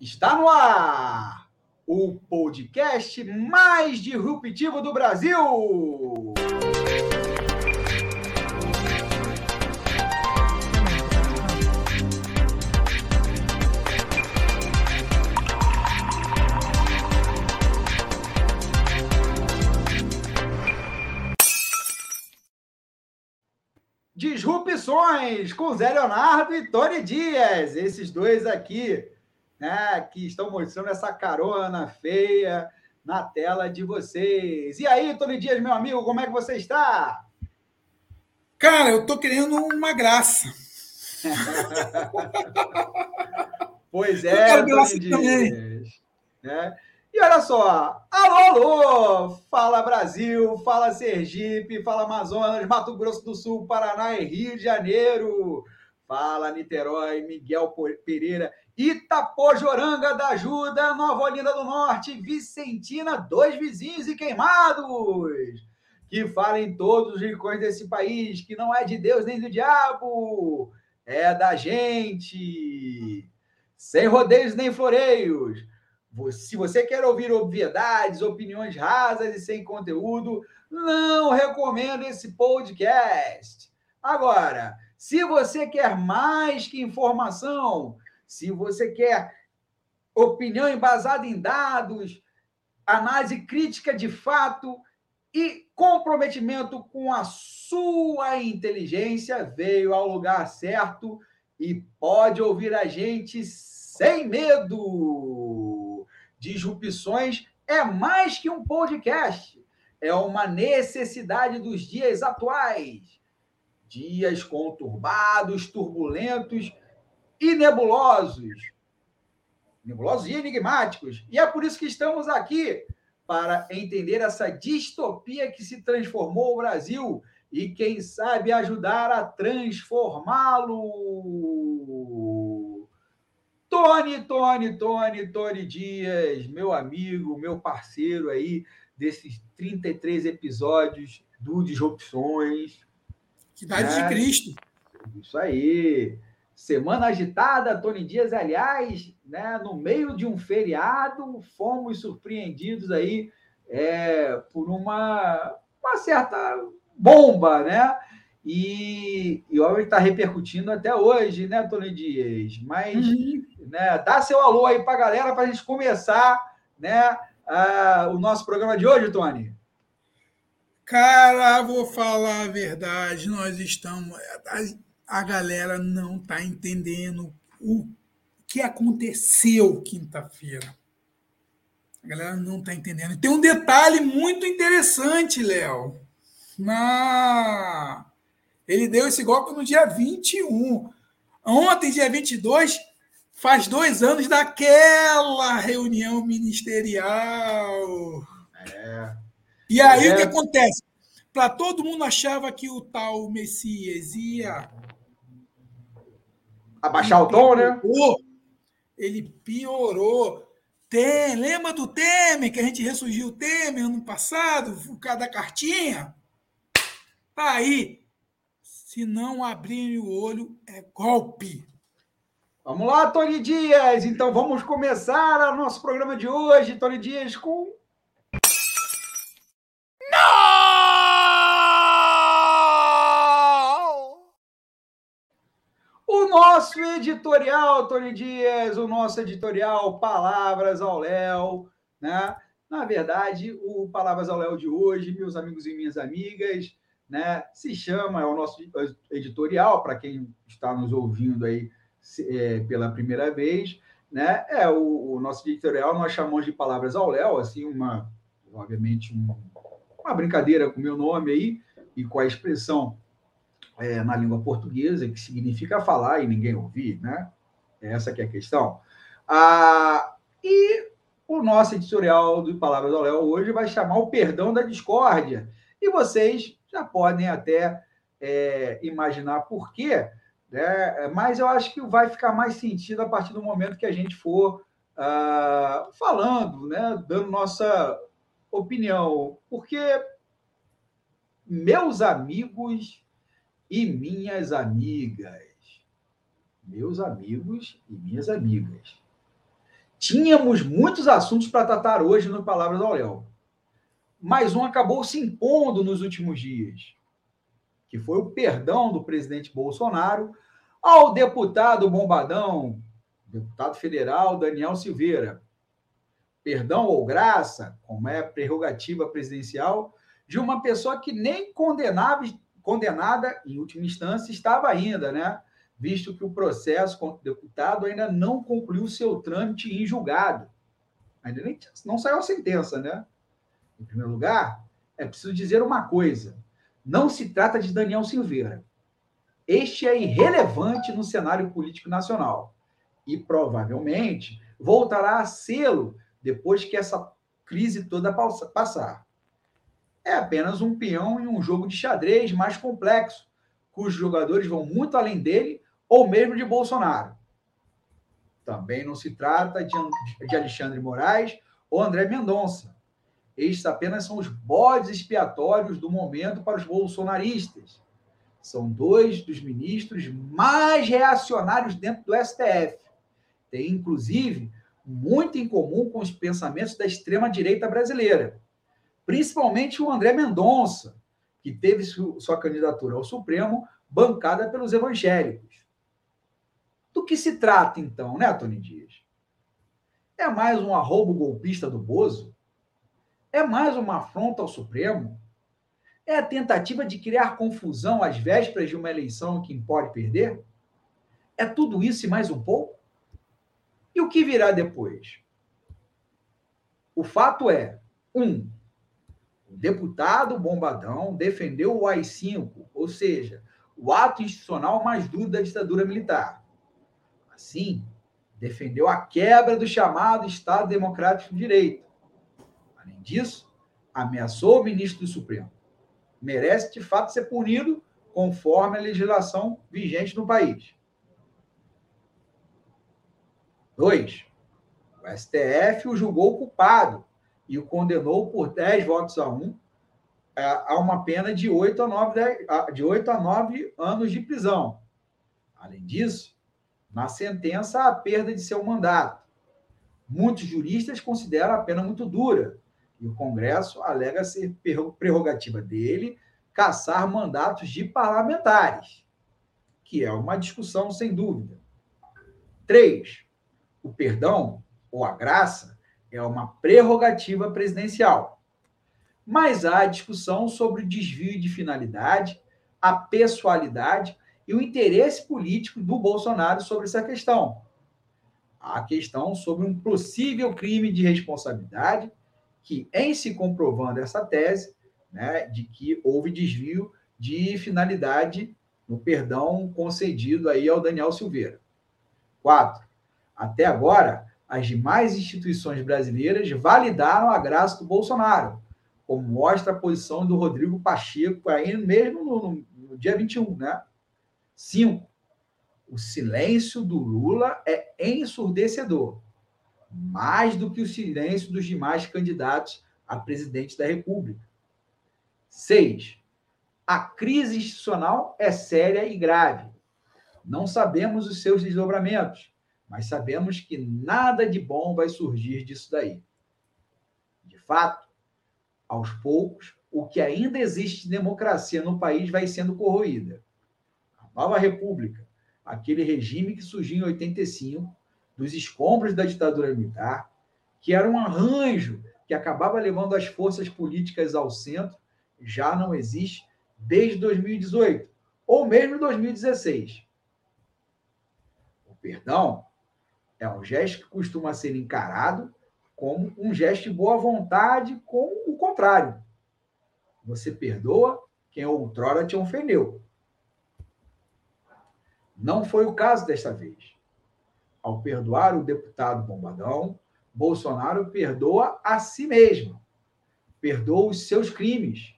Está no ar o podcast mais disruptivo do Brasil. Disrupções com Zé Leonardo e Tony Dias, esses dois aqui né, que estão mostrando essa carona feia na tela de vocês. E aí, Tony Dias, meu amigo, como é que você está? Cara, eu tô querendo uma graça. pois é, Tony Dias. Né? E olha só, alô, alô! Fala Brasil, fala Sergipe, fala Amazonas, Mato Grosso do Sul, Paraná e Rio de Janeiro. Fala Niterói, Miguel Pereira Itapojoranga da Ajuda, Nova Olinda do Norte, Vicentina, dois vizinhos e queimados. Que falem todos os rincões desse país, que não é de Deus nem do diabo, é da gente. Sem rodeios nem floreios. Se você quer ouvir obviedades, opiniões rasas e sem conteúdo, não recomendo esse podcast. Agora, se você quer mais que informação, se você quer opinião embasada em dados, análise crítica de fato e comprometimento com a sua inteligência, veio ao lugar certo e pode ouvir a gente sem medo. Disrupções é mais que um podcast, é uma necessidade dos dias atuais. Dias conturbados, turbulentos e nebulosos. Nebulosos e enigmáticos. E é por isso que estamos aqui para entender essa distopia que se transformou o Brasil e, quem sabe, ajudar a transformá-lo. Tony, Tony, Tony, Tony Dias, meu amigo, meu parceiro aí desses 33 episódios do Disrupções. Cidade né? de Cristo. Isso aí. Semana agitada, Tony Dias, aliás, né, no meio de um feriado, fomos surpreendidos aí é, por uma, uma certa bomba, né? E, e o está repercutindo até hoje, né, Tony Dias? Mas uhum. né, dá seu alô aí para a galera para a gente começar né, a, o nosso programa de hoje, Tony. Cara, vou falar a verdade, nós estamos a galera não está entendendo o que aconteceu quinta-feira. A galera não está entendendo. E tem um detalhe muito interessante, Léo. Na... Ele deu esse golpe no dia 21. Ontem, dia 22, faz dois anos daquela reunião ministerial. É. E aí é. o que acontece? Para todo mundo achava que o tal Messias ia Abaixar o tom, né? Ele piorou. Tem, lembra do Temer, que a gente ressurgiu o Temer ano passado, por causa da cartinha? Tá aí. Se não abrirem o olho, é golpe. Vamos lá, Tony Dias. Então vamos começar o nosso programa de hoje, Tony Dias, com nosso editorial, Tony Dias, o nosso editorial Palavras ao Léo, né? Na verdade, o Palavras ao Léo de hoje, meus amigos e minhas amigas, né, se chama, é o nosso editorial, para quem está nos ouvindo aí é, pela primeira vez, né? É o, o, nosso editorial, nós chamamos de Palavras ao Léo, assim, uma, obviamente, uma, uma brincadeira com o meu nome aí e com a expressão é, na língua portuguesa, que significa falar e ninguém ouvir, né? Essa que é a questão. Ah, e o nosso editorial do Palavras do Léo hoje vai chamar o perdão da discórdia. E vocês já podem até é, imaginar por quê, né? mas eu acho que vai ficar mais sentido a partir do momento que a gente for ah, falando, né? dando nossa opinião. Porque meus amigos e minhas amigas. Meus amigos e minhas amigas. Tínhamos muitos assuntos para tratar hoje no Palavra do Auréu. Mas um acabou se impondo nos últimos dias, que foi o perdão do presidente Bolsonaro ao deputado bombadão, deputado federal Daniel Silveira. Perdão ou graça, como é prerrogativa presidencial, de uma pessoa que nem condenava, condenada, em última instância, estava ainda, né? visto que o processo contra o deputado ainda não concluiu seu trâmite em julgado. Ainda nem, não saiu a sentença, né? Em primeiro lugar, é preciso dizer uma coisa: não se trata de Daniel Silveira. Este é irrelevante no cenário político nacional e provavelmente voltará a sê-lo depois que essa crise toda passar. É apenas um peão em um jogo de xadrez mais complexo, cujos jogadores vão muito além dele ou mesmo de Bolsonaro. Também não se trata de, Alexandre Moraes ou André Mendonça. Estes apenas são os bodes expiatórios do momento para os bolsonaristas. São dois dos ministros mais reacionários dentro do STF. Tem, inclusive, muito em comum com os pensamentos da extrema-direita brasileira. Principalmente o André Mendonça, que teve sua candidatura ao Supremo bancada pelos evangélicos. Do que se trata, então, né, Tony Dias? É mais um arrobo golpista do Bozo? É mais uma afronta ao Supremo? É a tentativa de criar confusão às vésperas de uma eleição que pode perder? É tudo isso e mais um pouco? E o que virá depois? O fato é: um, o deputado Bombadão defendeu o AI-5, ou seja, o ato institucional mais duro da ditadura militar. Sim, defendeu a quebra do chamado Estado Democrático de Direito. Além disso, ameaçou o ministro do Supremo. Merece, de fato, ser punido conforme a legislação vigente no país. Dois, o STF o julgou culpado e o condenou por 10 votos a 1 é, a uma pena de 8 a 9, de 8 a 9 anos de prisão. Além disso, na sentença a perda de seu mandato. Muitos juristas consideram a pena muito dura e o Congresso alega ser prerrogativa dele caçar mandatos de parlamentares, que é uma discussão sem dúvida. Três, o perdão ou a graça é uma prerrogativa presidencial. Mas há discussão sobre o desvio de finalidade, a pessoalidade e o interesse político do Bolsonaro sobre essa questão. A questão sobre um possível crime de responsabilidade, que, em se comprovando essa tese, né, de que houve desvio de finalidade no perdão concedido aí ao Daniel Silveira. Quatro, até agora, as demais instituições brasileiras validaram a graça do Bolsonaro, como mostra a posição do Rodrigo Pacheco, aí mesmo no, no, dia 21, né? Cinco, o silêncio do Lula é ensurdecedor, mais do que o silêncio dos demais candidatos a presidente da República. Seis, a crise institucional é séria e grave. Não sabemos os seus desdobramentos, mas sabemos que nada de bom vai surgir disso daí. De fato, aos poucos, o que ainda existe de democracia no país vai sendo corroída. Nova República, aquele regime que surgiu em 85, dos escombros da ditadura militar, que era um arranjo que acabava levando as forças políticas ao centro, já não existe desde 2018, ou mesmo 2016. O perdão é um gesto que costuma ser encarado como um gesto de boa vontade com o contrário. Você perdoa quem outrora te ofendeu. Não foi o caso desta vez. Ao perdoar o deputado Bombadão, Bolsonaro perdoa a si mesmo, perdoa os seus crimes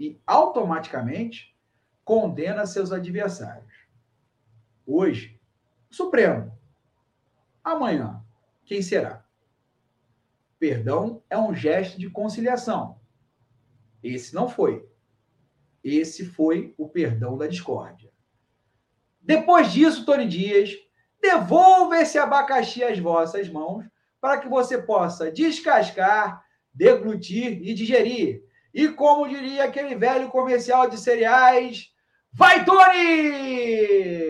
e automaticamente condena seus adversários. Hoje, Supremo. Amanhã, quem será? Perdão é um gesto de conciliação. Esse não foi. Esse foi o perdão da discórdia. Depois disso, Tony Dias, devolva esse abacaxi às vossas mãos para que você possa descascar, deglutir e digerir. E como diria aquele velho comercial de cereais, vai, Tony!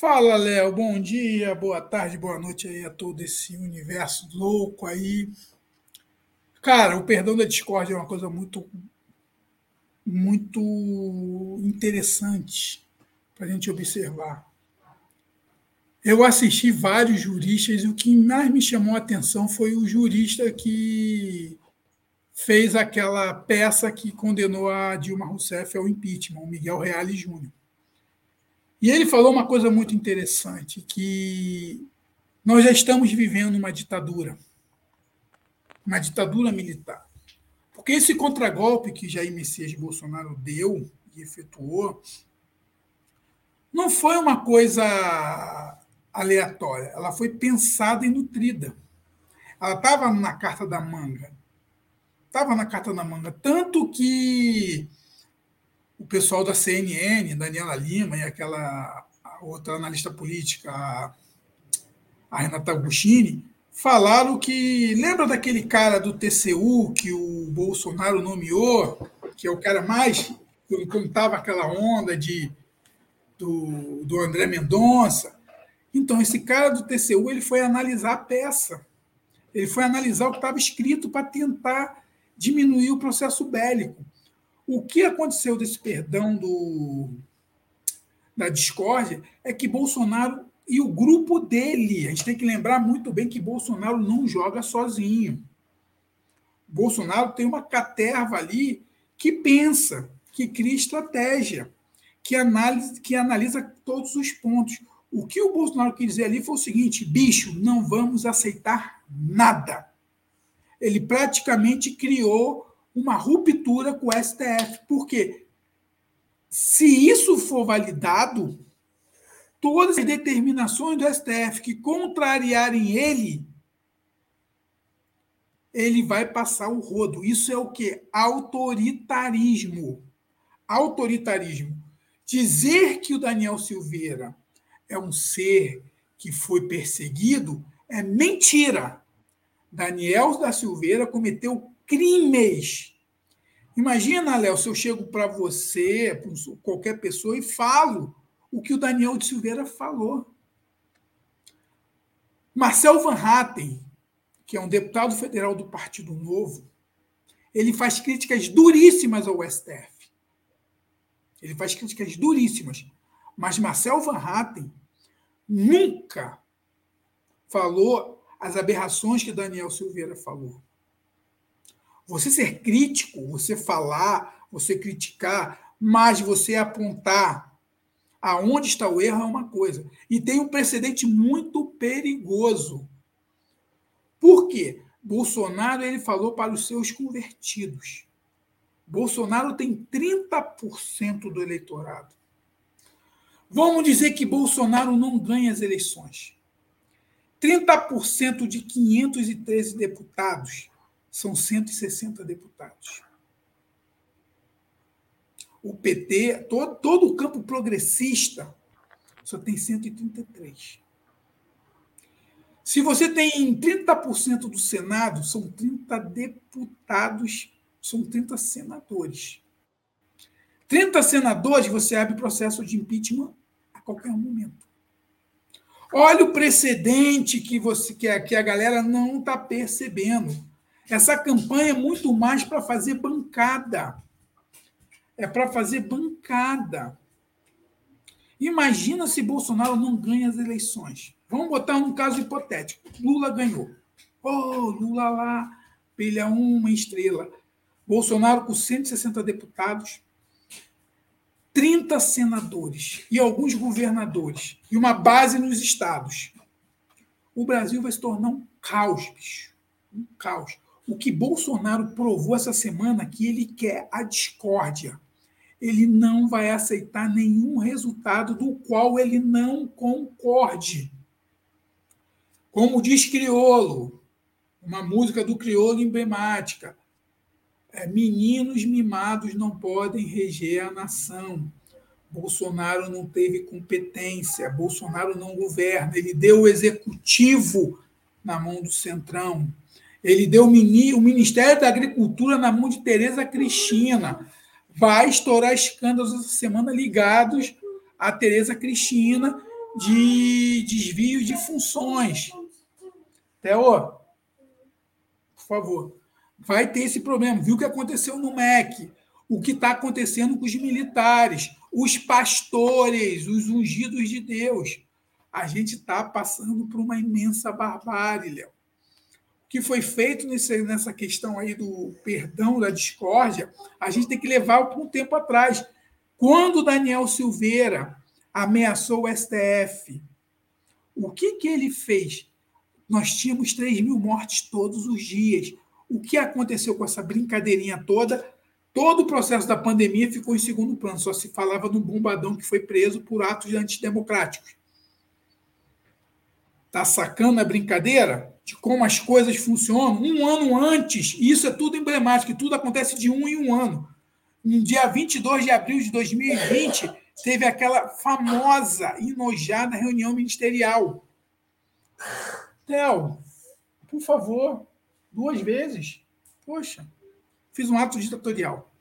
Fala, Léo. Bom dia, boa tarde, boa noite aí a todo esse universo louco aí. Cara, o perdão da discórdia é uma coisa muito, muito interessante para a gente observar. Eu assisti vários juristas e o que mais me chamou a atenção foi o jurista que fez aquela peça que condenou a Dilma Rousseff ao impeachment, o Miguel Reale Júnior. E ele falou uma coisa muito interessante, que nós já estamos vivendo uma ditadura, uma ditadura militar. Porque esse contragolpe que Jair Messias Bolsonaro deu e efetuou não foi uma coisa aleatória, ela foi pensada e nutrida. Ela estava na carta da manga. Estava na carta da manga. Tanto que o pessoal da CNN, Daniela Lima e aquela outra analista política, a Renata Agostini, falaram que. Lembra daquele cara do TCU que o Bolsonaro nomeou, que é o cara mais. quando estava aquela onda de, do, do André Mendonça? Então, esse cara do TCU ele foi analisar a peça. Ele foi analisar o que estava escrito para tentar diminuir o processo bélico. O que aconteceu desse perdão do, da discórdia é que Bolsonaro e o grupo dele, a gente tem que lembrar muito bem que Bolsonaro não joga sozinho. Bolsonaro tem uma caterva ali que pensa, que cria estratégia, que analisa, que analisa todos os pontos. O que o Bolsonaro quis dizer ali foi o seguinte: bicho, não vamos aceitar nada. Ele praticamente criou uma ruptura com o STF. Porque se isso for validado, todas as determinações do STF que contrariarem ele, ele vai passar o rodo. Isso é o que? Autoritarismo. Autoritarismo. Dizer que o Daniel Silveira é um ser que foi perseguido é mentira. Daniel da Silveira cometeu crimes. Imagina, Léo, se eu chego para você, para qualquer pessoa, e falo o que o Daniel de Silveira falou. Marcel Van Hatten, que é um deputado federal do Partido Novo, ele faz críticas duríssimas ao STF. Ele faz críticas duríssimas. Mas Marcel Van Hatten nunca falou as aberrações que Daniel Silveira falou. Você ser crítico, você falar, você criticar, mas você apontar aonde está o erro é uma coisa. E tem um precedente muito perigoso. Por quê? Bolsonaro ele falou para os seus convertidos. Bolsonaro tem 30% do eleitorado. Vamos dizer que Bolsonaro não ganha as eleições. 30% de 513 deputados são 160 deputados. O PT, todo, todo o campo progressista, só tem 133. Se você tem 30% do Senado, são 30 deputados, são 30 senadores. 30 senadores, você abre processo de impeachment a qualquer momento. Olha o precedente que você que a, que a galera não está percebendo. Essa campanha é muito mais para fazer bancada. É para fazer bancada. Imagina se Bolsonaro não ganha as eleições. Vamos botar um caso hipotético. Lula ganhou. Oh, Lula lá, pilha uma estrela. Bolsonaro com 160 deputados, 30 senadores e alguns governadores e uma base nos estados. O Brasil vai se tornar um caos, bicho. Um caos. O que Bolsonaro provou essa semana é que ele quer a discórdia. Ele não vai aceitar nenhum resultado do qual ele não concorde. Como diz Criolo, uma música do Criolo emblemática, é, meninos mimados não podem reger a nação. Bolsonaro não teve competência, Bolsonaro não governa, ele deu o executivo na mão do Centrão, ele deu o Ministério da Agricultura na mão de Tereza Cristina. Vai estourar escândalos essa semana ligados a Tereza Cristina de desvio de funções. Theo, por favor. Vai ter esse problema. Viu o que aconteceu no MEC? O que está acontecendo com os militares, os pastores, os ungidos de Deus. A gente está passando por uma imensa barbárie, Léo. Que foi feito nesse, nessa questão aí do perdão, da discórdia, a gente tem que levar para um tempo atrás. Quando Daniel Silveira ameaçou o STF, o que, que ele fez? Nós tínhamos 3 mil mortes todos os dias. O que aconteceu com essa brincadeirinha toda? Todo o processo da pandemia ficou em segundo plano, só se falava do bombadão que foi preso por atos antidemocráticos. Está sacando a brincadeira de como as coisas funcionam? Um ano antes, e isso é tudo emblemático, tudo acontece de um em um ano. No dia 22 de abril de 2020, teve aquela famosa enojada reunião ministerial. Theo, por favor, duas vezes. Poxa, fiz um ato ditatorial.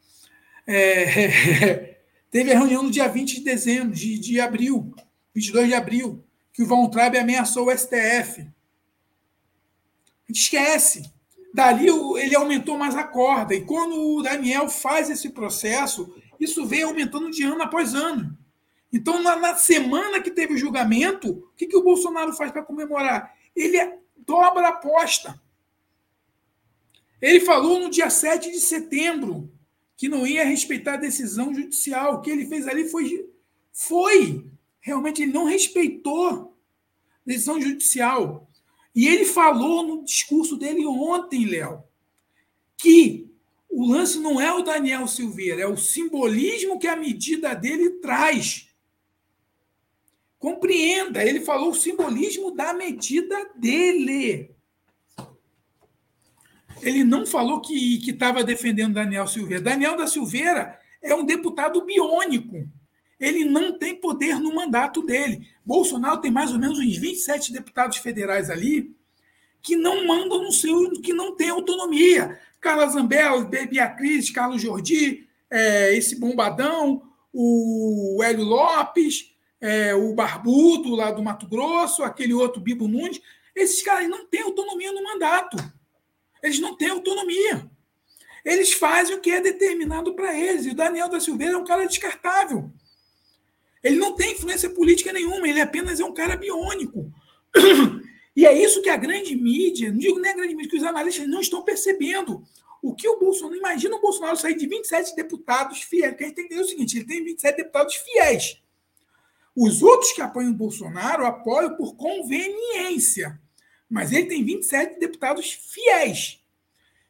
É, teve a reunião no dia 20 de dezembro, de, de abril, 22 de abril, que o Von Traub ameaçou o STF. Esquece. Dali ele aumentou mais a corda. E quando o Daniel faz esse processo, isso vem aumentando de ano após ano. Então, na, na semana que teve o julgamento, o que, que o Bolsonaro faz para comemorar? Ele dobra a aposta. Ele falou no dia 7 de setembro que não ia respeitar a decisão judicial. O que ele fez ali foi. Foi. Realmente, ele não respeitou a decisão judicial. E ele falou no discurso dele ontem, Léo, que o lance não é o Daniel Silveira, é o simbolismo que a medida dele traz. Compreenda, ele falou o simbolismo da medida dele. Ele não falou que estava defendendo Daniel Silveira. Daniel da Silveira é um deputado biônico. Ele não tem poder no mandato dele. Bolsonaro tem mais ou menos uns 27 deputados federais ali que não mandam no seu, que não tem autonomia. Carla Zambello, Beatriz, Carlos Jordi, é, esse bombadão, o Hélio Lopes, é, o Barbudo lá do Mato Grosso, aquele outro Bibo Nunes. Esses caras não têm autonomia no mandato. Eles não têm autonomia. Eles fazem o que é determinado para eles. E o Daniel da Silveira é um cara descartável. Ele não tem influência política nenhuma, ele apenas é um cara biônico. E é isso que a grande mídia, não digo nem a grande mídia, que os analistas não estão percebendo. O que o Bolsonaro. Imagina o Bolsonaro sair de 27 deputados fiéis. Porque a gente tem que entender o seguinte: ele tem 27 deputados fiéis. Os outros que apoiam o Bolsonaro apoiam por conveniência. Mas ele tem 27 deputados fiéis.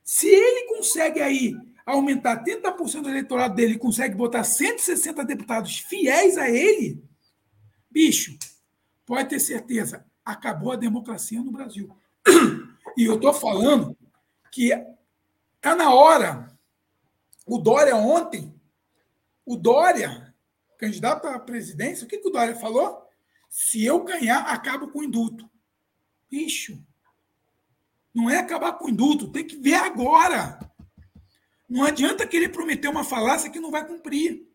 Se ele consegue aí aumentar 30% do eleitorado dele e consegue botar 160 deputados fiéis a ele, bicho, pode ter certeza, acabou a democracia no Brasil. E eu estou falando que está na hora. O Dória ontem, o Dória, candidato à presidência, o que, que o Dória falou? Se eu ganhar, acabo com o indulto. Bicho, não é acabar com o indulto, tem que ver agora. Não adianta querer prometer uma falácia que não vai cumprir.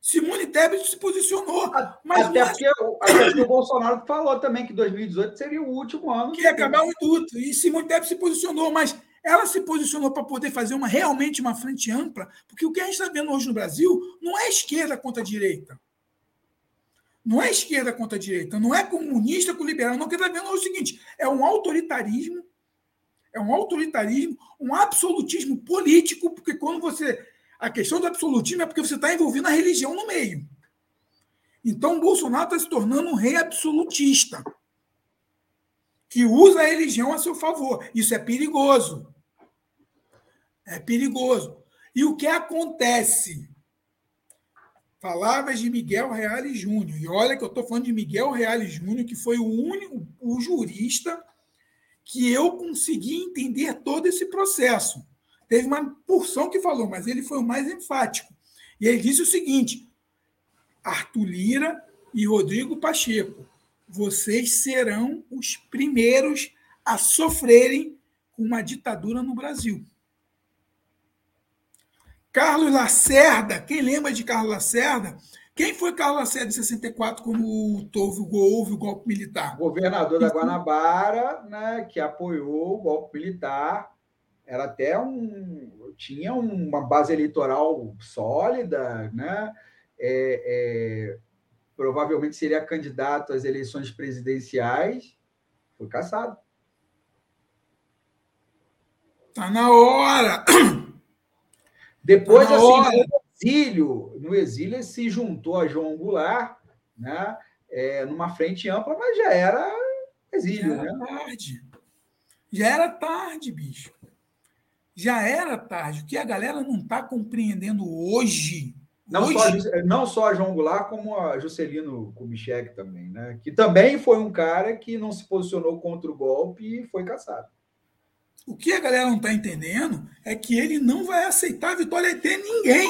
Simone Tebet se posicionou. Mas até, porque, até porque o Bolsonaro falou também que 2018 seria o último ano. Que ia acabar o indulto. E Simone Tebet se posicionou, mas ela se posicionou para poder fazer uma realmente uma frente ampla, porque o que a gente está vendo hoje no Brasil não é esquerda contra direita. Não é esquerda contra direita, não é comunista com liberal, não. O que está vendo é o seguinte: é um autoritarismo, é um autoritarismo, um absolutismo político, porque quando você. A questão do absolutismo é porque você está envolvendo a religião no meio. Então, o Bolsonaro está se tornando um rei absolutista, que usa a religião a seu favor. Isso é perigoso. É perigoso. E o que acontece? Palavras de Miguel Reale Júnior. E olha que eu estou falando de Miguel Reale Júnior, que foi o único o jurista que eu consegui entender todo esse processo. Teve uma porção que falou, mas ele foi o mais enfático. E ele disse o seguinte: Arthur Lira e Rodrigo Pacheco. Vocês serão os primeiros a sofrerem com uma ditadura no Brasil. Carlos Lacerda, quem lembra de Carlos Lacerda? Quem foi Carlos Lacerda em 64 quando houve, houve o golpe militar? Governador da Guanabara, né, que apoiou o golpe militar. Era até um. tinha uma base eleitoral sólida, né? É, é, provavelmente seria candidato às eleições presidenciais. Foi caçado. Tá na hora! Depois, tá assim, no exílio, no exílio, ele se juntou a João Goulart, né? É, numa frente ampla, mas já era exílio, já era né? tarde. Já era tarde, bicho. Já era tarde. O que a galera não está compreendendo hoje. Não, hoje... Só, não só a João Goulart, como a Juscelino Kubitschek também, né? Que também foi um cara que não se posicionou contra o golpe e foi caçado. O que a galera não está entendendo é que ele não vai aceitar a vitória de ninguém.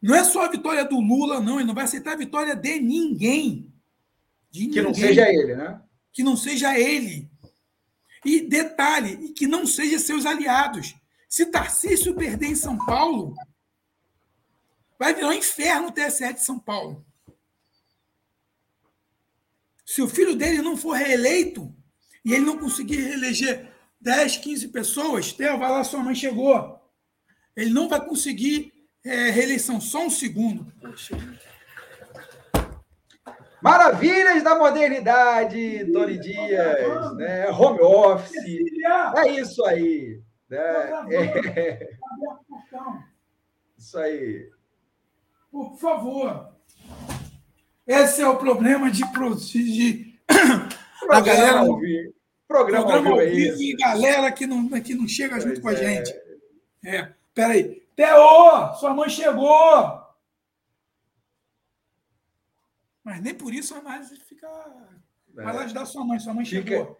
Não é só a vitória do Lula, não. Ele não vai aceitar a vitória de ninguém. De que não seja ele, né? Que não seja ele. E detalhe, que não seja seus aliados. Se Tarcísio perder em São Paulo, vai virar um inferno o TSE de São Paulo. Se o filho dele não for reeleito, e ele não conseguir reeleger 10, 15 pessoas, Theo, vai lá, sua mãe chegou. Ele não vai conseguir é, reeleição. Só um segundo. Poxa. Maravilhas da modernidade, Tony Dias, né? home office. É isso aí. Né? É... Isso aí. Por favor. Esse é o problema de, de a galera ouvir. Programa, programa ao vivo é e galera que não, que não chega pois junto com a é. gente. É. Peraí. Teô, sua mãe chegou! Mas nem por isso a análise fica. É. Vai lá ajudar sua mãe, sua mãe fica... chegou.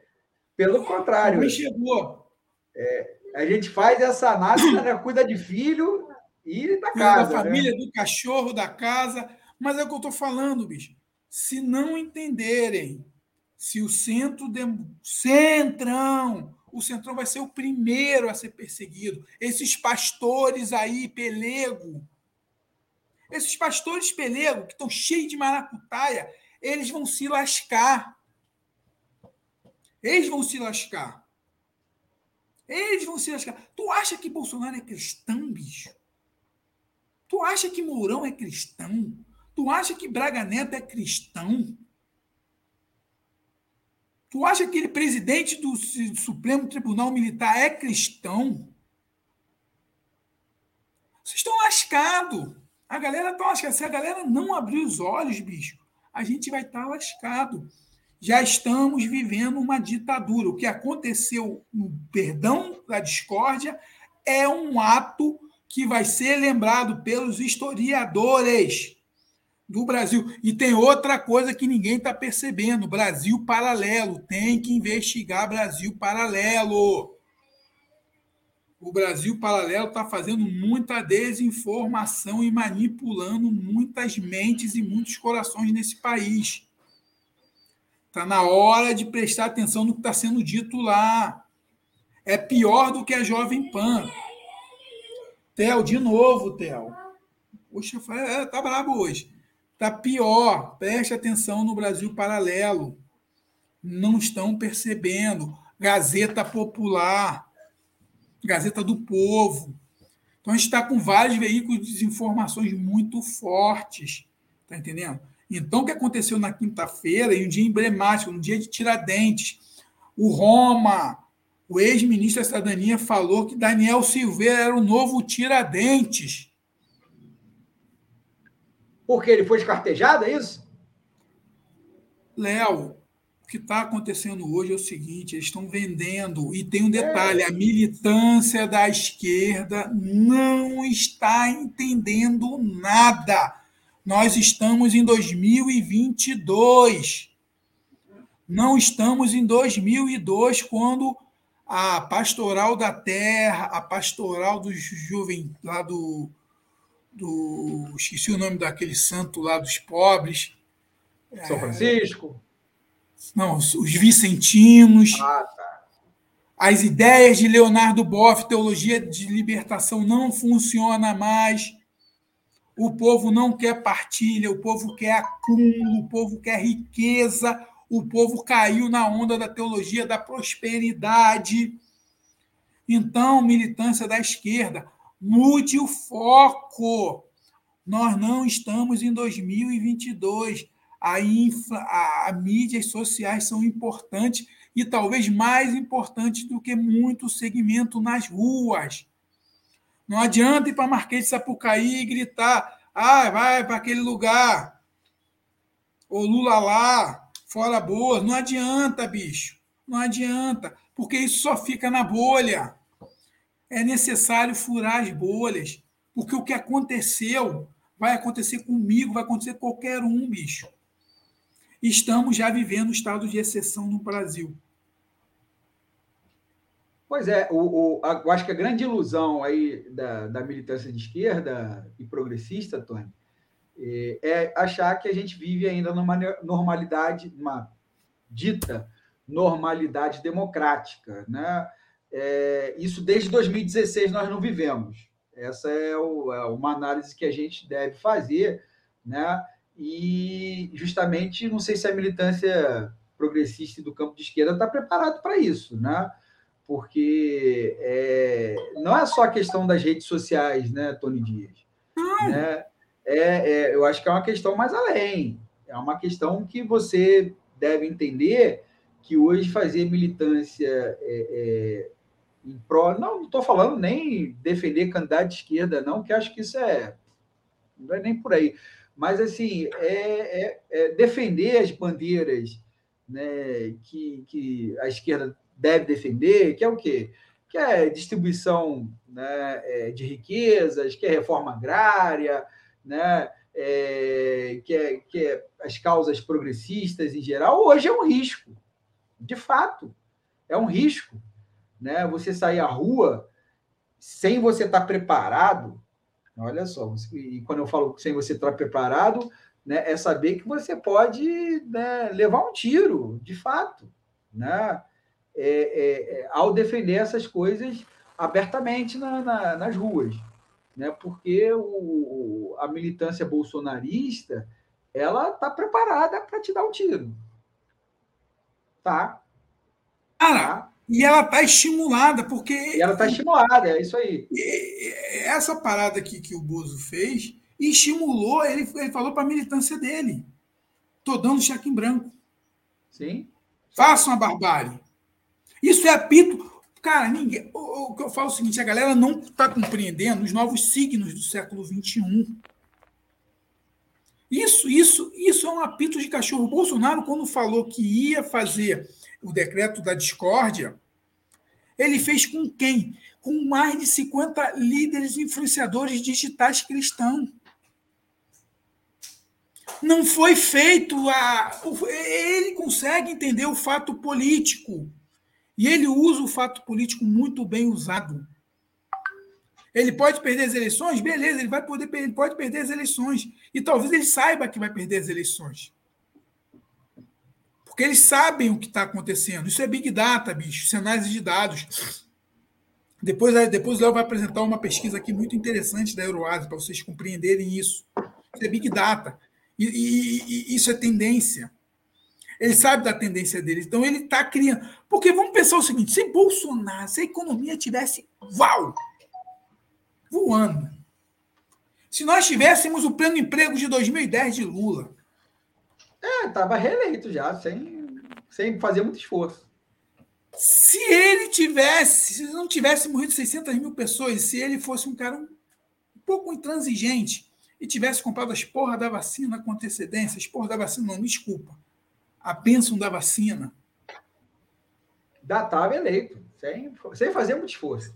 Pelo contrário. Sua mãe chegou. É, a gente faz essa análise, né? cuida de filho e da casa. Da família, né? do cachorro, da casa. Mas é o que eu estou falando, bicho. Se não entenderem se o centro, de... centrão, o centrão vai ser o primeiro a ser perseguido. Esses pastores aí, pelego, esses pastores pelego que estão cheios de maracutaia, eles vão se lascar. Eles vão se lascar. Eles vão se lascar. Tu acha que Bolsonaro é cristão, bicho? Tu acha que Mourão é cristão? Tu acha que Braga Neto é cristão? Tu acha que aquele presidente do Supremo Tribunal Militar é cristão? Vocês estão lascados. A galera está lascada. Se a galera não abrir os olhos, bicho, a gente vai estar tá lascado. Já estamos vivendo uma ditadura. O que aconteceu no perdão da discórdia é um ato que vai ser lembrado pelos historiadores do Brasil. E tem outra coisa que ninguém está percebendo: Brasil paralelo. Tem que investigar Brasil paralelo. O Brasil paralelo está fazendo muita desinformação e manipulando muitas mentes e muitos corações nesse país. Está na hora de prestar atenção no que está sendo dito lá. É pior do que a Jovem Pan. Theo, de novo, Theo. Poxa, é, tá brabo hoje. Está pior. Preste atenção no Brasil paralelo. Não estão percebendo. Gazeta Popular, Gazeta do Povo. Então a gente está com vários veículos de desinformações muito fortes. Está entendendo? Então, o que aconteceu na quinta-feira, em um dia emblemático, no dia de Tiradentes, o Roma, o ex-ministro da Cidadania, falou que Daniel Silveira era o novo Tiradentes. Porque ele foi escartejado, é isso? Léo, o que está acontecendo hoje é o seguinte: eles estão vendendo, e tem um detalhe: é. a militância da esquerda não está entendendo nada. Nós estamos em 2022. Não estamos em 2002, quando a pastoral da terra, a pastoral do jovem lá do do. Esqueci o nome daquele santo lá dos pobres. São Francisco? É, não, os vicentinos. Ah, tá. As ideias de Leonardo Boff, teologia de libertação, não funciona mais. O povo não quer partilha, o povo quer acúmulo, o povo quer riqueza, o povo caiu na onda da teologia da prosperidade. Então, militância da esquerda, mude o foco. Nós não estamos em 2022. A, infla, a, a mídias sociais são importantes e talvez mais importantes do que muito segmento nas ruas. Não adianta ir para Marquês de Sapucaí e gritar: ah, vai para aquele lugar. Ou Lula lá, fora boa. Não adianta, bicho. Não adianta, porque isso só fica na bolha é necessário furar as bolhas, porque o que aconteceu vai acontecer comigo, vai acontecer com qualquer um, bicho. Estamos já vivendo um estado de exceção no Brasil. Pois é, o, o, a, eu acho que a grande ilusão aí da, da militância de esquerda e progressista, Tony, é, é achar que a gente vive ainda numa normalidade, numa dita normalidade democrática, né? É, isso desde 2016 nós não vivemos. Essa é, o, é, uma análise que a gente deve fazer, né? E justamente não sei se a militância progressista do campo de esquerda está preparado para isso, né? Porque é, não é só a questão das redes sociais, né, Tony Dias? Né? É, é, eu acho que é uma questão mais além. É uma questão que você deve entender que hoje fazer militância é, é em pró. Não, estou falando nem defender candidato de esquerda, não, que acho que isso é. Não é nem por aí. Mas, assim, é, é, é defender as bandeiras né, que, que a esquerda deve defender, que é o quê? Que é distribuição né, é, de riquezas, que é reforma agrária, né, é, que, é, que é as causas progressistas em geral, hoje é um risco. De fato, é um risco né? Você sair à rua sem você estar preparado, olha só, e quando eu falo sem você estar preparado, né, é saber que você pode né, levar um tiro, de fato, né? É, é, é, ao defender essas coisas abertamente na, na, nas ruas, né? Porque o, a militância bolsonarista ela está preparada para te dar um tiro, tá? Cara, tá? E ela está estimulada, porque. E ela está estimulada, é isso aí. Essa parada aqui que o Bozo fez estimulou, ele, ele falou para a militância dele. Estou dando cheque em branco. Sim. Façam a barbárie. Isso é apito. Cara, ninguém. O, o que eu falo é o seguinte: a galera não está compreendendo os novos signos do século XXI. Isso, isso, isso é um apito de cachorro. O Bolsonaro, quando falou que ia fazer o decreto da discórdia, ele fez com quem? Com mais de 50 líderes influenciadores digitais cristãos. Não foi feito a. Ele consegue entender o fato político. E ele usa o fato político muito bem usado. Ele pode perder as eleições? Beleza, ele vai poder ele pode perder as eleições. E talvez ele saiba que vai perder as eleições. Porque eles sabem o que está acontecendo. Isso é Big Data, bicho, isso é de dados. Depois, depois o Léo vai apresentar uma pesquisa aqui muito interessante da Euroase, para vocês compreenderem isso. Isso é Big Data. E, e, e isso é tendência. Ele sabe da tendência dele. Então ele está criando. Porque vamos pensar o seguinte: se Bolsonaro, se a economia tivesse uau, voando, se nós tivéssemos o pleno emprego de 2010 de Lula, é, estava reeleito já, sem, sem fazer muito esforço. Se ele tivesse, se não tivesse morrido 600 mil pessoas, se ele fosse um cara um, pouco intransigente e tivesse comprado as porra da vacina com antecedência, as porra da vacina, não, desculpa, a bênção da vacina. Já estava eleito, sem, sem fazer muito esforço.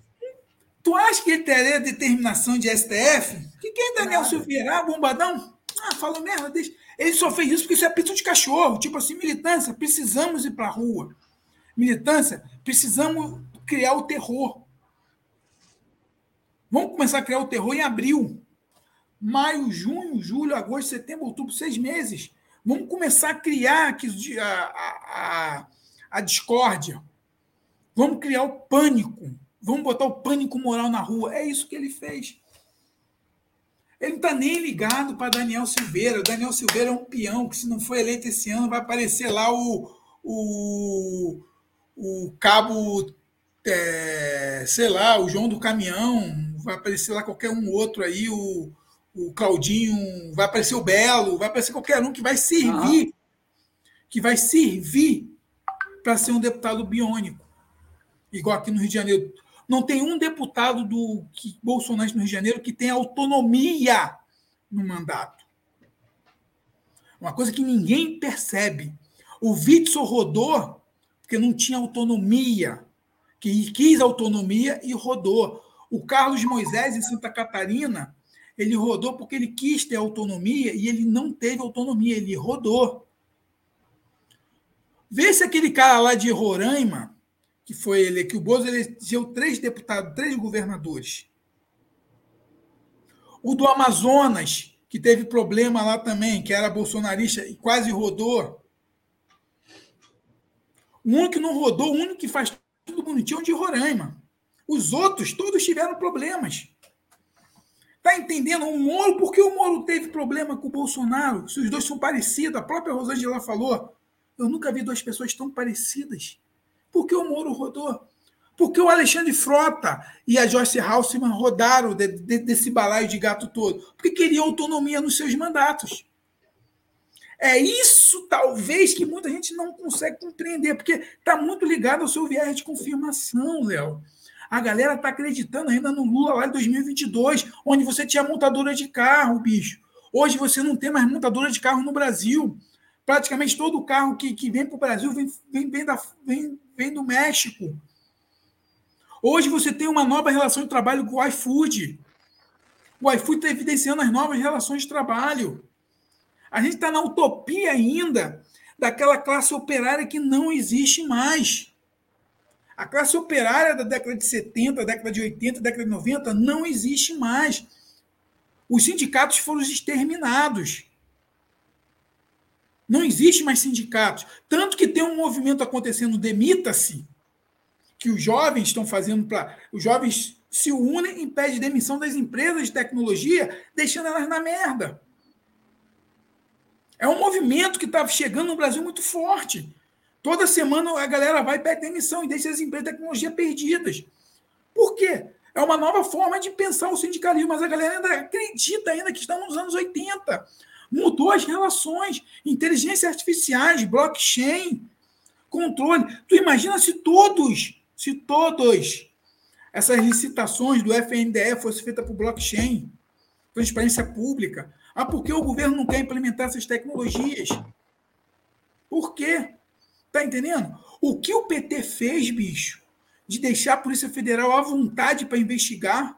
Tu acha que ele teria determinação de STF? Que quem é Daniel Silveira, bombadão? Ah, falou merda, deixa. Ele só fez isso porque isso é pito de cachorro. Tipo assim, militância, precisamos ir para a rua. Militância, precisamos criar o terror. Vamos começar a criar o terror em abril. maio, junho, julho, agosto, setembro, outubro, seis meses. Vamos começar a criar a, a, a, a discórdia. Vamos criar o pânico. Vamos botar o pânico moral na rua. É isso que ele fez. Ele não está nem ligado para Daniel Silveira. O Daniel Silveira é um peão que, se não for eleito esse ano, vai aparecer lá o, o, o cabo, é, sei lá, o João do Caminhão, vai aparecer lá qualquer um outro aí, o, o Claudinho, vai aparecer o Belo, vai aparecer qualquer um que vai servir, uhum. que vai servir para ser um deputado biônico. Igual aqui no Rio de Janeiro. Não tem um deputado do que, Bolsonaro no Rio de Janeiro que tem autonomia no mandato. Uma coisa que ninguém percebe. O Witzel rodou porque não tinha autonomia, que quis autonomia e rodou. O Carlos Moisés, em Santa Catarina, ele rodou porque ele quis ter autonomia e ele não teve autonomia, ele rodou. Vê se aquele cara lá de Roraima, que foi ele, que o Bozo elegeu três deputados, três governadores. O do Amazonas, que teve problema lá também, que era bolsonarista e quase rodou. O único que não rodou, o único que faz tudo bonitinho é o de Roraima. Os outros, todos tiveram problemas. Tá entendendo? O Moro, por que o Moro teve problema com o Bolsonaro? Se os dois são parecidos, a própria Rosângela falou. Eu nunca vi duas pessoas tão parecidas. Por que o Moro rodou? Porque o Alexandre Frota e a Joyce Halseman rodaram de, de, desse balaio de gato todo? Porque queriam autonomia nos seus mandatos. É isso, talvez, que muita gente não consegue compreender, porque está muito ligado ao seu viés de confirmação, Léo. A galera está acreditando ainda no Lula lá em 2022, onde você tinha montadora de carro, bicho. Hoje você não tem mais montadora de carro no Brasil. Praticamente todo carro que, que vem para o Brasil vem, vem, vem, da, vem, vem do México. Hoje você tem uma nova relação de trabalho com o iFood. O iFood está evidenciando as novas relações de trabalho. A gente está na utopia ainda daquela classe operária que não existe mais. A classe operária da década de 70, década de 80, década de 90 não existe mais. Os sindicatos foram exterminados. Não existe mais sindicatos. Tanto que tem um movimento acontecendo, demita-se, que os jovens estão fazendo para. Os jovens se unem e pedem demissão das empresas de tecnologia, deixando elas na merda. É um movimento que está chegando no Brasil muito forte. Toda semana a galera vai e pede demissão e deixa as empresas de tecnologia perdidas. Por quê? É uma nova forma de pensar o sindicalismo, mas a galera ainda acredita ainda que estamos nos anos 80. Mudou as relações, inteligência artificiais, blockchain, controle. Tu imagina se todos, se todos essas licitações do FNDE fossem feitas por blockchain, transparência pública, ah, por que o governo não quer implementar essas tecnologias? Por quê? Tá entendendo? O que o PT fez, bicho, de deixar a Polícia Federal à vontade para investigar?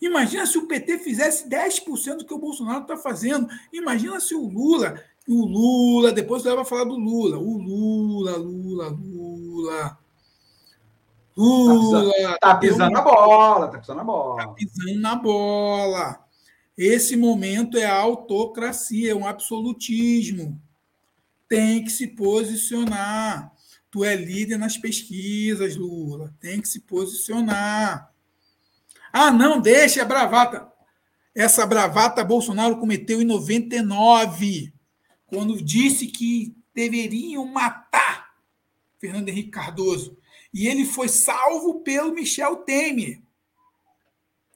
Imagina se o PT fizesse 10% do que o Bolsonaro está fazendo. Imagina se o Lula, o Lula, depois você vai falar do Lula, o Lula, Lula, Lula. Lula. Tá pisando, tá pisando na bola, tá pisando na bola. Tá pisando na bola. Esse momento é a autocracia, é um absolutismo. Tem que se posicionar. Tu é líder nas pesquisas, Lula. Tem que se posicionar. Ah, não, deixa a bravata. Essa bravata Bolsonaro cometeu em 99, quando disse que deveriam matar Fernando Henrique Cardoso. E ele foi salvo pelo Michel Temer.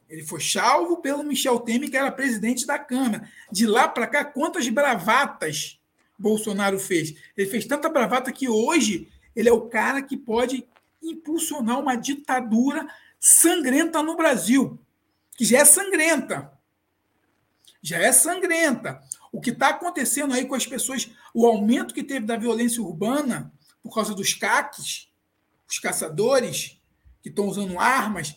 Ele foi salvo pelo Michel Temer, que era presidente da Câmara. De lá para cá, quantas bravatas Bolsonaro fez? Ele fez tanta bravata que hoje ele é o cara que pode impulsionar uma ditadura sangrenta no Brasil, que já é sangrenta. Já é sangrenta. O que está acontecendo aí com as pessoas, o aumento que teve da violência urbana por causa dos caques, os caçadores que estão usando armas.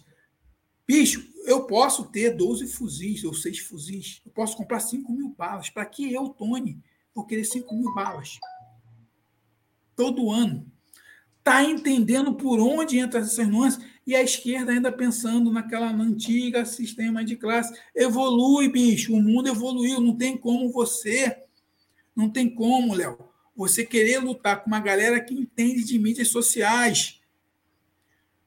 Bicho, eu posso ter 12 fuzis ou 6 fuzis. Eu posso comprar 5 mil balas. Para que eu, Tony, vou querer 5 mil balas? Todo ano. Está entendendo por onde entra essas nuances? E a esquerda ainda pensando naquela antiga sistema de classe. Evolui, bicho. O mundo evoluiu. Não tem como você. Não tem como, Léo. Você querer lutar com uma galera que entende de mídias sociais.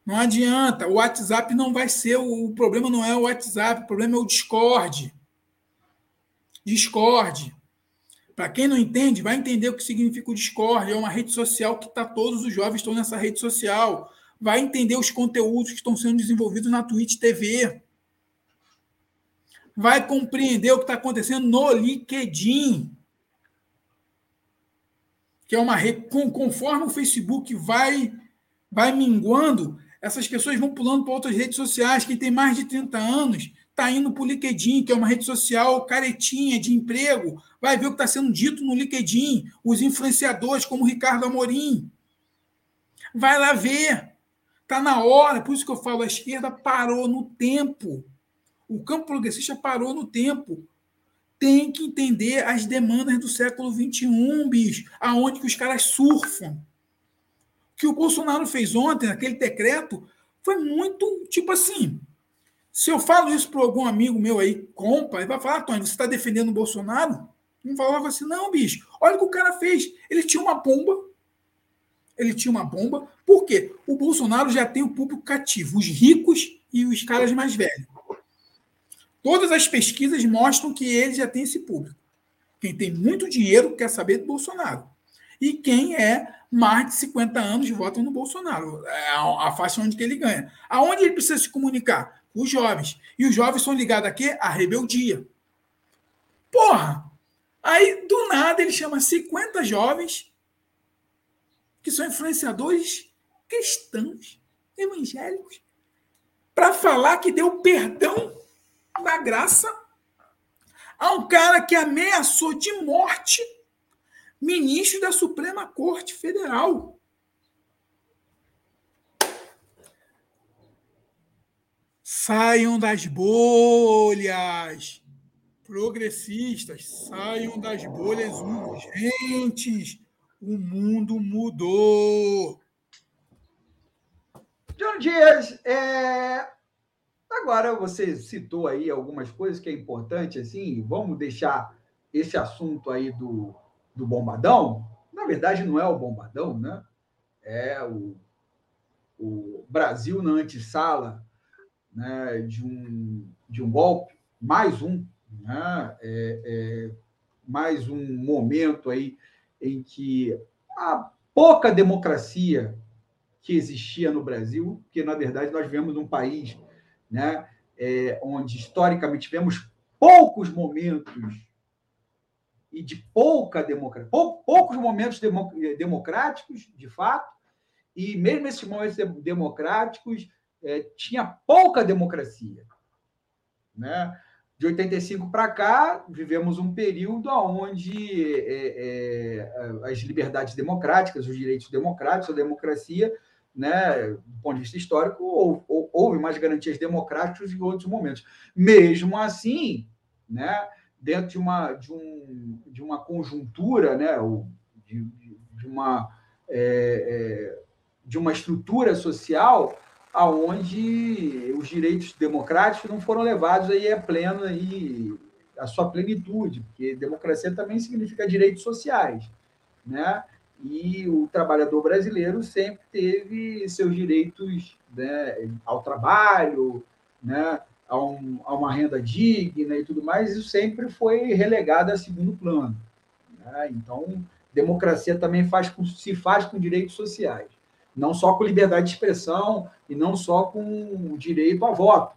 Não adianta. O WhatsApp não vai ser. O problema não é o WhatsApp. O problema é o Discord. Discord. Para quem não entende, vai entender o que significa o Discord. É uma rede social que tá, todos os jovens estão nessa rede social. Vai entender os conteúdos que estão sendo desenvolvidos na Twitch TV. Vai compreender o que está acontecendo no LinkedIn. Que é uma rede. Conforme o Facebook vai, vai minguando, essas pessoas vão pulando para outras redes sociais. Quem tem mais de 30 anos está indo para o LinkedIn, que é uma rede social caretinha de emprego, vai ver o que está sendo dito no LinkedIn, os influenciadores como Ricardo Amorim. Vai lá ver. Está na hora, por isso que eu falo, a esquerda parou no tempo. O campo progressista parou no tempo. Tem que entender as demandas do século XXI, bicho, aonde que os caras surfam. O que o Bolsonaro fez ontem, aquele decreto, foi muito, tipo assim, se eu falo isso para algum amigo meu aí, compa, ele vai falar, Tony, você está defendendo o Bolsonaro? Não falava assim, não, bicho, olha o que o cara fez. Ele tinha uma bomba. Ele tinha uma bomba. Por quê? O Bolsonaro já tem o público cativo, os ricos e os caras mais velhos. Todas as pesquisas mostram que ele já tem esse público. Quem tem muito dinheiro quer saber do Bolsonaro. E quem é mais de 50 anos votam no Bolsonaro. É a faixa onde ele ganha. Aonde ele precisa se comunicar? os jovens. E os jovens são ligados a quê? A rebeldia. Porra! Aí, do nada, ele chama 50 jovens que são influenciadores cristãos, evangélicos, para falar que deu perdão da graça a um cara que ameaçou de morte ministro da Suprema Corte Federal. Saiam das bolhas. Progressistas, saiam das bolhas urgentes. O mundo mudou. John Dias, é... agora você citou aí algumas coisas que é importante, assim, vamos deixar esse assunto aí do, do bombadão. Na verdade, não é o bombadão, né? É o, o Brasil na antessala né, de, um, de um golpe, mais um, né, é, é, mais um momento aí em que a pouca democracia que existia no Brasil, porque na verdade nós vivemos num país né, é, onde historicamente tivemos poucos momentos e de pouca democracia, pou, poucos momentos democráticos, de fato, e mesmo esses momentos democráticos é, tinha pouca democracia. Né? De 85 para cá, vivemos um período onde é, é, as liberdades democráticas, os direitos democráticos, a democracia, né, do ponto de vista histórico, houve mais garantias democráticas em outros momentos. Mesmo assim, né, dentro de uma, de um, de uma conjuntura, né, de, de uma, é, é, de uma estrutura social aonde os direitos democráticos não foram levados aí a pleno aí a sua plenitude, porque democracia também significa direitos sociais, né? E o trabalhador brasileiro sempre teve seus direitos né, ao trabalho, né, a, um, a uma renda digna e tudo mais, isso sempre foi relegado a segundo plano. Né? Então, democracia também faz com, se faz com direitos sociais não só com liberdade de expressão e não só com direito a voto,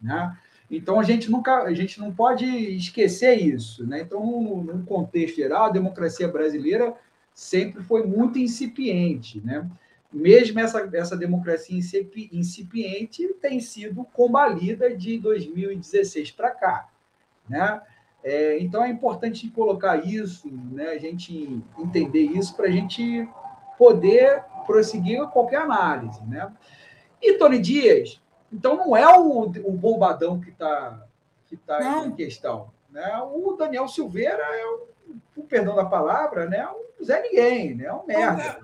né? Então a gente nunca, a gente não pode esquecer isso, né? Então, num contexto geral, a democracia brasileira sempre foi muito incipiente, né? Mesmo essa, essa democracia incipiente tem sido combalida de 2016 para cá, né? É, então é importante colocar isso, né? A gente entender isso para a gente poder prosseguir qualquer análise. Né? E Tony Dias, então não é o, o bombadão que está que tá em questão. Né? O Daniel Silveira é, o, perdão da palavra, né? um Zé Ninguém, né? um merda.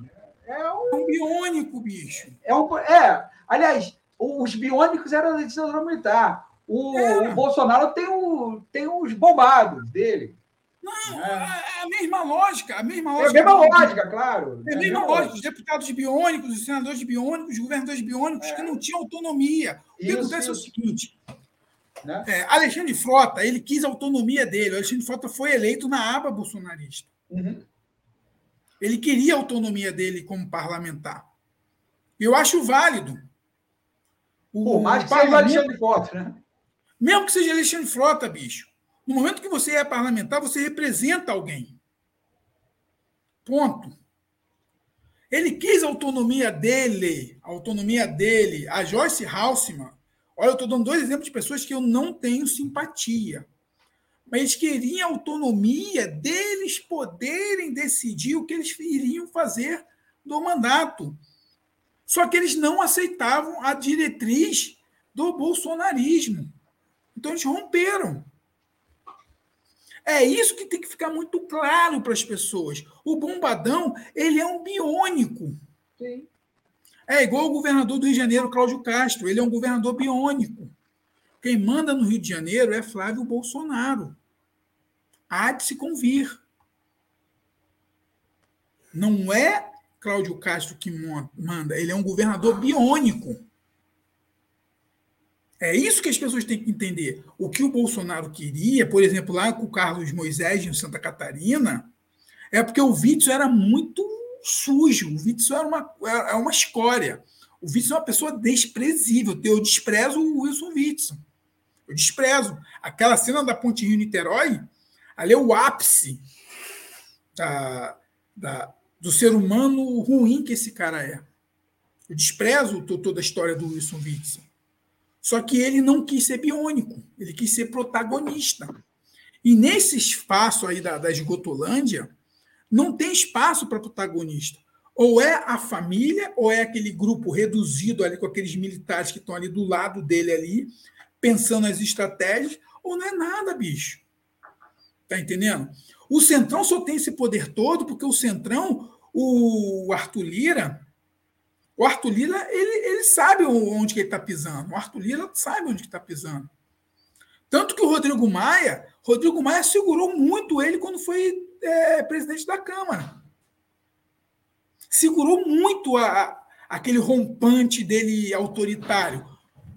É, é um, é um biônico, bicho. É, um, é Aliás, os biônicos eram da ditadura militar. O, o, Bolsonaro tem, o, tem os bombados dele. Não, é. é a mesma lógica, a mesma lógica. É a mesma lógica, claro. É a mesma, lógica. Os deputados biônicos, os senadores biônicos, os governadores biônicos é. que não tinham autonomia. O que acontece é o seguinte: né? é, Alexandre Frota, ele quis a autonomia dele. O Alexandre Frota foi eleito na aba bolsonarista. Uhum. Ele queria a autonomia dele como parlamentar. Eu acho válido. O, Por mais que seja Alexandre Frota, né? Mesmo que seja Alexandre Frota, bicho. No momento que você é parlamentar, você representa alguém. Ponto. Ele quis a autonomia dele, a autonomia dele. A Joyce Halseman, olha, eu estou dando dois exemplos de pessoas que eu não tenho simpatia. Mas eles queriam a autonomia deles poderem decidir o que eles iriam fazer do mandato. Só que eles não aceitavam a diretriz do bolsonarismo. Então eles romperam. É isso que tem que ficar muito claro para as pessoas. O bombadão, ele é um biônico. Sim. É igual o governador do Rio de Janeiro, Cláudio Castro. Ele é um governador biônico. Quem manda no Rio de Janeiro é Flávio Bolsonaro. Há de se convir. Não é Cláudio Castro que manda, ele é um governador biônico. É isso que as pessoas têm que entender. O que o Bolsonaro queria, por exemplo, lá com o Carlos Moisés em Santa Catarina, é porque o Witzel era muito sujo. O Witzel era uma, era uma escória. O Witzel é uma pessoa desprezível. Eu desprezo o Wilson Witzel. Eu desprezo. Aquela cena da Ponte Rio-Niterói, ali é o ápice da, da, do ser humano ruim que esse cara é. Eu desprezo toda a história do Wilson Witzel. Só que ele não quis ser biônico, ele quis ser protagonista. E nesse espaço aí da, da esgotolândia, não tem espaço para protagonista. Ou é a família, ou é aquele grupo reduzido ali com aqueles militares que estão ali do lado dele ali, pensando nas estratégias, ou não é nada, bicho. Tá entendendo? O Centrão só tem esse poder todo porque o Centrão, o Arthur Lira, o Arthur Lira, ele, ele sabe onde que ele está pisando. O Arthur Lira sabe onde que está pisando. Tanto que o Rodrigo Maia, Rodrigo Maia segurou muito ele quando foi é, presidente da Câmara. Segurou muito a, aquele rompante dele autoritário.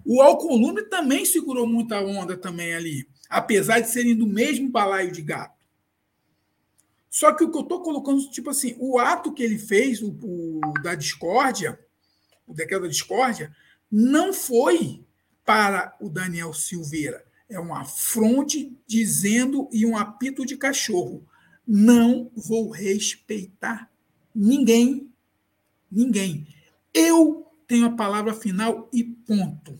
O Alcolumbre também segurou muita onda também ali, apesar de serem do mesmo balaio de gato. Só que o que eu estou colocando, tipo assim, o ato que ele fez, o, o da discórdia, o decreto da discórdia, não foi para o Daniel Silveira. É uma fronte dizendo e um apito de cachorro. Não vou respeitar ninguém. Ninguém. Eu tenho a palavra final e ponto.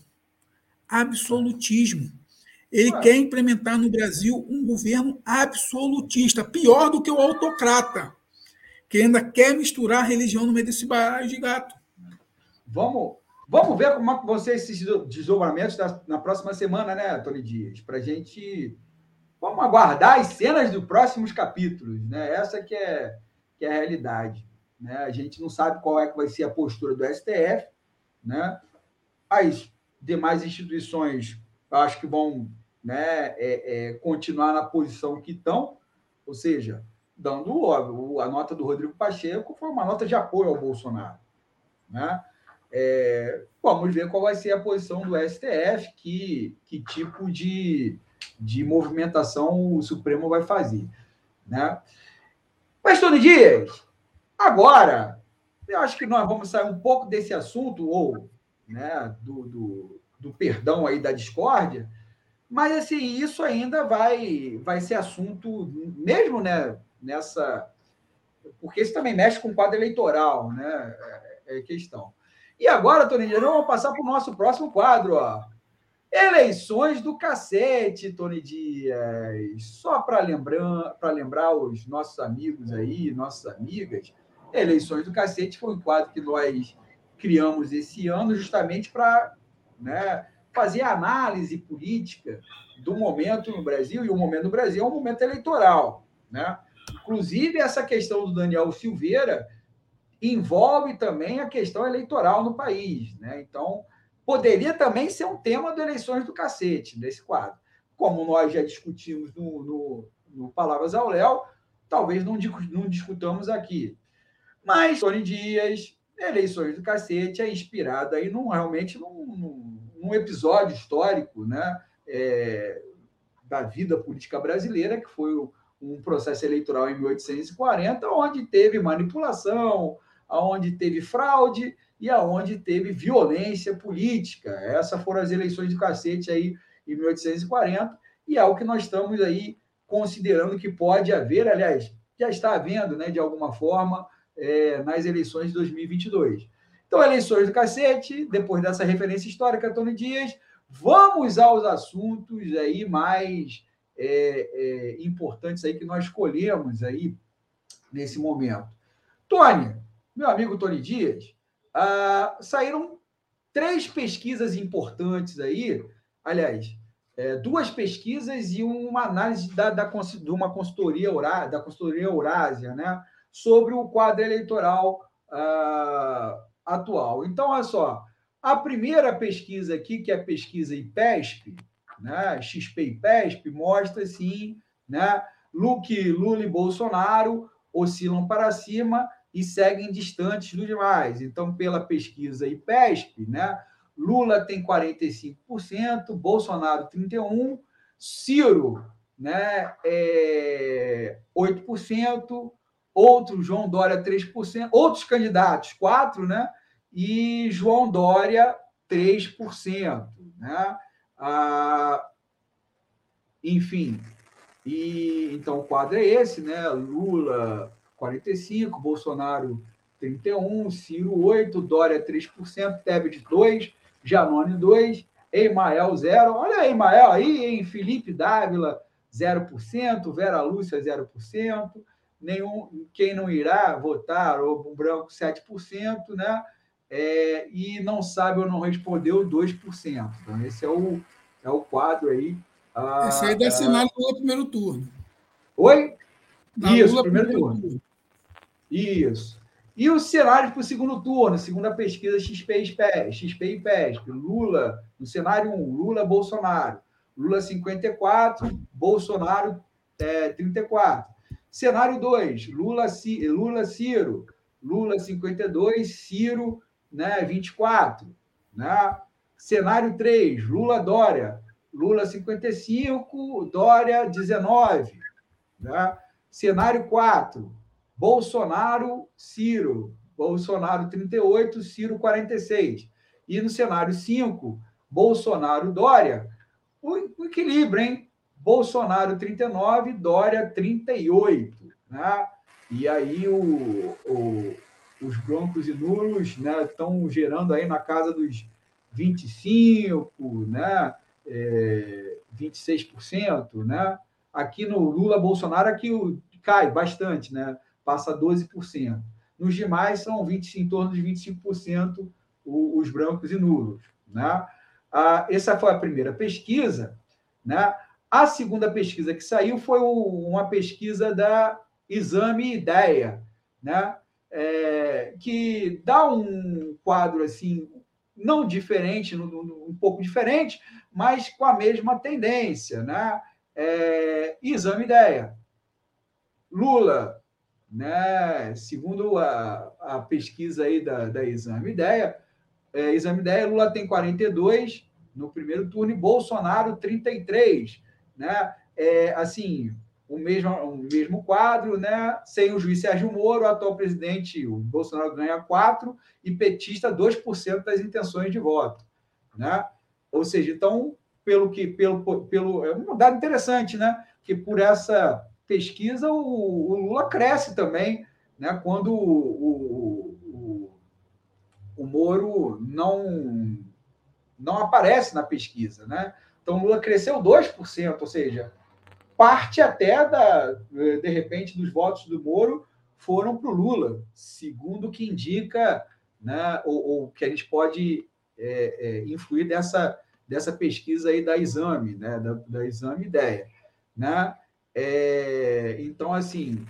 Absolutismo. Ele Ué. quer implementar no Brasil um governo absolutista, pior do que o autocrata, que ainda quer misturar a religião no meio desse baralho de gato. Vamos, vamos ver como é vão ser esses desdobramentos na, na próxima semana, né, Tony Dias? Para gente. Vamos aguardar as cenas dos próximos capítulos, né? Essa que é, que é a realidade. Né? A gente não sabe qual é que vai ser a postura do STF, né? As demais instituições, acho que vão né, é, é, continuar na posição que estão, ou seja, dando óbvio, a nota do Rodrigo Pacheco foi uma nota de apoio ao Bolsonaro, né? É, vamos ver qual vai ser a posição do STF, que, que tipo de, de movimentação o Supremo vai fazer. Né? Mas, Tony Dias, agora, eu acho que nós vamos sair um pouco desse assunto, ou né, do, do, do perdão aí da discórdia, mas assim, isso ainda vai, vai ser assunto, mesmo né, nessa. Porque isso também mexe com o quadro eleitoral, né? É, é questão. E agora, Tony Dias, vamos passar para o nosso próximo quadro, ó. Eleições do cacete, Tony Dias. Só para lembrar, lembrar os nossos amigos aí, nossas amigas, Eleições do cacete foi um quadro que nós criamos esse ano justamente para né, fazer análise política do momento no Brasil, e o momento no Brasil é um momento eleitoral. Né? Inclusive, essa questão do Daniel Silveira envolve também a questão eleitoral no país. Né? Então, poderia também ser um tema de eleições do cacete, desse quadro. Como nós já discutimos no, no, no Palavras ao Léo, talvez não, não discutamos aqui. Mas Tony Dias, eleições do cacete, é inspirado aí num, realmente num, num, num episódio histórico né? É, da vida política brasileira, que foi um processo eleitoral em 1840, onde teve manipulação, onde teve fraude e aonde teve violência política. Essas foram as eleições de cacete aí em 1840, e é o que nós estamos aí considerando que pode haver, aliás, já está havendo, né, de alguma forma, é, nas eleições de 2022. Então, eleições do cacete, depois dessa referência histórica, Tony Dias, vamos aos assuntos aí mais é, é, importantes aí que nós escolhemos aí nesse momento. Tony, meu amigo Tony Dias, ah, saíram três pesquisas importantes aí, aliás, é, duas pesquisas e uma análise da, da, de uma consultoria da consultoria Eurásia, né, sobre o quadro eleitoral ah, atual. Então, olha só, a primeira pesquisa aqui, que é a pesquisa IPESP, né, XP IPESP, mostra assim, né, Lula e Bolsonaro oscilam para cima e seguem distantes dos demais. Então, pela pesquisa IPESP, né, Lula tem 45%, Bolsonaro 31%, Ciro né, é 8%, outro João Dória 3%, outros candidatos 4%, né? e João Dória, 3%. Né? Ah, enfim, e então o quadro é esse, né? Lula 45, Bolsonaro 31, Ciro 8, Dória 3%, Tebet 2, Janone 2, Emael 0. Olha aí, Emael aí, hein? Felipe Dávila 0%, Vera Lúcia 0%, nenhum, quem não irá votar, ou um branco 7%, né? é, e não sabe ou não respondeu 2%. Então, esse é o, é o quadro aí. Ah, esse aí dá cenário do primeiro turno. Oi? Da Isso, Lula primeiro, primeiro turno. turno. Isso. E o cenário para o segundo turno, segundo a pesquisa XP e XP e PESP, Lula, no cenário 1, Lula, Bolsonaro. Lula 54, Bolsonaro é, 34. Cenário 2, Lula, Lula, Ciro. Lula 52, Ciro né, 24. Né? Cenário 3, Lula Dória. Lula 55, Dória 19. Né? Cenário 4, Bolsonaro, Ciro. Bolsonaro 38, Ciro 46. E no cenário 5, Bolsonaro, Dória, o, equilíbrio, hein? Bolsonaro 39, Dória 38. Né? E aí o, o, os brancos e nulos né, estão gerando aí na casa dos 25%, né, é, 26%. Né? Aqui no Lula Bolsonaro aqui cai bastante, né? Passa 12%. Nos demais são 20, em torno de 25% os brancos e nulos. Né? Ah, essa foi a primeira pesquisa. Né? A segunda pesquisa que saiu foi uma pesquisa da Exame Ideia, né? é, que dá um quadro assim não diferente, um pouco diferente, mas com a mesma tendência, né? É, exame ideia. Lula, né? Segundo a, a pesquisa aí da, da Exame Ideia, é, Exame Ideia, Lula tem 42 no primeiro turno e Bolsonaro 33, né? É, assim, o mesmo, o mesmo quadro, né? sem o juiz Sérgio Moro, o atual presidente, o Bolsonaro ganha 4% e petista 2% das intenções de voto. Né? Ou seja, então, pelo que. Pelo, pelo, é um dado interessante, né? Que por essa pesquisa o, o Lula cresce também, né? quando o, o, o Moro não, não aparece na pesquisa. Né? Então, Lula cresceu 2%, ou seja, parte até da, de repente, dos votos do Moro foram para o Lula, segundo o que indica, né, ou, ou que a gente pode é, é, influir dessa, dessa pesquisa aí da Exame, né, da, da Exame Ideia. Né? É, então, assim,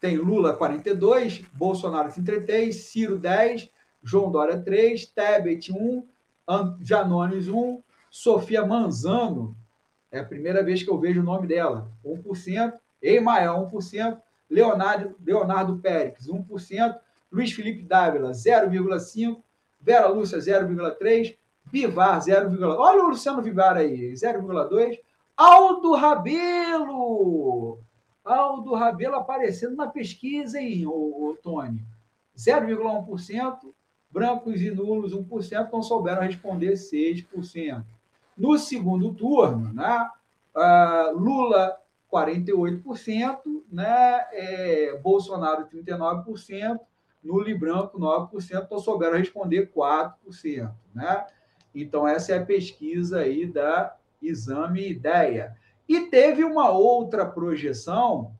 tem Lula 42, Bolsonaro 33, Ciro 10, João Dória 3, Tebet 1, Janones 1, Sofia Manzano, é a primeira vez que eu vejo o nome dela, 1%, Emael 1%, Leonardo, Leonardo Pérez 1%, Luiz Felipe Dávila 0,5%, Vera Lúcia 0,3%, Vivar 0,1%, olha o Luciano Vivar aí, 0,2%, Aldo Rabelo, Aldo Rabelo aparecendo na pesquisa, hein, o, o Tony? 0,1%, brancos e nulos 1%, não souberam responder 6%. No segundo turno, né, Lula 48%, né, é, Bolsonaro 39%, nulo e branco 9%, não souberam responder 4%. Né? Então, essa é a pesquisa aí da Exame Ideia. E teve uma outra projeção,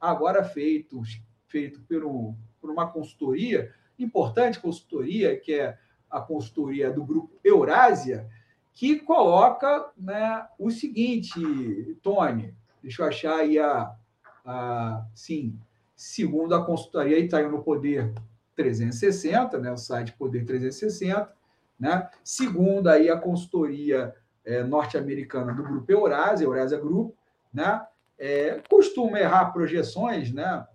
agora feito, feito por, um, por uma consultoria, importante consultoria, que é a consultoria do grupo Eurásia, que coloca né, o seguinte, Tony, deixa eu achar aí a, a sim, segundo a consultoria, está aí no Poder 360, né, o site Poder 360, né, segundo aí a consultoria é, norte-americana do grupo Eurásia, Eurásia Group, né, é, costuma errar projeções, né,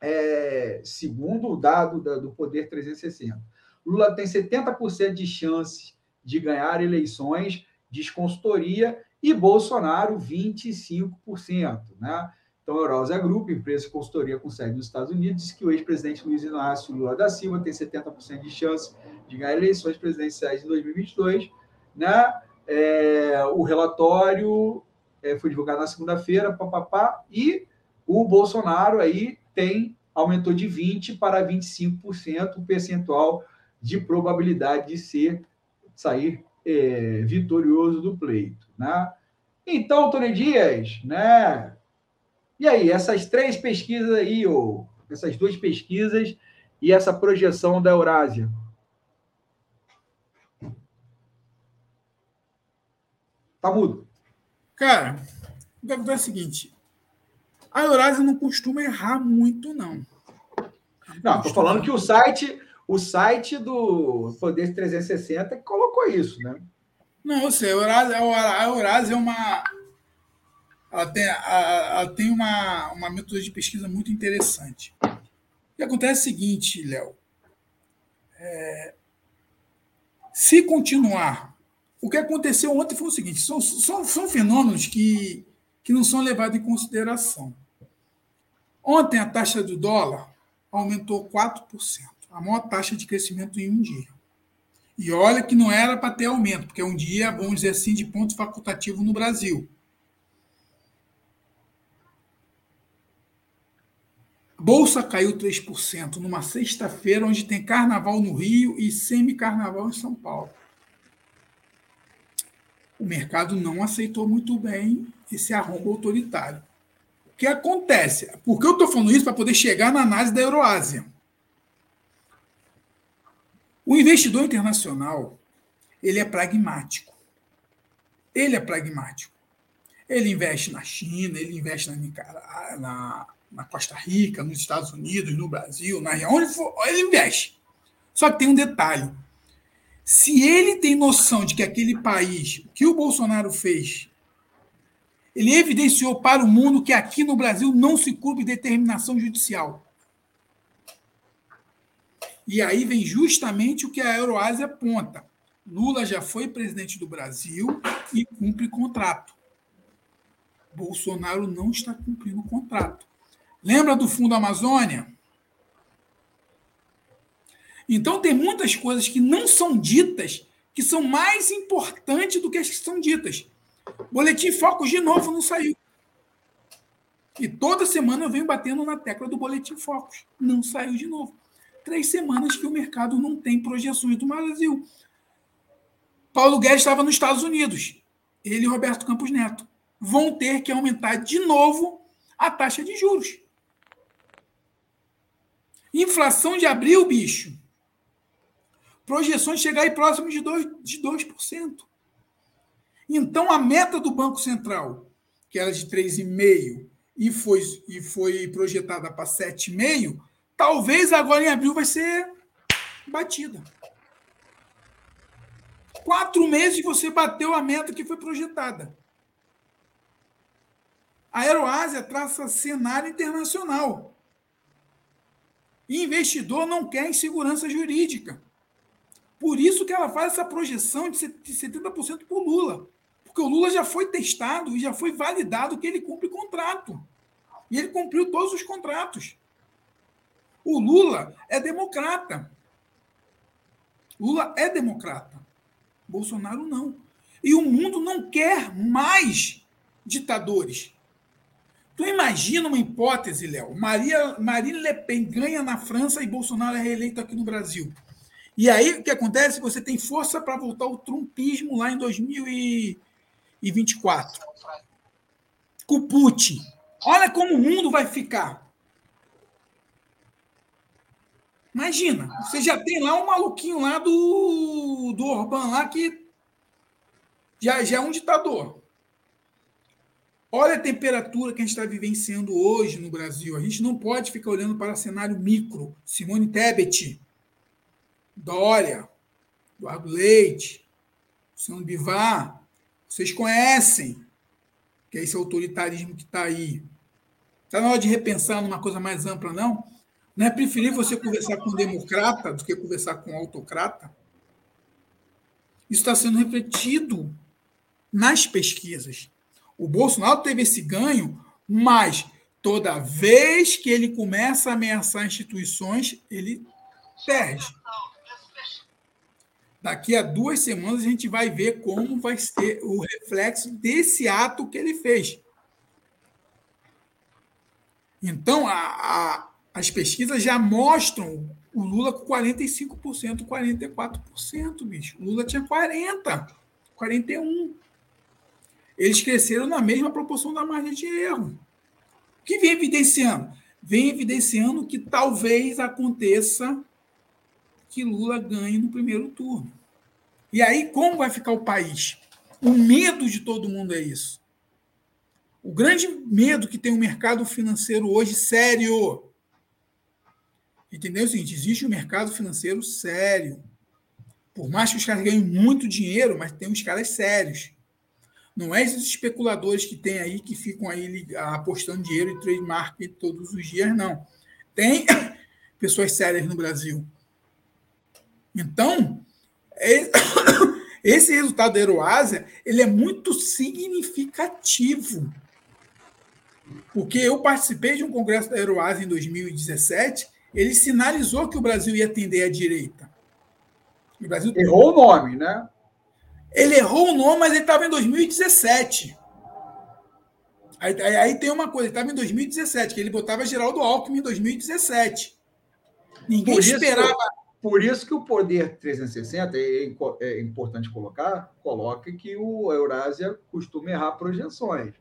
é, segundo o dado da, do Poder 360. Lula tem 70% de chance de ganhar eleições, diz consultoria, e Bolsonaro 25%. Né? Então, a Eurosa Group, empresa de consultoria com sede nos Estados Unidos, diz que o ex-presidente Luiz Inácio Lula da Silva tem 70% de chance de ganhar eleições presidenciais em 2022. Né? É, o relatório é, foi divulgado na segunda-feira, papapá, e o Bolsonaro aí tem aumentou de 20% para 25% o percentual de probabilidade de ser sair é, vitorioso do pleito. Né? Então, Tony Dias, né? E aí, essas três pesquisas aí, ou essas duas pesquisas e essa projeção da Eurásia? Tá mudo. Cara, o que acontece é o seguinte: a Eurásia não costuma errar muito, não. Não, estou falando que o site o site do Poder 360 colocou isso, né? Não, eu sei, a Eurásia, a é uma. Ela tem, ela tem uma, uma metodologia de pesquisa muito interessante. O que acontece é o seguinte, Léo. É, se continuar. O que aconteceu ontem foi o seguinte: são, são, são fenômenos que, que não são levados em consideração. Ontem a taxa do dólar aumentou 4% a maior taxa de crescimento em um dia. E olha que não era para ter aumento, porque é um dia, vamos dizer assim, de ponto facultativo no Brasil. Bolsa caiu 3% numa sexta-feira, onde tem carnaval no Rio e semi-carnaval em São Paulo. O mercado não aceitou muito bem esse arrombo autoritário. O que acontece? Por que eu estou falando isso? Para poder chegar na análise da Euroásia. O investidor internacional, ele é pragmático. Ele é pragmático. Ele investe na China, ele investe na, na, na Costa Rica, nos Estados Unidos, no Brasil, na onde for, ele investe. Só que tem um detalhe. Se ele tem noção de que aquele país, que o Bolsonaro fez, ele evidenciou para o mundo que aqui no Brasil não se cumpre determinação judicial. E aí vem justamente o que a Euroásia aponta. Lula já foi presidente do Brasil e cumpre contrato. Bolsonaro não está cumprindo o contrato. Lembra do Fundo Amazônia? Então tem muitas coisas que não são ditas que são mais importantes do que as que são ditas. Boletim Focus de novo não saiu. E toda semana eu venho batendo na tecla do Boletim Focus. Não saiu de novo três semanas que o mercado não tem projeções do Brasil. Paulo Guedes estava nos Estados Unidos. Ele e Roberto Campos Neto vão ter que aumentar de novo a taxa de juros. Inflação de abril, bicho. Projeções chegar aí próximo de 2%. De 2%. Então, a meta do Banco Central, que era de 3,5% e foi, e foi projetada para 7,5, talvez agora em abril vai ser batida. Quatro meses você bateu a meta que foi projetada. A Aeroásia traça cenário internacional. Investidor não quer insegurança jurídica. Por isso que ela faz essa projeção de 70% para o Lula. Porque o Lula já foi testado e já foi validado que ele cumpre contrato. E ele cumpriu todos os contratos. O Lula é democrata. Lula é democrata. Bolsonaro não. E o mundo não quer mais ditadores. Tu imagina uma hipótese, Léo. Maria, Marine Le Pen ganha na França e Bolsonaro é reeleito aqui no Brasil. E aí o que acontece? Você tem força para voltar ao trumpismo lá em 2024. Com o Putin. Olha como o mundo vai ficar. Imagina, você já tem lá um maluquinho lá do, do Orbán lá que já, já é um ditador. Olha a temperatura que a gente está vivenciando hoje no Brasil. A gente não pode ficar olhando para o cenário micro. Simone Tebet, Dória, Eduardo Leite, Luciano Bivar, vocês conhecem que é esse autoritarismo que está aí. Está na hora de repensar numa coisa mais ampla, não? Não é preferível você conversar com um democrata do que conversar com um autocrata? Isso está sendo refletido nas pesquisas. O Bolsonaro teve esse ganho, mas toda vez que ele começa a ameaçar instituições, ele perde. Daqui a duas semanas a gente vai ver como vai ser o reflexo desse ato que ele fez. Então, a, a, as pesquisas já mostram o Lula com 45%, 44%, bicho. O Lula tinha 40%, 41%. Eles cresceram na mesma proporção da margem de erro. O que vem evidenciando? Vem evidenciando que talvez aconteça que Lula ganhe no primeiro turno. E aí, como vai ficar o país? O medo de todo mundo é isso. O grande medo que tem o mercado financeiro hoje, sério, Entendeu? É o seguinte, existe um mercado financeiro sério. Por mais que os caras ganhem muito dinheiro, mas tem uns caras sérios. Não é esses especuladores que tem aí que ficam aí apostando dinheiro em trade market todos os dias, não. Tem pessoas sérias no Brasil. Então, esse resultado da Aeroásia ele é muito significativo. Porque eu participei de um congresso da Aeroásia em 2017 ele sinalizou que o Brasil ia atender à direita. O Brasil errou o nome, né? Ele errou o nome, mas ele estava em 2017. Aí, aí, aí, tem uma coisa, ele estava em 2017, que ele botava Geraldo Alckmin em 2017. Ninguém por esperava. Por isso que o Poder 360, é, é importante colocar, coloca que o Eurásia costuma errar projeções.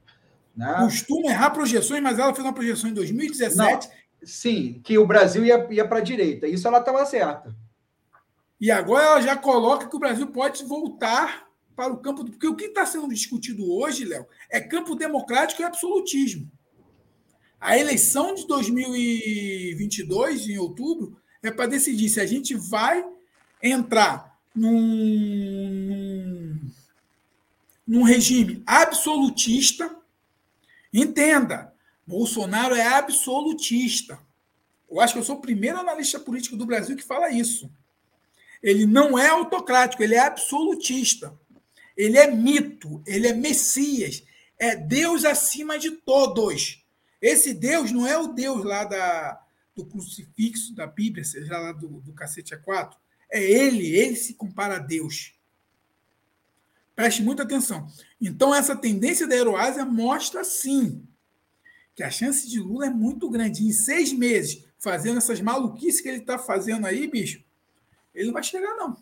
Né? Costuma errar projeções, mas ela fez uma projeção em 2017 Não. Sim, que o Brasil ia, ia para a direita. Isso ela estava certa. E agora ela já coloca que o Brasil pode voltar para o campo. Porque o que está sendo discutido hoje, Léo, é campo democrático e absolutismo. A eleição de 2022, em outubro, é para decidir se a gente vai entrar num, num regime absolutista. Entenda, Bolsonaro é absolutista. Eu acho que eu sou o primeiro analista político do Brasil que fala isso. Ele não é autocrático, ele é absolutista. Ele é mito, ele é Messias, é Deus acima de todos. Esse Deus não é o Deus lá da, do crucifixo da Bíblia, seja lá do, do cacete A4. É ele, ele se compara a Deus. Preste muita atenção. Então, essa tendência da Heroásia mostra sim que a chance de Lula é muito grande. Em seis meses, fazendo essas maluquices que ele está fazendo aí, bicho, ele não vai chegar, não.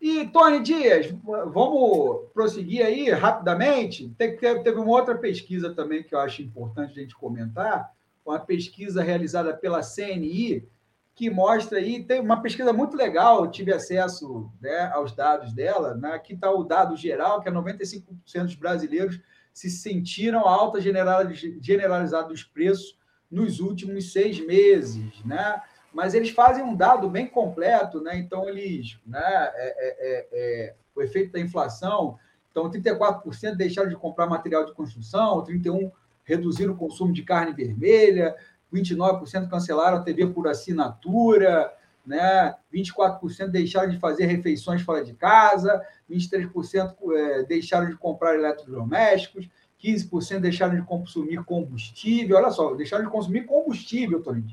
E, Tony Dias, vamos prosseguir aí rapidamente. Teve uma outra pesquisa também que eu acho importante a gente comentar, uma pesquisa realizada pela CNI, que mostra aí, tem uma pesquisa muito legal, tive acesso né, aos dados dela, né, aqui está o dado geral, que é 95% dos brasileiros se sentiram a alta generalizada dos preços nos últimos seis meses, né? Mas eles fazem um dado bem completo, né? Então, eles, né? É, é, é, é o efeito da inflação. Então, 34% deixaram de comprar material de construção, 31% reduziram o consumo de carne vermelha, 29% cancelaram a TV por assinatura, né? 24% deixaram de fazer refeições fora de casa, 23% é, deixaram de comprar eletrodomésticos, 15% deixaram de consumir combustível. Olha só, deixaram de consumir combustível, Tony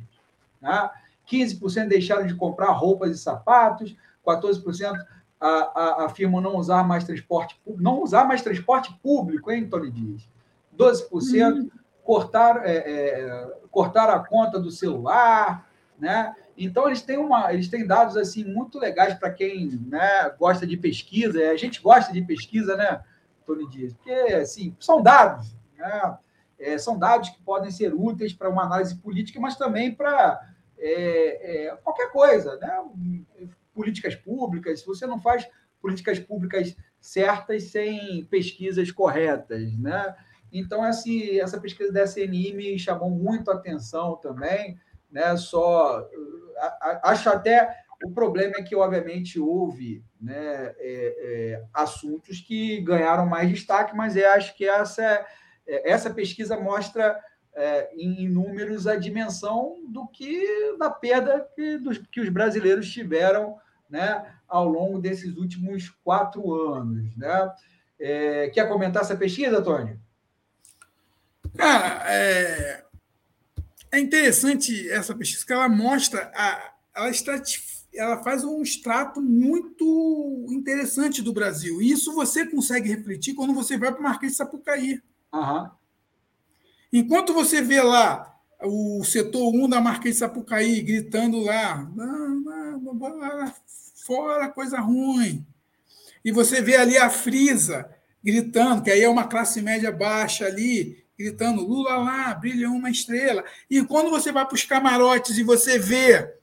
né? 15% deixaram de comprar roupas e sapatos, 14% a, a, afirmam não usar mais transporte não usar mais transporte público, hein, Tony Dias? 12% uhum. cortaram, é, é, cortaram a conta do celular, né? Então eles têm uma, eles têm dados assim muito legais para quem né, gosta de pesquisa. A gente gosta de pesquisa, né, Tony Dias? Porque assim, são dados, né? É, são dados que podem ser úteis para uma análise política, mas também para é, é, qualquer coisa, né? Políticas públicas. Se você não faz políticas públicas certas sem pesquisas corretas, né? Então, essa pesquisa da SNI me chamou muito a atenção também, né? Só acho até o problema é que, obviamente, houve né, é, é, assuntos que ganharam mais destaque, mas eu acho que essa, é, essa pesquisa mostra é, em números a dimensão do que da perda que, dos, que os brasileiros tiveram né, ao longo desses últimos quatro anos. Né? É, quer comentar essa pesquisa, Tony? Cara, é, é interessante essa pesquisa que ela mostra, a, ela, ela faz um extrato muito interessante do Brasil. E isso você consegue refletir quando você vai para o Marquês de Sapucaí. Uhum. Enquanto você vê lá o setor 1 da Marquês de Sapucaí gritando lá, não, não, não, fora coisa ruim. E você vê ali a Frisa gritando, que aí é uma classe média baixa ali, gritando Lula lá, brilha uma estrela. E quando você vai para os camarotes e você vê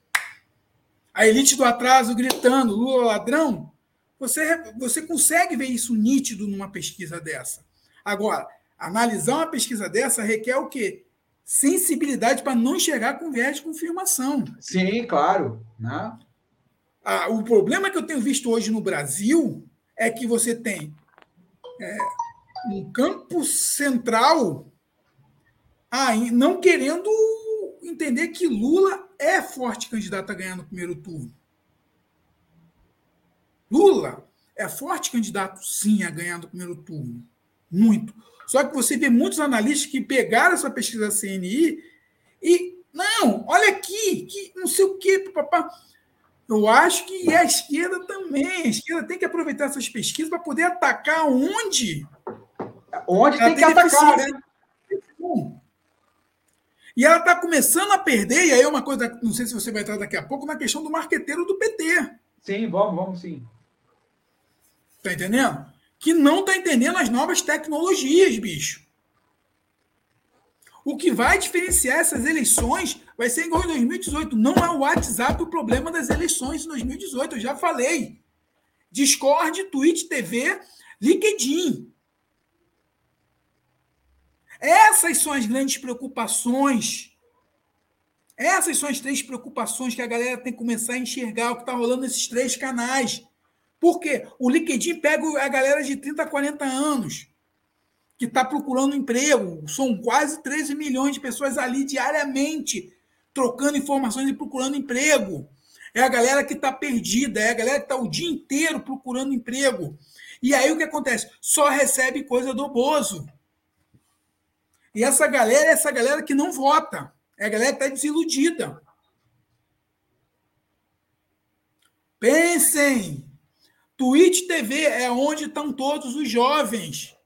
a elite do atraso gritando Lula ladrão, você, você consegue ver isso nítido numa pesquisa dessa. Agora, analisar uma pesquisa dessa requer o quê? Sensibilidade para não chegar com viés de confirmação. Sim, claro. Né? Ah, o problema que eu tenho visto hoje no Brasil é que você tem é, um campo central não querendo entender que Lula é forte candidato a ganhar no primeiro turno. Lula é forte candidato, sim, a ganhar no primeiro turno. Muito. Só que você vê muitos analistas que pegaram essa pesquisa da CNI e, não, olha aqui, que não sei o quê, papá. Eu acho que a esquerda também. A esquerda tem que aproveitar essas pesquisas para poder atacar onde Onde ela tem que atacar, né? E ela está começando a perder, e aí é uma coisa, não sei se você vai entrar daqui a pouco, na questão do marqueteiro do PT. Sim, vamos, vamos sim. Tá entendendo? Que não está entendendo as novas tecnologias, bicho. O que vai diferenciar essas eleições vai ser igual em 2018. Não é o WhatsApp o problema das eleições em 2018. Eu já falei. Discord, Twitch TV, LinkedIn. Essas são as grandes preocupações. Essas são as três preocupações que a galera tem que começar a enxergar o que está rolando nesses três canais. Por quê? O LinkedIn pega a galera de 30 a 40 anos que está procurando emprego. São quase 13 milhões de pessoas ali diariamente trocando informações e procurando emprego. É a galera que está perdida, é a galera que está o dia inteiro procurando emprego. E aí o que acontece? Só recebe coisa do Bozo. E essa galera é essa galera que não vota. É a galera que está desiludida. Pensem. Twitch TV é onde estão todos os jovens.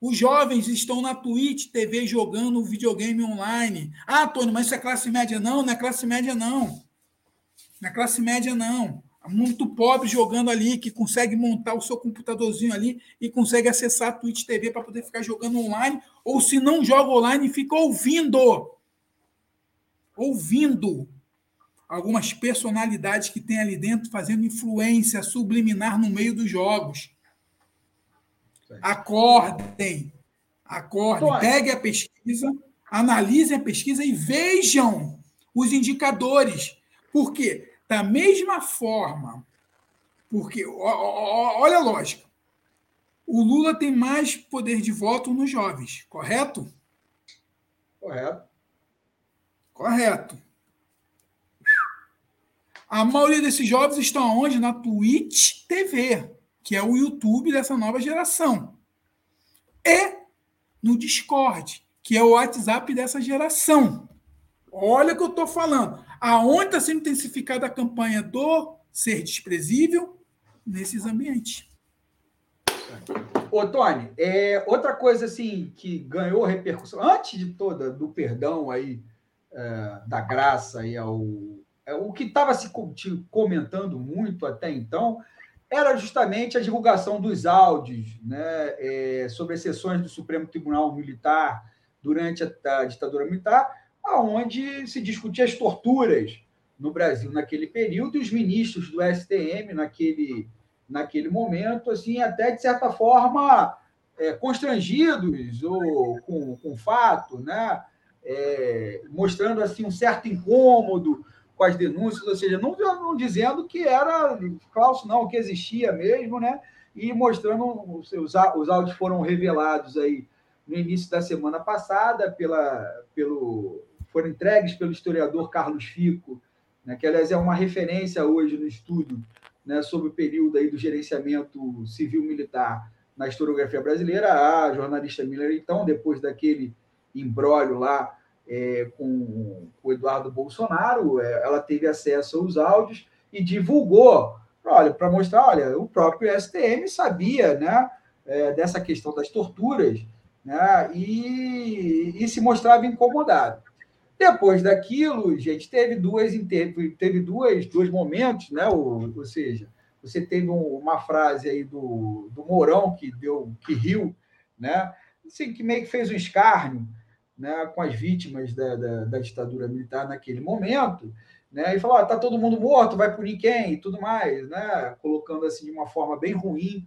Os jovens estão na Twitch TV jogando videogame online. Ah, Tony, mas isso é classe média? Não, não é classe média, não. Não é classe média, não muito pobre jogando ali, que consegue montar o seu computadorzinho ali e consegue acessar a Twitch TV para poder ficar jogando online, ou se não joga online, fica ouvindo. Ouvindo algumas personalidades que tem ali dentro fazendo influência subliminar no meio dos jogos. Acordem. Acordem. Peguem a pesquisa, analisem a pesquisa e vejam os indicadores. Por quê? Da mesma forma, porque, olha a lógica, o Lula tem mais poder de voto nos jovens, correto? Correto. Correto. A maioria desses jovens estão onde? Na Twitch TV, que é o YouTube dessa nova geração. E no Discord, que é o WhatsApp dessa geração. Olha o que eu estou falando. Aonde está sendo intensificada a campanha do ser desprezível? Nesses ambientes. Ô, Tony, é, outra coisa assim que ganhou repercussão, antes de toda, do perdão aí, é, da graça e ao. É, o que estava se comentando muito até então era justamente a divulgação dos áudios né, é, sobre as sessões do Supremo Tribunal Militar durante a, a ditadura militar, aonde se discutia as torturas no Brasil naquele período, e os ministros do STM naquele, naquele momento, assim, até de certa forma é, constrangidos ou com, com fato, né? É, mostrando assim um certo incômodo com as denúncias, ou seja, não, não dizendo que era falso, não, que existia mesmo, né? E mostrando os, os áudios foram revelados aí no início da semana passada pela, pelo, foram entregues pelo historiador Carlos Fico, né, que aliás é uma referência hoje no estudo né, sobre o período aí do gerenciamento civil-militar na historiografia brasileira. A jornalista Miller, então, depois daquele embrólio lá é, com o Eduardo Bolsonaro, é, ela teve acesso aos áudios e divulgou, olha, para mostrar, olha, o próprio STM sabia, né, é, dessa questão das torturas, né, e, e se mostrava incomodado. Depois daquilo, gente, teve duas teve duas, dois momentos, né? Ou, ou seja, você teve uma frase aí do, do Mourão que deu que riu, né? Assim, que meio que fez um escárnio né, com as vítimas da, da, da ditadura militar naquele momento, né? E falou: ah, tá todo mundo morto, vai punir quem e tudo mais, né? Colocando assim de uma forma bem ruim.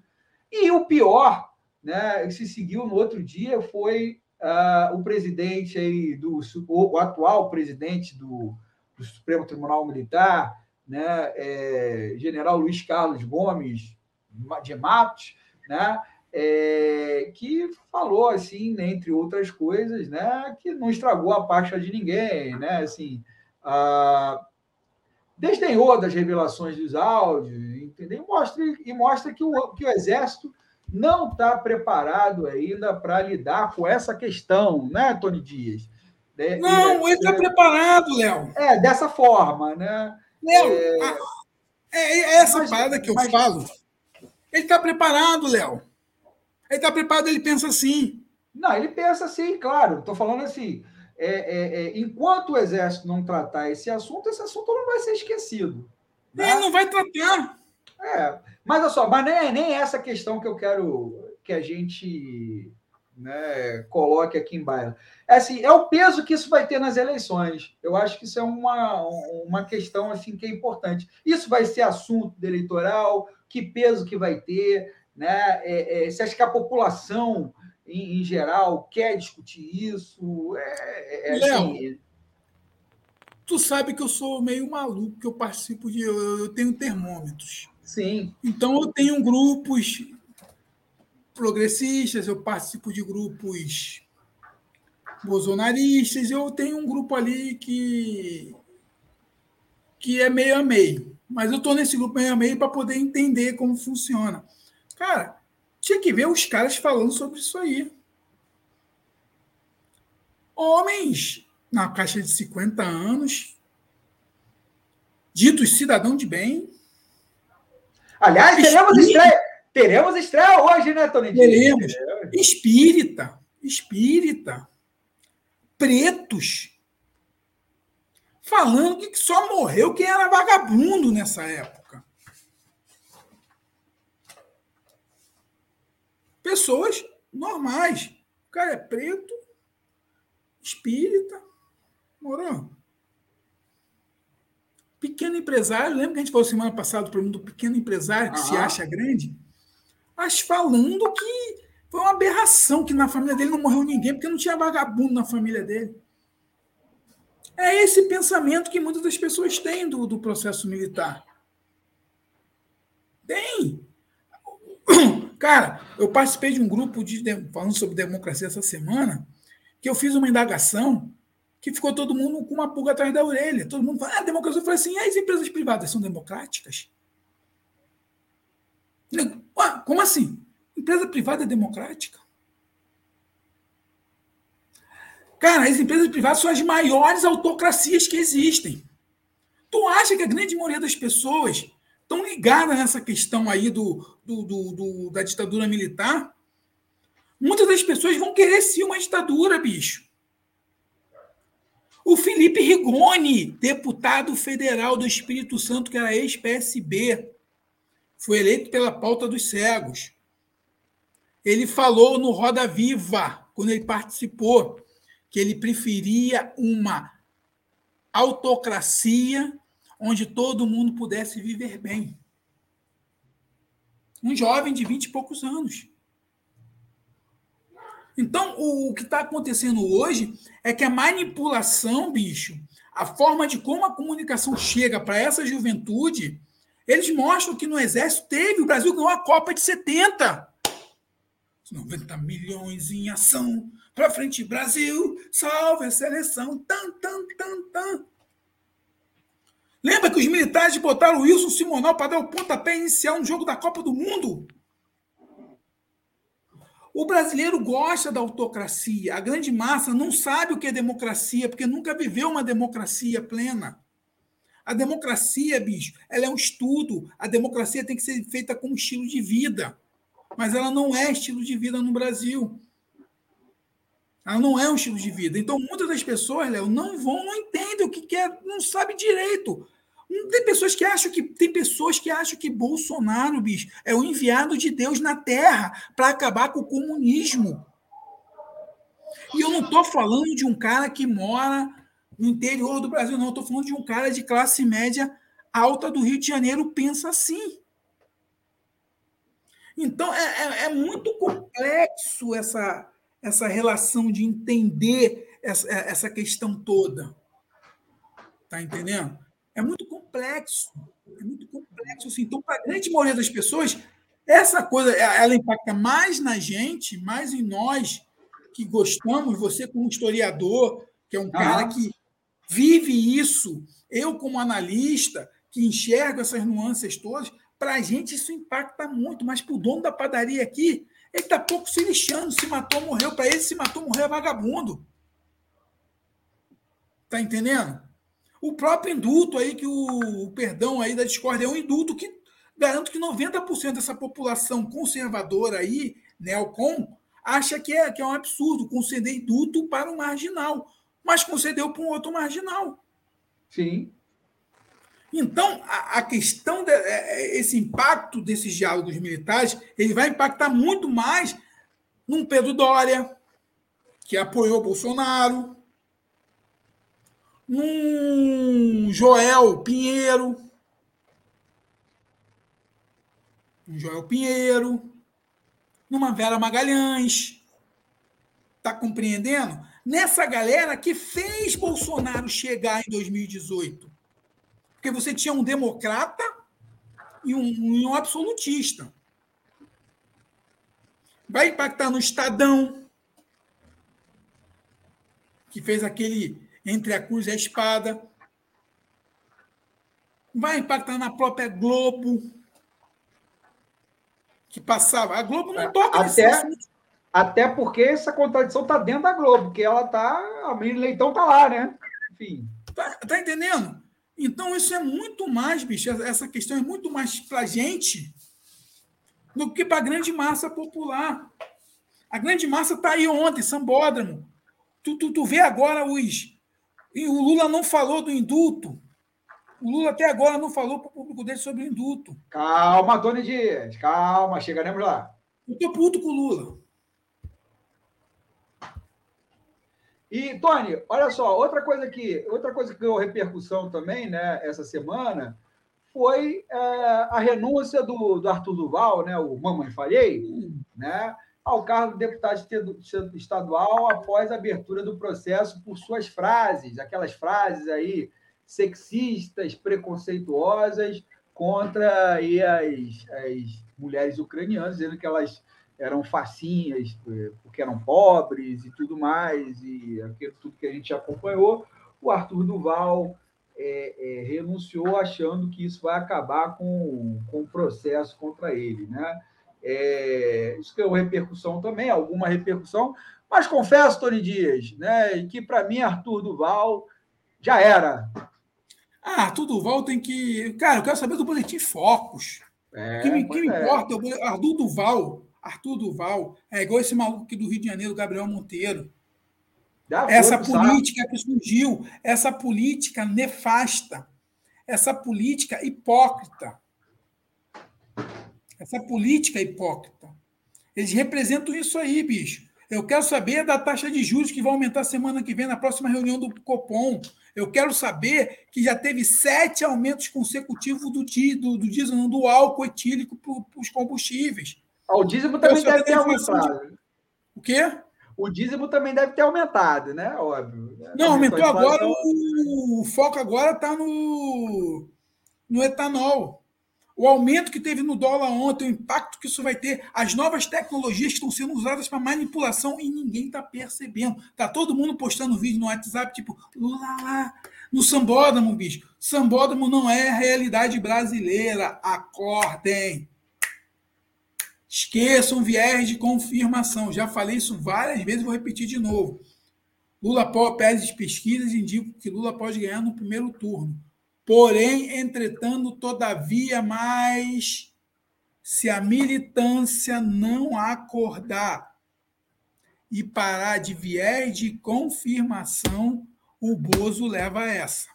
E o pior, né, que se seguiu no outro dia foi uh, o presidente aí do o atual presidente do, do Supremo Tribunal Militar, né, é, General Luiz Carlos Gomes de Matos, né, é, que falou assim, né, entre outras coisas, né, que não estragou a pasta de ninguém, né, assim, desdenhou das revelações dos áudios, entendeu? E mostra, e mostra que, o, que o Exército não está preparado ainda para lidar com essa questão, né, Tony Dias? É, não, ele está é, preparado, Léo. É, dessa forma, né? Léo, é, é, é essa mas, parada que eu mas, falo. Ele está preparado, Léo. Ele está preparado, ele pensa assim. Não, ele pensa assim, claro. Estou falando assim. É, é, é, enquanto o Exército não tratar esse assunto, esse assunto não vai ser esquecido. Né? Ele não vai tratar. É, mas olha só, mas nem, é nem essa questão que eu quero que a gente né, coloque aqui em baila. É, assim, é o peso que isso vai ter nas eleições. Eu acho que isso é uma, uma questão assim que é importante. Isso vai ser assunto eleitoral, que peso que vai ter, né? É, é, você acha que a população em, em geral quer discutir isso? É, é, é assim, tu sabe que eu sou meio maluco, que eu participo de. Eu, eu tenho termômetros. Sim. Então, eu tenho grupos progressistas, eu participo de grupos bolsonaristas, eu tenho um grupo ali que, que é meio a meio. Mas eu estou nesse grupo meio a meio para poder entender como funciona. Cara, tinha que ver os caras falando sobre isso aí. Homens na caixa de 50 anos, ditos cidadão de bem, Aliás, teremos estreia, teremos estreia hoje, né, Tony? Teremos. Espírita. Espírita. Pretos. Falando que só morreu quem era vagabundo nessa época. Pessoas normais. O cara é preto, espírita, morou. Pequeno empresário, lembra que a gente falou semana passada do problema do pequeno empresário que se acha grande? Mas falando que Foi uma aberração que na família dele não morreu ninguém, porque não tinha vagabundo na família dele. É esse pensamento que muitas das pessoas têm do, do processo militar. Tem. Cara, eu participei de um grupo de, falando sobre democracia essa semana, que eu fiz uma indagação que ficou todo mundo com uma pulga atrás da orelha. Todo mundo fala, ah, democracia. Eu falei assim, as empresas privadas são democráticas? Como assim? Empresa privada é democrática? Cara, as empresas privadas são as maiores autocracias que existem. Tu acha que a grande maioria das pessoas estão ligadas nessa questão aí do, do, do, do, da ditadura militar? Muitas das pessoas vão querer sim uma ditadura, bicho. O Felipe Rigoni, deputado federal do Espírito Santo, que era ex-PSB, foi eleito pela pauta dos cegos. Ele falou no Roda Viva, quando ele participou, que ele preferia uma autocracia onde todo mundo pudesse viver bem. Um jovem de vinte e poucos anos. Então, o, que está acontecendo hoje é que a manipulação, bicho, a forma de como a comunicação chega para essa juventude, eles mostram que no Exército teve, o Brasil ganhou a Copa de 70. 90 milhões em ação, para frente Brasil, salve a seleção, tan, tan, tan, tan. Lembra que os militares botaram o Wilson Simonal para dar o pontapé inicial no jogo da Copa do Mundo? O brasileiro gosta da autocracia. A grande massa não sabe o que é democracia, porque nunca viveu uma democracia plena. A democracia, bicho, ela é um estudo. A democracia tem que ser feita como estilo de vida. Mas ela não é estilo de vida no Brasil. Ela não é um estilo de vida. Então, muitas das pessoas, Léo, não vão, não entendem o que é, não sabe direito. Tem pessoas que acham que tem pessoas que acham que Bolsonaro, bicho, é o enviado de Deus na Terra para acabar com o comunismo. E eu não estou falando de um cara que mora no interior do Brasil, não. Estou falando de um cara de classe média alta do Rio de Janeiro pensa assim. Então é, é, é muito complexo essa, essa relação de entender essa, essa questão toda. Tá entendendo? É muito complexo. É muito complexo. Assim. Então, para a grande maioria das pessoas, essa coisa ela impacta mais na gente, mais em nós que gostamos. Você, como historiador, que é um cara que vive isso, eu, como analista, que enxergo essas nuances todas, para a gente isso impacta muito. Mas para o dono da padaria aqui, ele está pouco se lixando. Se matou, morreu. Para ele, se matou, morreu é vagabundo. Tá entendendo? O próprio indulto aí, que o, o perdão aí da discórdia é um indulto que garanto que 90% dessa população conservadora aí, neocon, acha que é, que é um absurdo conceder indulto para um marginal, mas concedeu para um outro marginal. Sim. Então, a, a questão, de, é, é, esse impacto desses diálogos militares, ele vai impactar muito mais num Pedro Dória, que apoiou Bolsonaro, num Joel Pinheiro, um Joel Pinheiro, numa Vera Magalhães. Tá compreendendo? Nessa galera que fez Bolsonaro chegar em 2018. Porque você tinha um democrata e um, um absolutista. Vai impactar no Estadão, que fez aquele entre a cruz e a espada. Vai impactar na própria Globo, que passava. A Globo não toca até, Até porque essa contradição está dentro da Globo, que ela está. A Miriam Leitão está lá, né? Enfim. Tá, tá, entendendo? Então, isso é muito mais, bicho. Essa questão é muito mais para a gente do que para a grande massa popular. A grande massa está aí ontem, Sambódromo. Tu, tu, tu vê agora os, e o Lula não falou do indulto. O Lula até agora não falou para o público dele sobre o indulto. Calma, Tony Dias. Calma, chegaremos lá. Eu estou puto com o Lula. E, Tony, olha só, outra coisa que, outra coisa que deu repercussão também, né, essa semana, foi é, a renúncia do, do Arthur Duval, né, o Mamãe Falhei, né, ao cargo de deputado estadual após a abertura do processo por suas frases, aquelas frases aí sexistas, preconceituosas contra aí, as, as mulheres ucranianas, dizendo que elas eram facinhas eh, porque eram pobres e tudo mais, e aquilo tudo que a gente acompanhou. O Arthur Duval é, é, renunciou achando que isso vai acabar com, com o processo contra ele. Né? É, isso uma repercussão também, alguma repercussão, mas confesso, Tony Dias, né, que para mim Arthur Duval já era. Ah, Arthur Duval tem que. Cara, eu quero saber do Boletim Focos. É, o que me, que me é. importa, Arthur Duval, Arthur Duval, é igual esse maluco aqui do Rio de Janeiro, Gabriel Monteiro. essa política que surgiu, essa política nefasta, essa política hipócrita. Essa política hipócrita. Eles representam isso aí, bicho. Eu quero saber da taxa de juros que vai aumentar semana que vem na próxima reunião do Copom. Eu quero saber que já teve sete aumentos consecutivos do, do, do diesel, não, do álcool etílico para os combustíveis. Ah, o dízimo também deve ter aumentado. De... O quê? O dízimo também deve ter aumentado, né? Óbvio. Não, aumentou agora. O, o foco agora está no, no etanol o aumento que teve no dólar ontem, o impacto que isso vai ter, as novas tecnologias que estão sendo usadas para manipulação e ninguém está percebendo. Tá todo mundo postando vídeo no WhatsApp, tipo, Lula lá, no sambódromo, bicho. Sambódromo não é a realidade brasileira. Acordem. Esqueçam viés de confirmação. Já falei isso várias vezes, vou repetir de novo. Lula pede pesquisas indicam que Lula pode ganhar no primeiro turno. Porém, entretanto, todavia, mais se a militância não acordar e parar de viés de confirmação, o Bozo leva essa.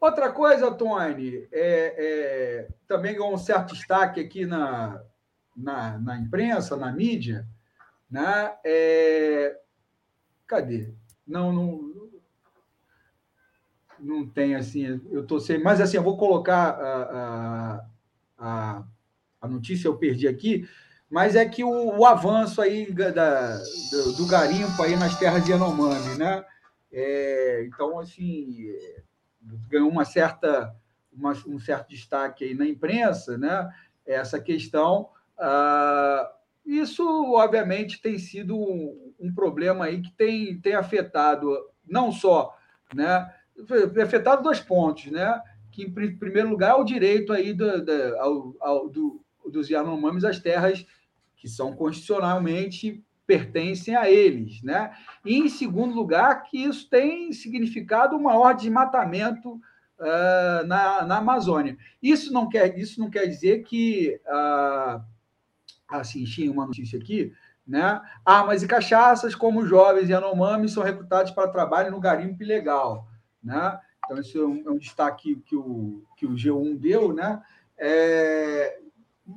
Outra coisa, Tony, é, é, também com um certo destaque aqui na, na, na imprensa, na mídia, né? É, cadê? Não, não, não tem assim, eu estou sem, mas assim, eu vou colocar a, a, a, notícia, eu perdi aqui, mas é que o, o avanço aí da, do, do, garimpo aí nas terras de Yanomami, né? É, então, assim, ganhou uma certa, uma, um certo destaque aí na imprensa, né? Essa questão. Ah, isso, obviamente, tem sido um, um problema aí que tem, tem afetado não só né, afetado dois pontos, né? Que, em primeiro lugar, é o direito aí do, do, ao, ao, do, dos Yanomamis às terras que são constitucionalmente pertencem a eles, né? E, em segundo lugar, que isso tem significado uma ordem de matamento uh, na, na Amazônia. Isso não quer, isso não quer dizer que, uh, assim, tinha uma notícia aqui, né? Armas e cachaças, como jovens Yanomamis, são recrutados para trabalho no garimpo ilegal. Né? Então, esse é um, é um destaque que o, que o G1 deu, né? É,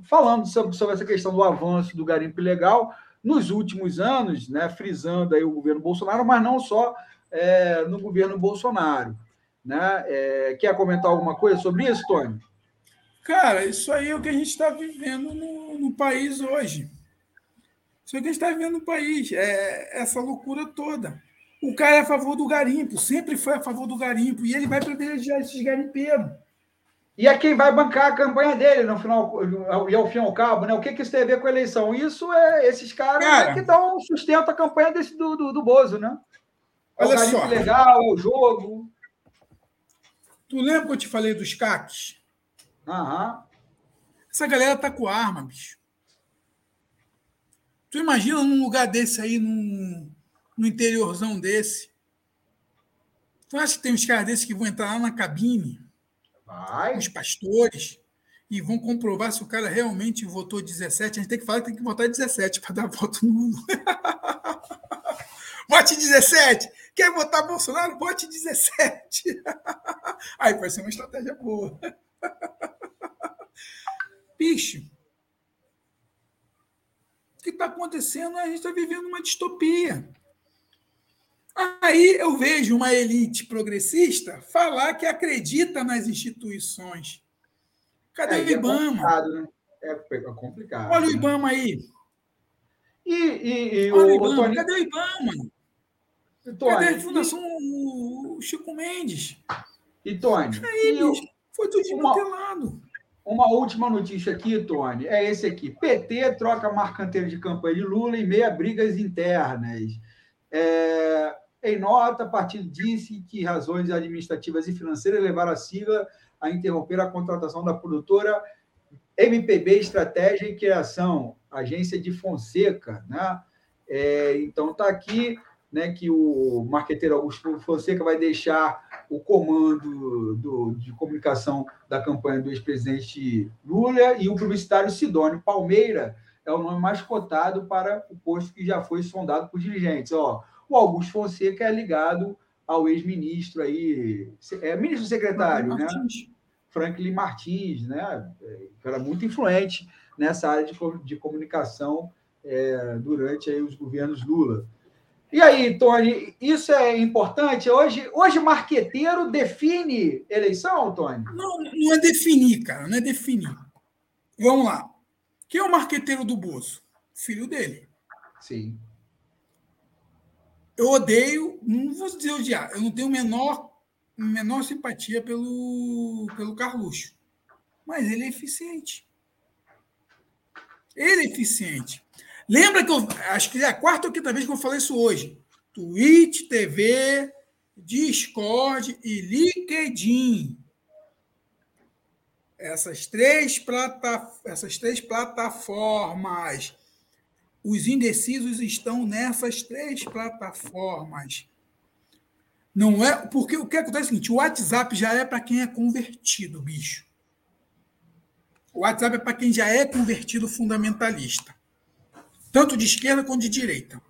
falando sobre, sobre essa questão do avanço do garimpo ilegal nos últimos anos, né, frisando aí o governo Bolsonaro, mas não só é, no governo Bolsonaro. Né? É, quer comentar alguma coisa sobre isso, Tony? Cara, isso aí é o que a gente está vivendo no, no, país hoje. Isso é o que a gente está vivendo no país, é essa loucura toda. O cara é a favor do garimpo, sempre foi a favor do garimpo, e ele vai privilegiar esses garimpeiros. E é quem vai bancar a campanha dele, no final, e ao fim e ao cabo, né? O que, que isso tem a ver com a eleição? Isso é esses caras cara, que dão sustento à campanha desse, do, do, do Bozo, né? É olha o garimpo só. legal, o jogo. Tu lembra que eu te falei dos CACs? Aham. Essa galera tá com arma, bicho. Tu imagina num lugar desse aí, num, no interiorzão desse. Tu acha que tem uns caras desses que vão entrar lá na cabine? Vai. Os pastores. E vão comprovar se o cara realmente votou 17. A gente tem que falar que tem que votar 17 para dar voto nulo. Vote 17! Quer votar Bolsonaro? Vote 17! Aí vai ser uma estratégia boa. Bicho, o que está acontecendo? A gente está vivendo uma distopia. Aí eu vejo uma elite progressista falar que acredita nas instituições. Cadê é, o é Ibama? É complicado, né? É complicado. Olha o né? Ibama aí. E, e, e o, o Tony... Cadê o mano? Tony, cadê a Fundação e... Chico Mendes? E Tony? Aí, e foi tudo desmantelado. Uma, uma última notícia aqui, Tony, é esse aqui. PT troca marcanteiro de campanha de Lula em meia brigas internas. É, em nota, o partido disse que razões administrativas e financeiras levaram a sigla a interromper a contratação da produtora MPB Estratégia e Criação, agência de Fonseca, né? É, então está aqui, né, que o marqueteiro Augusto Fonseca vai deixar o comando do, de comunicação da campanha do ex-presidente Lula e o publicitário Sidônio Palmeira é o nome mais cotado para o posto que já foi sondado por dirigentes. Ó, o Augusto Fonseca é ligado ao ex-ministro aí, é ministro secretário, né? Franklin Martins, né? É, era muito influente nessa área de, de comunicação é, durante aí os governos Lula. E aí, Tony, isso é importante? Hoje, hoje marqueteiro define eleição, Tony? Não, não é definir, cara, não é definir. Vamos lá. Quem é o marqueteiro do Bolso? Filho dele. Sim. Eu odeio, não vou dizer odiar, eu não tenho menor, menor simpatia pelo, pelo Carluxo. Mas ele é eficiente. Ele é eficiente. Lembra que eu acho que é a quarta ou quinta vez que eu falei isso hoje. Twitch, TV, Discord e LinkedIn. Essas três, plata, essas três plataformas os indecisos estão nessas três plataformas. Não é porque o que acontece é o seguinte: o WhatsApp já é para quem é convertido, bicho. O WhatsApp é para quem já é convertido fundamentalista, tanto de esquerda quanto de direita.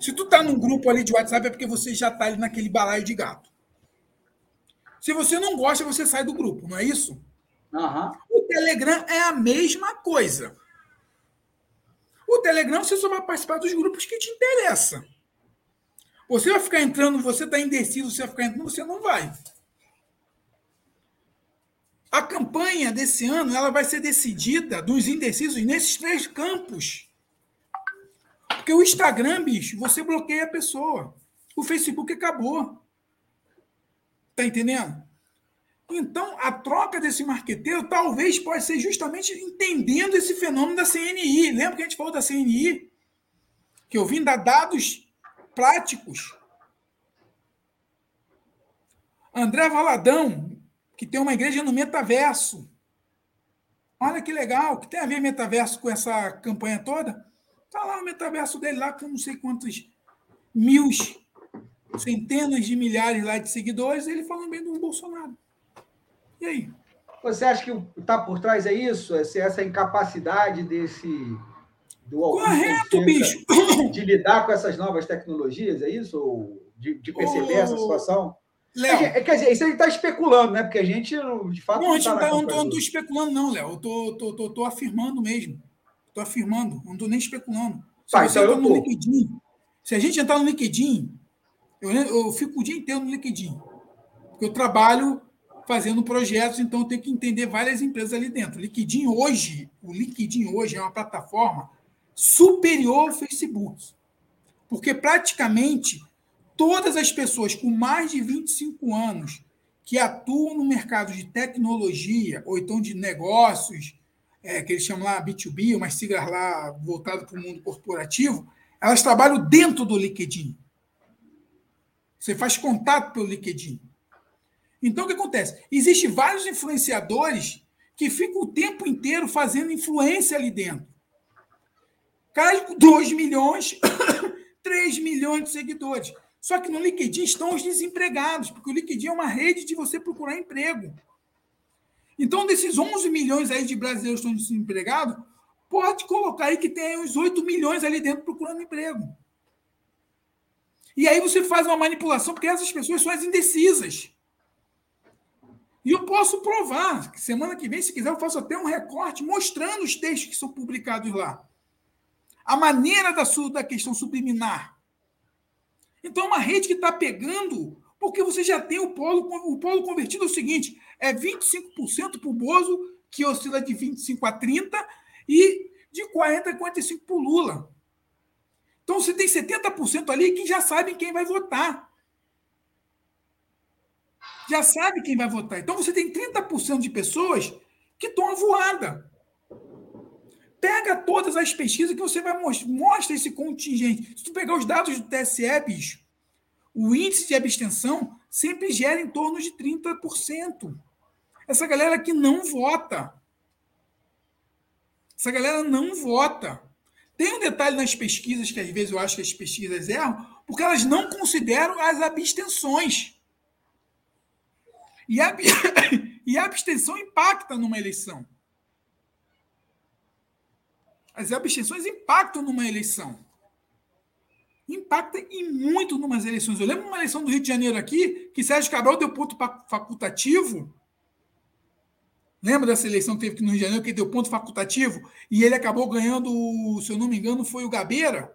Se tu tá num grupo ali de WhatsApp é porque você já tá ali naquele balaio de gato. Se você não gosta, você sai do grupo, não é isso? Uhum. O Telegram é a mesma coisa. O Telegram você só vai participar dos grupos que te interessam. Você vai ficar entrando, você está indeciso, você vai ficar entrando, você não vai. A campanha desse ano ela vai ser decidida dos indecisos nesses três campos. Porque o Instagram, bicho, você bloqueia a pessoa. O Facebook acabou. Tá entendendo? Então, a troca desse marqueteiro talvez pode ser justamente entendendo esse fenômeno da CNI. Lembra que a gente falou da CNI? Que eu vim dar dados práticos. André Valadão, que tem uma igreja no metaverso. Olha que legal, que tem a ver metaverso com essa campanha toda? Está lá o metaverso dele lá com não sei quantos mil, centenas de milhares lá de seguidores, ele falando bem do Bolsonaro. E aí? Você acha que está por trás é isso? Essa incapacidade desse do Correto, bicho. de lidar com essas novas tecnologias, é isso? Ou de, de perceber essa situação? Léo, é, quer dizer, isso aí está especulando, né? Porque a gente, de fato, não, a gente não está tá, estou especulando, não, Léo. Eu tô, tô, tô, tô, afirmando mesmo. Estou afirmando, não estou nem especulando. Se tá, então no LinkedIn, se a gente entrar no LinkedIn, eu, eu fico o dia inteiro no LinkedIn. Porque eu trabalho fazendo projetos, então tem que entender várias empresas ali dentro. O LinkedIn hoje, o LinkedIn hoje é uma plataforma superior ao Facebook. Porque praticamente todas as pessoas com mais de 25 anos que atuam no mercado de tecnologia ou então de negócios, é, que eles chamam lá B2B, umas siglas lá voltadas para o mundo corporativo, elas trabalham dentro do LinkedIn. Você faz contato pelo LinkedIn. Então, o que acontece? Existem vários influenciadores que ficam o tempo inteiro fazendo influência ali dentro. Cai 2 milhões, 3 milhões de seguidores. Só que no LinkedIn estão os desempregados, porque o LinkedIn é uma rede de você procurar emprego. Então, desses 11 milhões aí de brasileiros que estão desempregados, pode colocar aí que tem uns 8 milhões ali dentro procurando emprego. E aí você faz uma manipulação, porque essas pessoas são as indecisas. E eu posso provar, semana que vem, se quiser, eu faço até um recorte mostrando os textos que são publicados lá. A maneira da, sua, da questão subliminar. Então, é uma rede que está pegando, porque você já tem o polo, o polo convertido é o seguinte: é 25% para o Bozo, que oscila de 25% a 30%, e de 40% a 45% para o Lula. Então você tem 70% ali que já sabem quem vai votar. Já sabe quem vai votar. Então você tem 30% de pessoas que estão voada. Pega todas as pesquisas que você vai mostrar, mostra esse contingente. Se tu pegar os dados do TSE, bicho, o índice de abstenção sempre gera em torno de 30%. Essa galera que não vota. Essa galera não vota. Tem um detalhe nas pesquisas que às vezes eu acho que as pesquisas erram, porque elas não consideram as abstenções. E a, e a abstenção impacta numa eleição. As abstenções impactam numa eleição. Impacta em muito numas eleições. Eu lembro uma eleição do Rio de Janeiro aqui, que Sérgio Cabral deu ponto facultativo. Lembra dessa eleição que teve aqui no Rio de Janeiro, que deu ponto facultativo? E ele acabou ganhando, se eu não me engano, foi o Gabeira.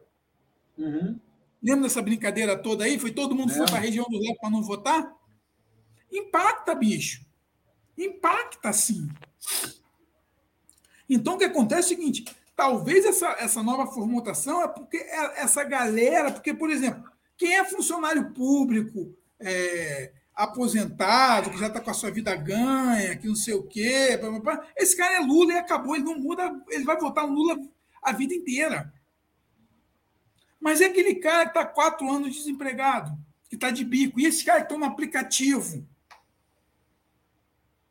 Uhum. Lembra dessa brincadeira toda aí? Foi todo mundo é. foi para a região do Leste para não votar? Impacta, bicho. Impacta, sim. Então, o que acontece é o seguinte: Talvez essa, essa nova formatação é porque é essa galera, porque, por exemplo, quem é funcionário público, é, aposentado, que já está com a sua vida ganha, que não sei o quê, blá, blá, blá, esse cara é Lula e acabou, ele não muda, ele vai votar Lula a vida inteira. Mas é aquele cara que está quatro anos desempregado, que está de bico, e esse cara que está no aplicativo.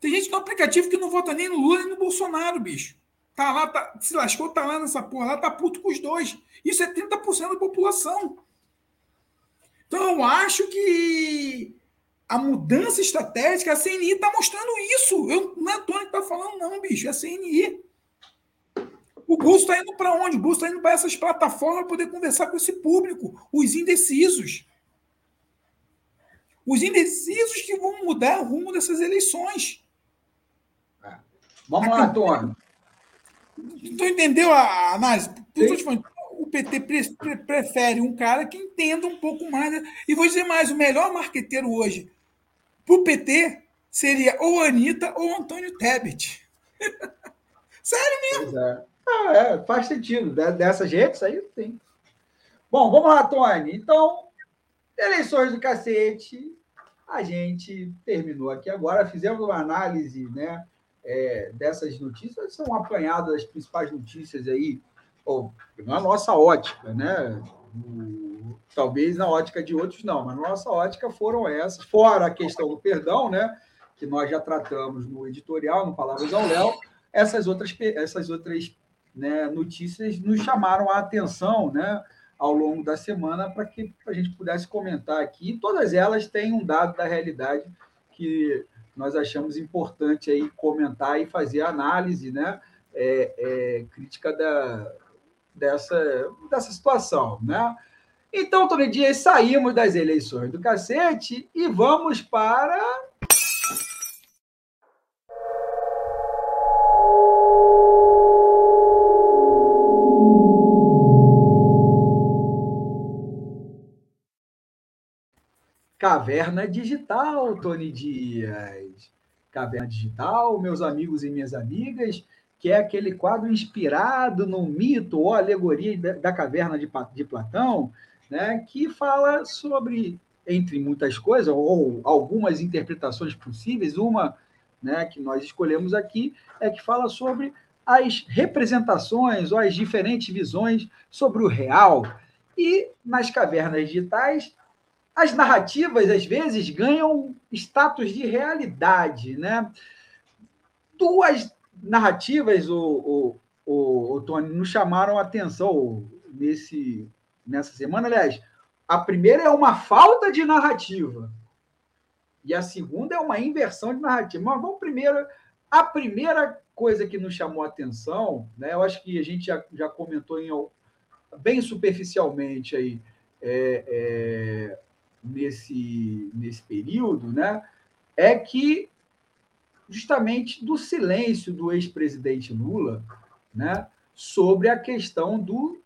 Tem gente no aplicativo que não vota nem no Lula nem no Bolsonaro, bicho. Tá lá, tá, se lascou, tá lá nessa porra lá, tá puto com os dois. Isso é 30% da população. Então eu acho que a mudança estratégica, a CNI está mostrando isso. Eu, não é Tony que está falando, não, bicho, é a CNI. O Bolso está indo para onde? O Bolso está indo para essas plataformas poder conversar com esse público, os indecisos. Os indecisos que vão mudar o rumo dessas eleições. Vamos lá, Tony. Tu entendeu a análise? O PT prefere um cara que entenda um pouco mais. Né? E vou dizer mais: o melhor marqueteiro hoje para o PT seria ou Anitta ou Antônio Tebet. Sério mesmo. É. Ah, é, faz sentido. Dessas redes aí tem. Bom, vamos lá, Tony. Então, eleições do cacete. A gente terminou aqui agora, fizemos uma análise, né? É, dessas notícias são apanhadas as principais notícias aí, ou, na nossa ótica, né? Talvez na ótica de outros não, mas na nossa ótica foram essas, fora a questão do perdão, né? Que nós já tratamos no editorial, no Palavras ao Léo, essas outras, essas outras né, notícias nos chamaram a atenção, né? Ao longo da semana, para que a gente pudesse comentar aqui. Todas elas têm um dado da realidade que nós achamos importante aí comentar e fazer análise, né, é, é, crítica da, dessa, dessa situação, né? Então, todo dia saímos das eleições do cacete e vamos para Caverna Digital, Tony Dias. Caverna Digital, meus amigos e minhas amigas, que é aquele quadro inspirado no mito ou alegoria da caverna de, de Platão, né, que fala sobre, entre muitas coisas, ou algumas interpretações possíveis, uma né, que nós escolhemos aqui é que fala sobre as representações ou as diferentes visões sobre o real. E nas cavernas digitais, as narrativas, às vezes, ganham status de realidade. Né? Duas narrativas, o, o, o, o Tony, nos chamaram a atenção nesse, nessa semana. Aliás, a primeira é uma falta de narrativa. E a segunda é uma inversão de narrativa. Mas vamos primeiro. A primeira coisa que nos chamou a atenção, né, eu acho que a gente já, já comentou em, bem superficialmente aí, é, é, nesse, nesse período, né, é que justamente do silêncio do ex-presidente Lula né, sobre a questão do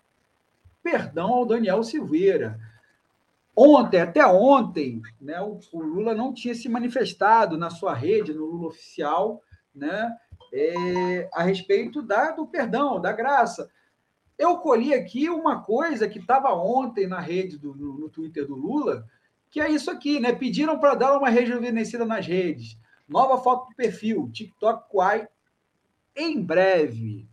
perdão ao Daniel Silveira. Ontem, até ontem, né, o, o Lula não tinha se manifestado na sua rede, no Lula oficial, né, é, a respeito da, do perdão, da graça. Eu colhi aqui uma coisa que estava ontem na rede, do, no, no, Twitter do Lula, que é isso aqui, né? Pediram para dar uma rejuvenescida nas redes. Nova foto do perfil, TikTok Quai, em breve.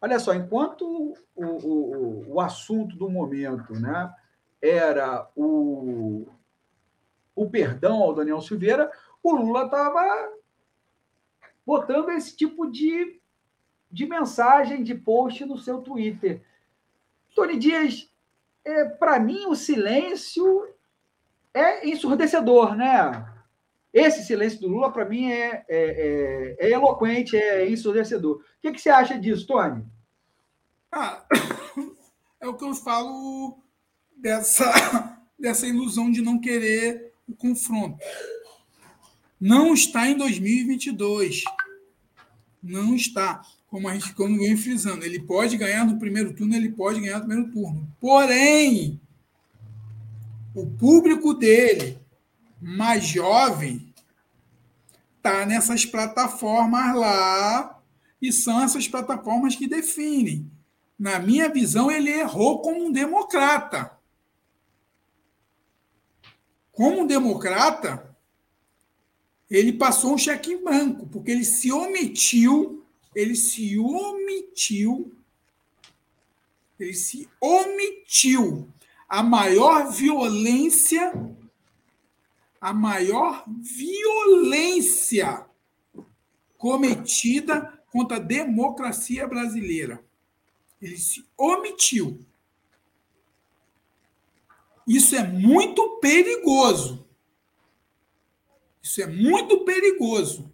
Olha só, enquanto o, o, o assunto do momento né, era o, o perdão ao Daniel Silveira, o Lula estava botando esse tipo de, de mensagem, de post no seu Twitter. Tony Dias, é, para mim, o silêncio é ensurdecedor, né? Esse silêncio do Lula, para mim, é, é, é, é, eloquente, é ensurdecedor. O que, que você acha disso, Tony? Ah, é o que eu falo dessa, dessa ilusão de não querer o confronto. Não está em 2022. Não está. Como a gente como vem frisando, ele pode ganhar no primeiro turno, ele pode ganhar no primeiro turno. Porém, o público dele, mais jovem, está nessas plataformas lá e são essas plataformas que definem. Na minha visão, ele errou como um democrata. Como um democrata, ele passou um cheque em branco, porque ele se omitiu, ele se omitiu, ele se omitiu a maior violência, a maior violência cometida contra a democracia brasileira. Ele se omitiu. Isso é muito perigoso. Isso é muito perigoso.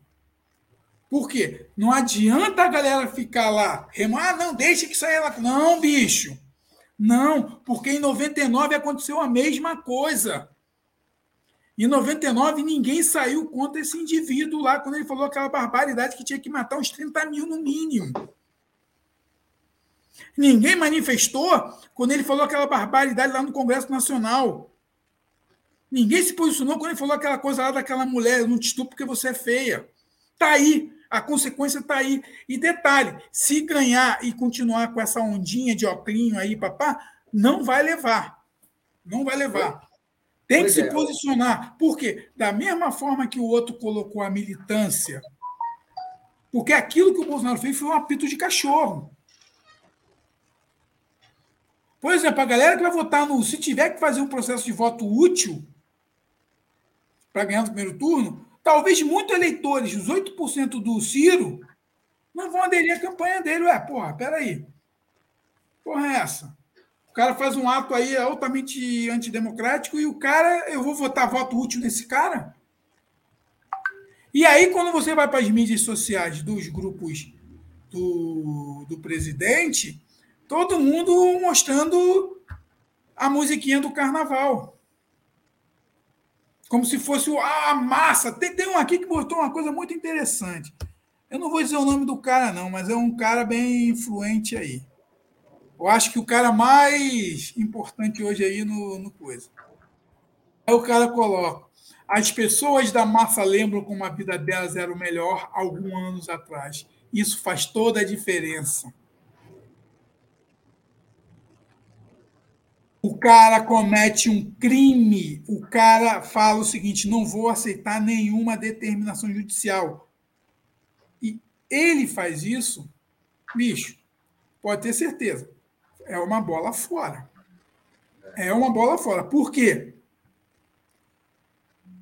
Por quê? Não adianta a galera ficar lá, ah, não, deixa que saia lá. Não, bicho. Não, porque em 99 aconteceu a mesma coisa. Em 99, ninguém saiu contra esse indivíduo lá, quando ele falou aquela barbaridade que tinha que matar uns 30 mil no mínimo. Ninguém manifestou quando ele falou aquela barbaridade lá no Congresso Nacional. Ninguém se posicionou quando ele falou aquela coisa lá daquela mulher, não te estupro porque você é feia. Tá aí, a consequência tá aí. E detalhe, se ganhar e continuar com essa ondinha de oclinho aí, papá, não vai levar. Não vai levar. Tem que se é. posicionar. Por quê? Da mesma forma que o outro colocou a militância, porque aquilo que o Bolsonaro fez foi um apito de cachorro. Por exemplo, a galera que vai votar no. Se tiver que fazer um processo de voto útil, para ganhar no primeiro turno, talvez muitos eleitores, os 8% do Ciro, não vão aderir à campanha dele. Ué, porra, peraí. Porra, é essa? O cara faz um ato aí altamente antidemocrático e o cara, eu vou votar voto útil nesse cara? E aí, quando você vai para as mídias sociais dos grupos do, do presidente, todo mundo mostrando a musiquinha do carnaval. Como se fosse a massa. Tem, tem um aqui que botou uma coisa muito interessante. Eu não vou dizer o nome do cara, não, mas é um cara bem influente aí. Eu acho que o cara mais importante hoje aí no, no coisa. Aí o cara coloca. As pessoas da massa lembram como a vida delas era o melhor alguns anos atrás. Isso faz toda a diferença. O cara comete um crime, o cara fala o seguinte: não vou aceitar nenhuma determinação judicial. E ele faz isso, bicho, pode ter certeza, é uma bola fora. É uma bola fora. Por quê?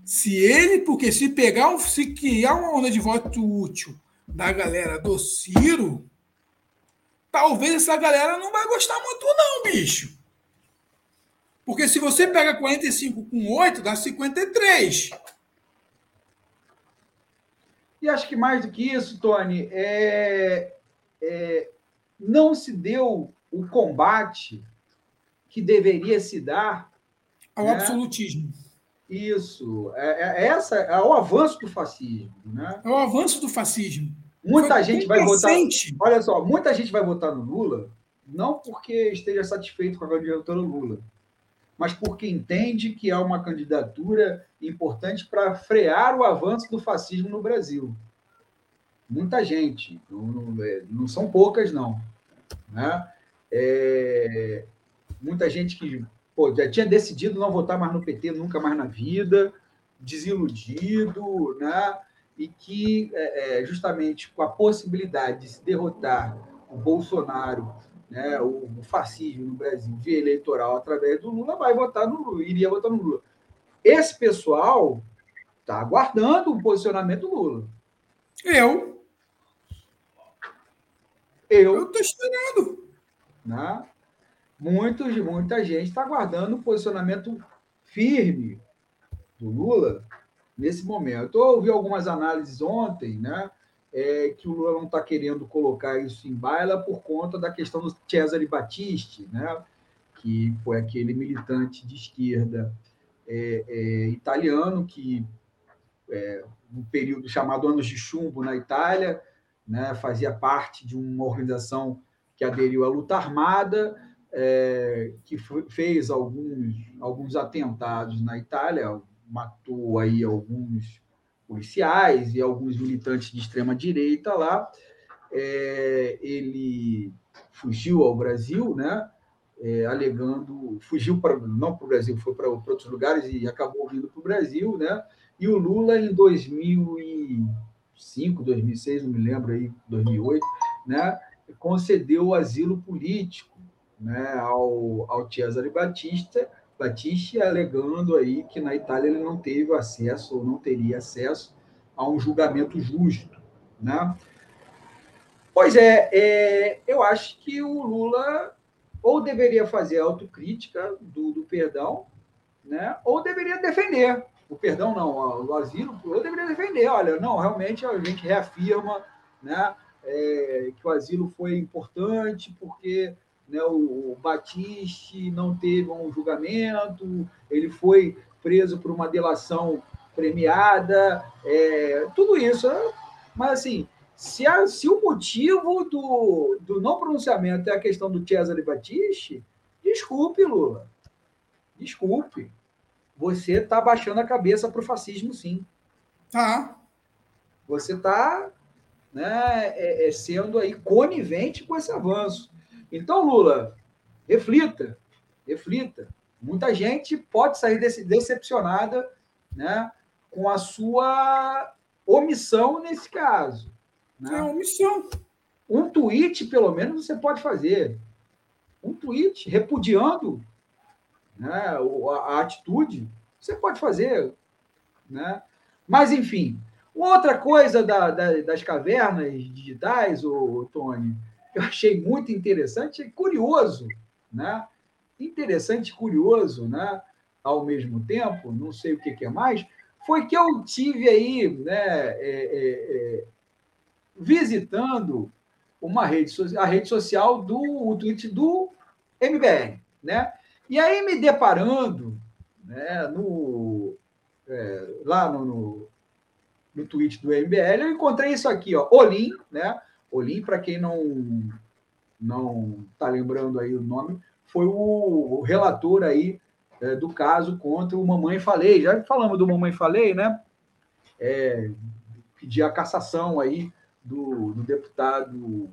Se ele, porque se pegar, se criar uma onda de voto útil da galera do Ciro, talvez essa galera não vai gostar muito, não, bicho. Porque se você pega 45 com 8, dá 53. E acho que mais do que isso, Tony, é, é, não se deu o combate que deveria se dar ao né? absolutismo. Isso, é, é, essa é o avanço do fascismo, né? É o avanço do fascismo. Muita Foi gente vai votar. Olha só, muita gente vai votar no Lula não porque esteja satisfeito com a candidatura do Lula, mas porque entende que é uma candidatura importante para frear o avanço do fascismo no Brasil. muita gente, não, é, não são poucas, não. Né? É, muita gente que pô, já tinha decidido não votar mais no PT nunca mais na vida, desiludido, né? e que, é, é, justamente com a possibilidade de se derrotar o Bolsonaro, né, o, fascismo no Brasil, via eleitoral através do Lula, vai votar no Lula, iria votar no Lula. Esse pessoal está aguardando o posicionamento do Lula. Eu. Eu estou esperando. Né? Muitos, muita gente está aguardando o posicionamento firme do Lula nesse momento. Eu ouvi algumas análises ontem, né? É, que o Lula não está querendo colocar isso em baila por conta da questão do Cesare Battisti, né? que foi aquele militante de esquerda é, é, italiano que, é, no período chamado Anos de Chumbo na Itália, né, fazia parte de uma organização que aderiu à luta armada, é, que foi, fez alguns, alguns atentados na Itália, matou aí alguns policiais e alguns militantes de extrema direita lá. É, ele fugiu ao Brasil, né? É, alegando, fugiu para não para o Brasil, foi para outros lugares e acabou vindo para o Brasil, né? E o Lula em 2005, 2006, não me lembro aí, 2008, né? Concedeu asilo político, né? Ao ao Cesare Batista Battisti alegando aí que na Itália ele não teve acesso ou não teria acesso a um julgamento justo, né? Pois é, é eu acho que o Lula ou deveria fazer autocrítica do, do perdão, né? Ou deveria defender o perdão não, o asilo, ou deveria defender, olha, não, realmente a gente reafirma, né? É, que o asilo foi importante porque né, o, Batiste não teve um julgamento, ele foi preso por uma delação premiada, é, tudo isso. Mas, assim, se, a, se o motivo do, do não pronunciamento é a questão do Cesare Batiste, desculpe, Lula. Desculpe. Você está baixando a cabeça para o fascismo, sim. Tá. Você está né, é, é, sendo aí conivente com esse avanço. Então, Lula, reflita, reflita. Muita gente pode sair desse, decepcionada né, com a sua omissão nesse caso. Né? É omissão. Um tweet, pelo menos, você pode fazer. Um tweet repudiando né, a, atitude, você pode fazer. Né? Mas, enfim, outra coisa da, da, das cavernas digitais, o Tony, eu achei muito interessante e curioso, né? Interessante e curioso, né? Ao mesmo tempo, não sei o que, é mais, foi que eu tive aí, né? É, é, é, visitando uma rede a rede social do o tweet do MBR, né? E aí me deparando, né? No é, lá no, no, no tweet do MBL, eu encontrei isso aqui, ó, Olim, né? Olim, para quem não não está lembrando aí o nome, foi o, relator aí é, do caso contra o Mamãe Falei. Já falamos do Mamãe Falei, né? É, pedir a cassação aí do, do, deputado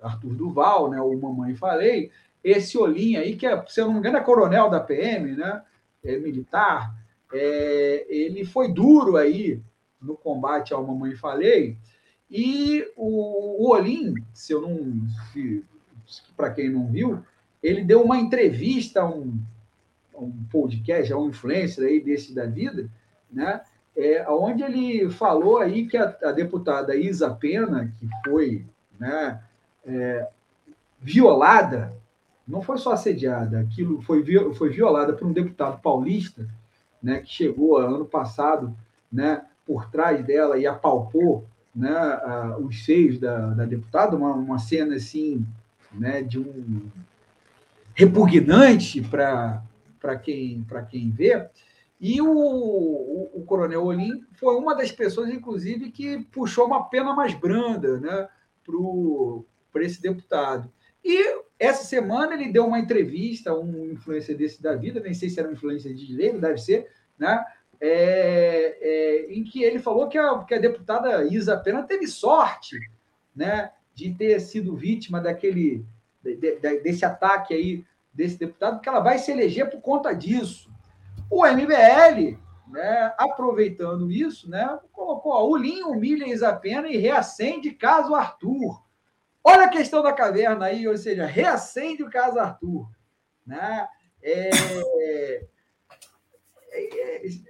Arthur Duval, né? O Mamãe Falei. Esse Olim aí, que é, se eu não me engano, é coronel da PM, né? É militar. É, ele foi duro aí no combate ao Mamãe Falei, e o, o Olim, se eu não. Para quem não viu, ele deu uma entrevista a um, a um podcast, a um influencer aí desse da vida, né? É, onde ele falou aí que a, a deputada Isa Pena, que foi né, é, violada, não foi só assediada, aquilo foi, foi violada por um deputado paulista, né, que chegou ano passado né, por trás dela e apalpou né, os seios da, da deputada, uma, uma cena assim, né, de um repugnante para quem, quem vê. E o, o, o, Coronel Olim foi uma das pessoas, inclusive, que puxou uma pena mais branda né, para esse deputado. E essa semana ele deu uma entrevista a um influencer desse da vida, nem sei se era um influencer de direito, deve ser, né, é, é, em que ele falou que a, que a deputada Isa Pena teve sorte né, de ter sido vítima daquele de, de, desse ataque aí desse deputado, porque ela vai se eleger por conta disso. O MBL, né, aproveitando isso, né, colocou ó, o Linho humilha Isa Pena e reacende caso Arthur. Olha a questão da caverna aí, ou seja, reacende o caso Arthur. Né? É,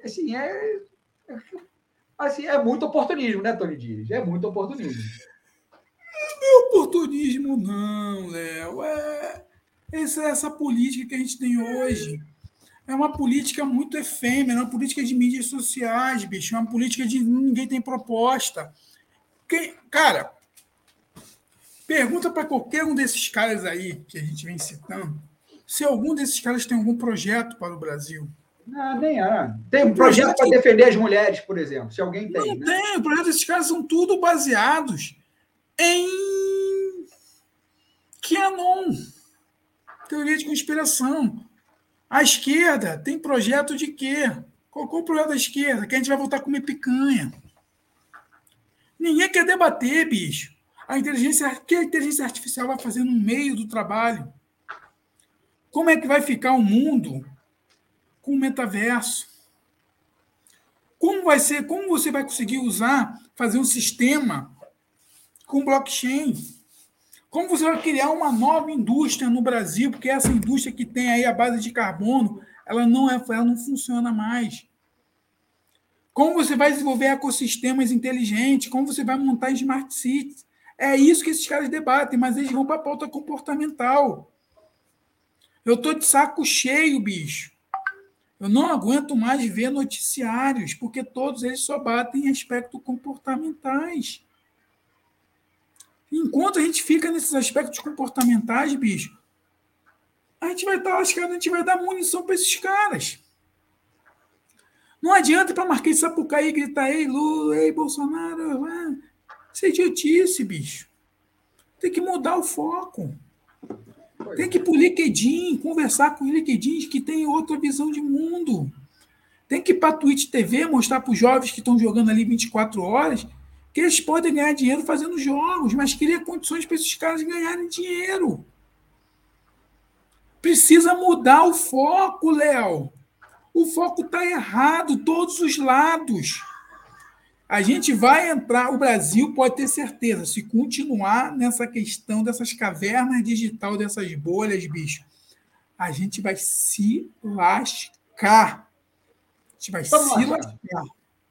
assim, é, assim, é muito oportunismo, né, Tony Dias? É muito oportunismo. Não é oportunismo, não, Léo. É essa, essa política que a gente tem hoje. É uma política muito efêmera, uma política de mídias sociais, bicho. É uma política de ninguém tem proposta. Quem, cara, pergunta para qualquer um desses caras aí que a gente vem citando se algum desses caras tem algum projeto para o Brasil. Não, nem há. Tem um projeto para defender as mulheres, por exemplo, se alguém tem. Não né? tem. O projeto desses caras são tudo baseados em QAnon, teoria de conspiração. A esquerda tem projeto de quê? Qual, qual o projeto da esquerda? Que a gente vai voltar a comer picanha. Ninguém quer debater, bicho. A inteligência, o que a inteligência artificial vai fazer no meio do trabalho? Como é que vai ficar o mundo com o metaverso? Como vai ser? Como você vai conseguir usar, fazer um sistema com blockchain? Como você vai criar uma nova indústria no Brasil? Porque essa indústria que tem aí a base de carbono, ela não é, ela não funciona mais. Como você vai desenvolver ecossistemas inteligentes? Como você vai montar smart cities? É isso que esses caras debatem, mas eles vão para a pauta comportamental. Eu tô de saco cheio, bicho. Eu não aguento mais ver noticiários, porque todos eles só batem em aspectos comportamentais. Enquanto a gente fica nesses aspectos comportamentais, bicho, a gente vai estar lascado, a gente vai dar munição para esses caras. Não adianta para Marquês de Sapucaí gritar, ei, Lula, ei, Bolsonaro. Isso é idiotice, bicho. Tem que mudar o foco. Tem que ir para o LinkedIn, conversar com os LinkedIn que tem outra visão de mundo. Tem que ir para a Twitch TV, mostrar para os jovens que estão jogando ali 24 horas que eles podem ganhar dinheiro fazendo jogos, mas cria condições para esses caras ganharem dinheiro. Precisa mudar o foco, Léo. O foco está errado, todos os lados. A gente vai entrar, o Brasil pode ter certeza, se continuar nessa questão dessas cavernas digital, dessas bolhas, bicho, a gente vai se lascar. A gente vai se lascar.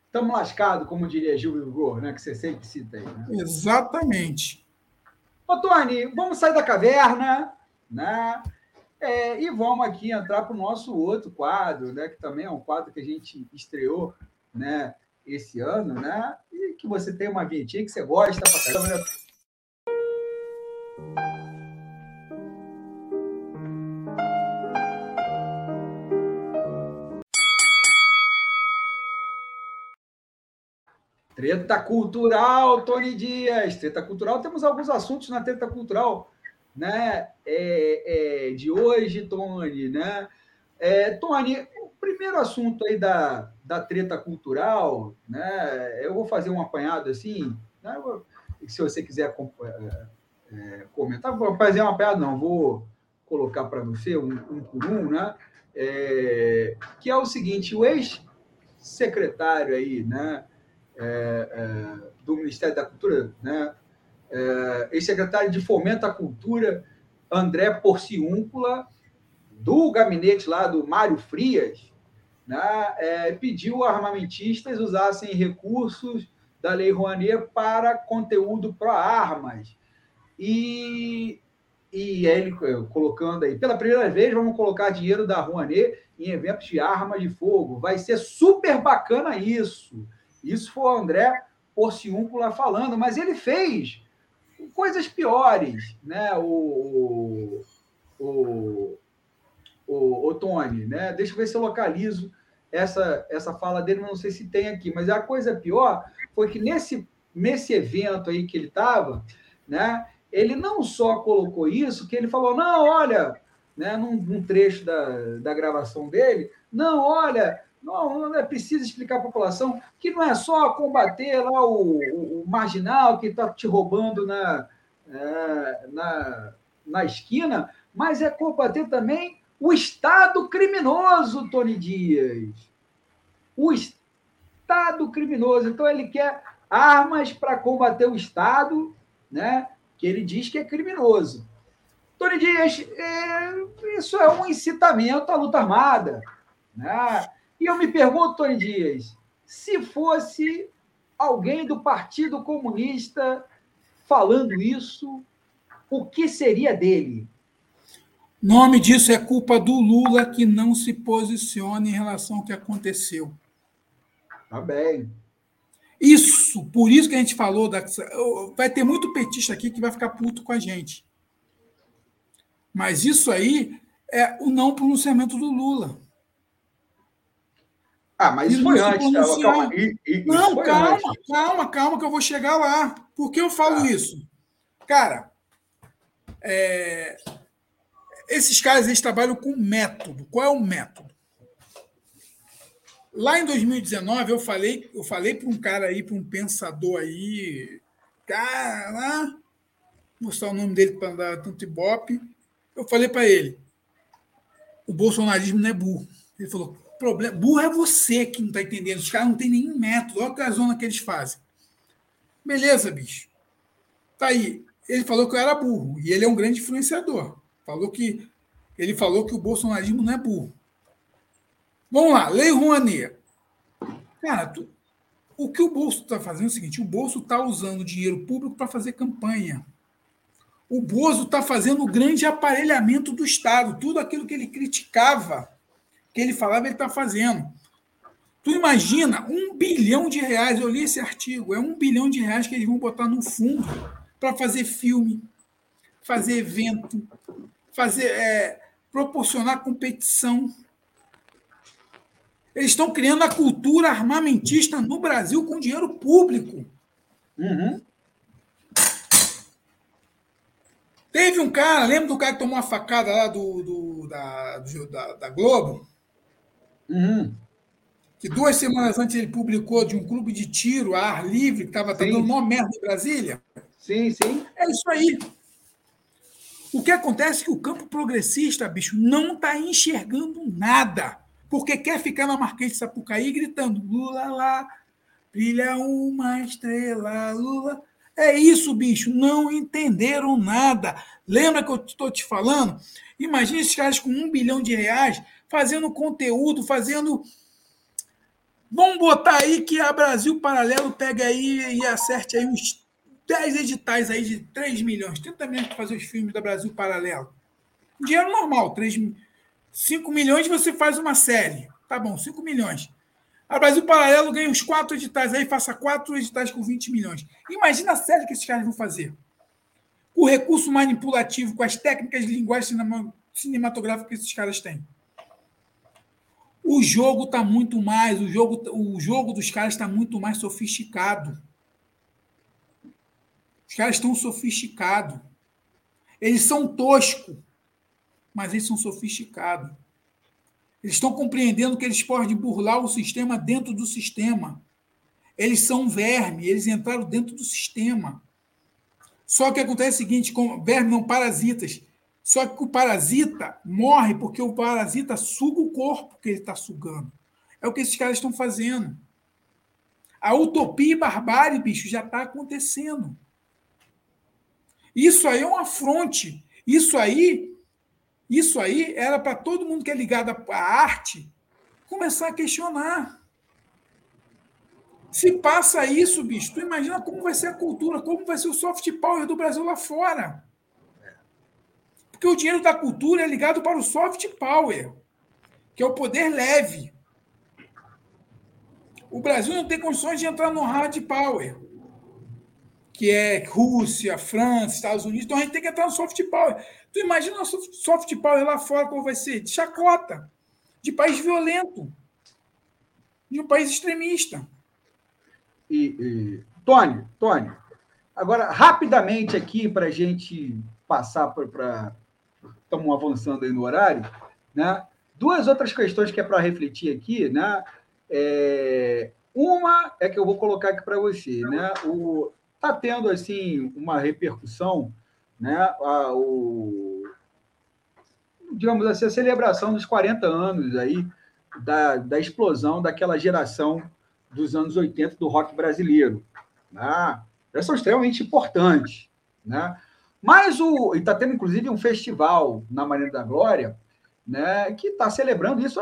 Estamos lascados, como diria Gil Vigor, né? que você sempre cita aí. Né? Exatamente. Ô, Tony, vamos sair da caverna, né? É, e vamos aqui entrar para o nosso outro quadro, né? Que também é um quadro que a gente estreou, né? Esse ano, né? E que você tem uma vinhetinha que você gosta pra caramba, né? Treta cultural, Tony Dias. Treta cultural, temos alguns assuntos na treta cultural, né? É, é, de hoje, Tony, né? É, Tony, primeiro assunto aí da, da treta cultural, né? Eu vou fazer um apanhado assim, né? se você quiser é, é, comentar, vou fazer um apanhado, não, vou colocar para você um, um, por um, né? É, que é o seguinte: o ex-secretário aí, né? É, é, do Ministério da Cultura, né? É, ex-secretário de Fomento à Cultura, André Porciúncula, do gabinete lá do Mário Frias, né, é, pediu armamentistas usassem recursos da Lei Rouanet para conteúdo pró-armas. E, e ele colocando aí, pela primeira vez, vamos colocar dinheiro da Rouanet em eventos de armas de fogo. Vai ser super bacana isso. Isso foi o André Porciúncula falando, mas ele fez coisas piores, né? O, o, o, o Tony, né? Deixa eu ver se eu localizo essa, essa fala dele, não sei se tem aqui, mas a coisa pior foi que nesse, nesse evento aí que ele estava, né? Ele não só colocou isso, que ele falou, não, olha, né, num, num trecho da, da gravação dele, não, olha, Não, não é preciso explicar à população que não é só combater lá o, o, o marginal que está te roubando na, é, na, na esquina, mas é combater também o Estado criminoso, Tony Dias. O Estado criminoso. Então, ele quer armas para combater o Estado, né, que ele diz que é criminoso. Tony Dias, é, isso é um incitamento à luta armada. Né? E eu me pergunto, Tony Dias, se fosse alguém do Partido Comunista falando isso, o que seria dele? Nome disso é culpa do Lula que não se posiciona em relação ao que aconteceu. Tá bem. Isso, por isso que a gente falou da. Vai ter muito petista aqui que vai ficar puto com a gente. Mas isso aí é o não pronunciamento do Lula. Ah, mas isso foi antes. Tá? Calma, e, e, não, calma, antes. calma, calma, que eu vou chegar lá. Por que eu falo ah. isso? Cara, é, esses caras eles trabalham com método. Qual é o método? Lá em 2019 eu falei, eu falei para um cara aí, para um pensador aí, cara, mostrar o nome dele para dar tanto ibope. Eu falei para ele: o bolsonarismo não é burro. Ele falou: problema, burro é você que não está entendendo. Os caras não têm nenhum método. Olha a zona que eles fazem. Beleza, bicho. Tá aí. Ele falou que eu era burro. E ele é um grande influenciador. Falou que ele falou que o bolsonarismo não é burro. Vamos lá, Lei Rouanet. Cara, tu, o que o Bolso está fazendo é o seguinte: o Bolso está usando dinheiro público para fazer campanha. O Bozo está fazendo o grande aparelhamento do Estado. Tudo aquilo que ele criticava, que ele falava, ele está fazendo. Tu imagina um bilhão de reais, eu li esse artigo, é um bilhão de reais que eles vão botar no fundo para fazer filme, fazer evento, fazer é, proporcionar competição. Eles estão criando a cultura armamentista no Brasil com dinheiro público. Uhum. Teve um cara, lembra do cara que tomou uma facada lá do, do da, do, da, da, Globo? Uhum. Que duas semanas antes ele publicou de um clube de tiro a ar livre, que estava dando uma merda em Brasília. Sim, sim. É isso aí. O que acontece é que o campo progressista, bicho, não está enxergando nada. Porque quer ficar na Marquês de Sapucaí gritando Lula lá, brilha uma estrela, Lula. É isso, bicho. Não entenderam nada. Lembra que eu estou te falando? Imagina esses caras com um bilhão de reais fazendo conteúdo, fazendo. Vamos botar aí que a Brasil Paralelo pega aí e acerte aí uns 10 editais aí de 3 milhões, 30 milhões para fazer os filmes da Brasil Paralelo. Dinheiro normal, 3, 5 milhões você faz uma série. Tá bom, 5 milhões. A Brasil Paralelo ganha uns quatro editais aí, faça quatro editais com 20 milhões. Imagina a série que esses caras vão fazer. O recurso manipulativo, com as técnicas de linguagem cinematográfica que esses caras têm. O jogo está muito mais, o jogo, o jogo dos caras está muito mais sofisticado. Os caras estão sofisticados. Eles são toscos, mas eles são sofisticados. Eles estão compreendendo que eles podem burlar o sistema dentro do sistema. Eles são verme, eles entraram dentro do sistema. Só que acontece o seguinte: com verme não parasitas. Só que o parasita morre porque o parasita suga o corpo que ele está sugando. É o que esses caras estão fazendo. A utopia e barbárie, bicho, já está acontecendo. Isso aí é um afronte. Isso aí isso aí era para todo mundo que é ligado à arte começar a questionar. Se passa isso, bicho, tu imagina como vai ser a cultura, como vai ser o soft power do Brasil lá fora. Porque o dinheiro da cultura é ligado para o soft power, que é o poder leve. O Brasil não tem condições de entrar no hard power, que é Rússia, França, Estados Unidos. Então a gente tem que entrar no soft power. Tu imagina o soft power lá fora como vai ser? De chacota, de país violento, de um país extremista. E, e... Tony, Tony, agora rapidamente aqui para a gente passar para. Estamos avançando aí no horário, né? duas outras questões que é para refletir aqui, né? É, uma é que eu vou colocar aqui para você, né? O tá tendo assim uma repercussão, né? A, o, digamos assim, a celebração dos 40 anos aí da, da explosão daquela geração dos anos 80 do rock brasileiro. Né? Elas são extremamente importantes. Né? Mas o. E está tendo, inclusive, um festival na Marina da Glória, né, que está celebrando isso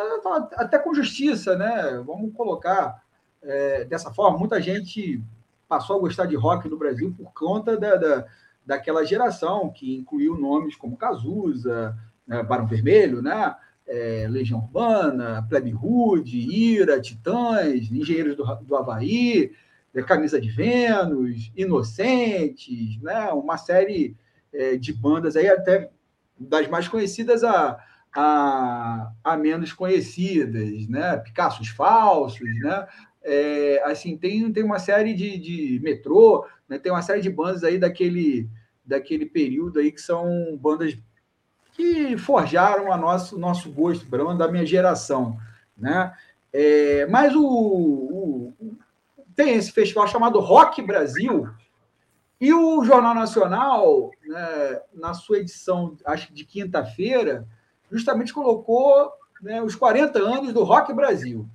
até com justiça, né? Vamos colocar é, dessa forma. Muita gente passou a gostar de rock no Brasil por conta da, da daquela geração que incluiu nomes como Cazuza, né, Barão Vermelho, né? É, Legião Urbana, Plebe Rude, Ira, Titãs, Engenheiros do, do Havaí, é, Camisa de Vênus, Inocentes, né? uma série é, de bandas aí, até das mais conhecidas a, a, a menos conhecidas, né? Picassos falsos, né? É, assim, tem, tem uma série de, de metrô, né? tem uma série de bandas aí daquele, daquele período aí que são bandas que forjaram a nosso, nosso gosto, pelo menos da minha geração. Né? É, mas o, o, tem esse festival chamado Rock Brasil, e o Jornal Nacional, né, na sua edição, acho que de quinta-feira, justamente colocou né, os 40 anos do Rock Brasil.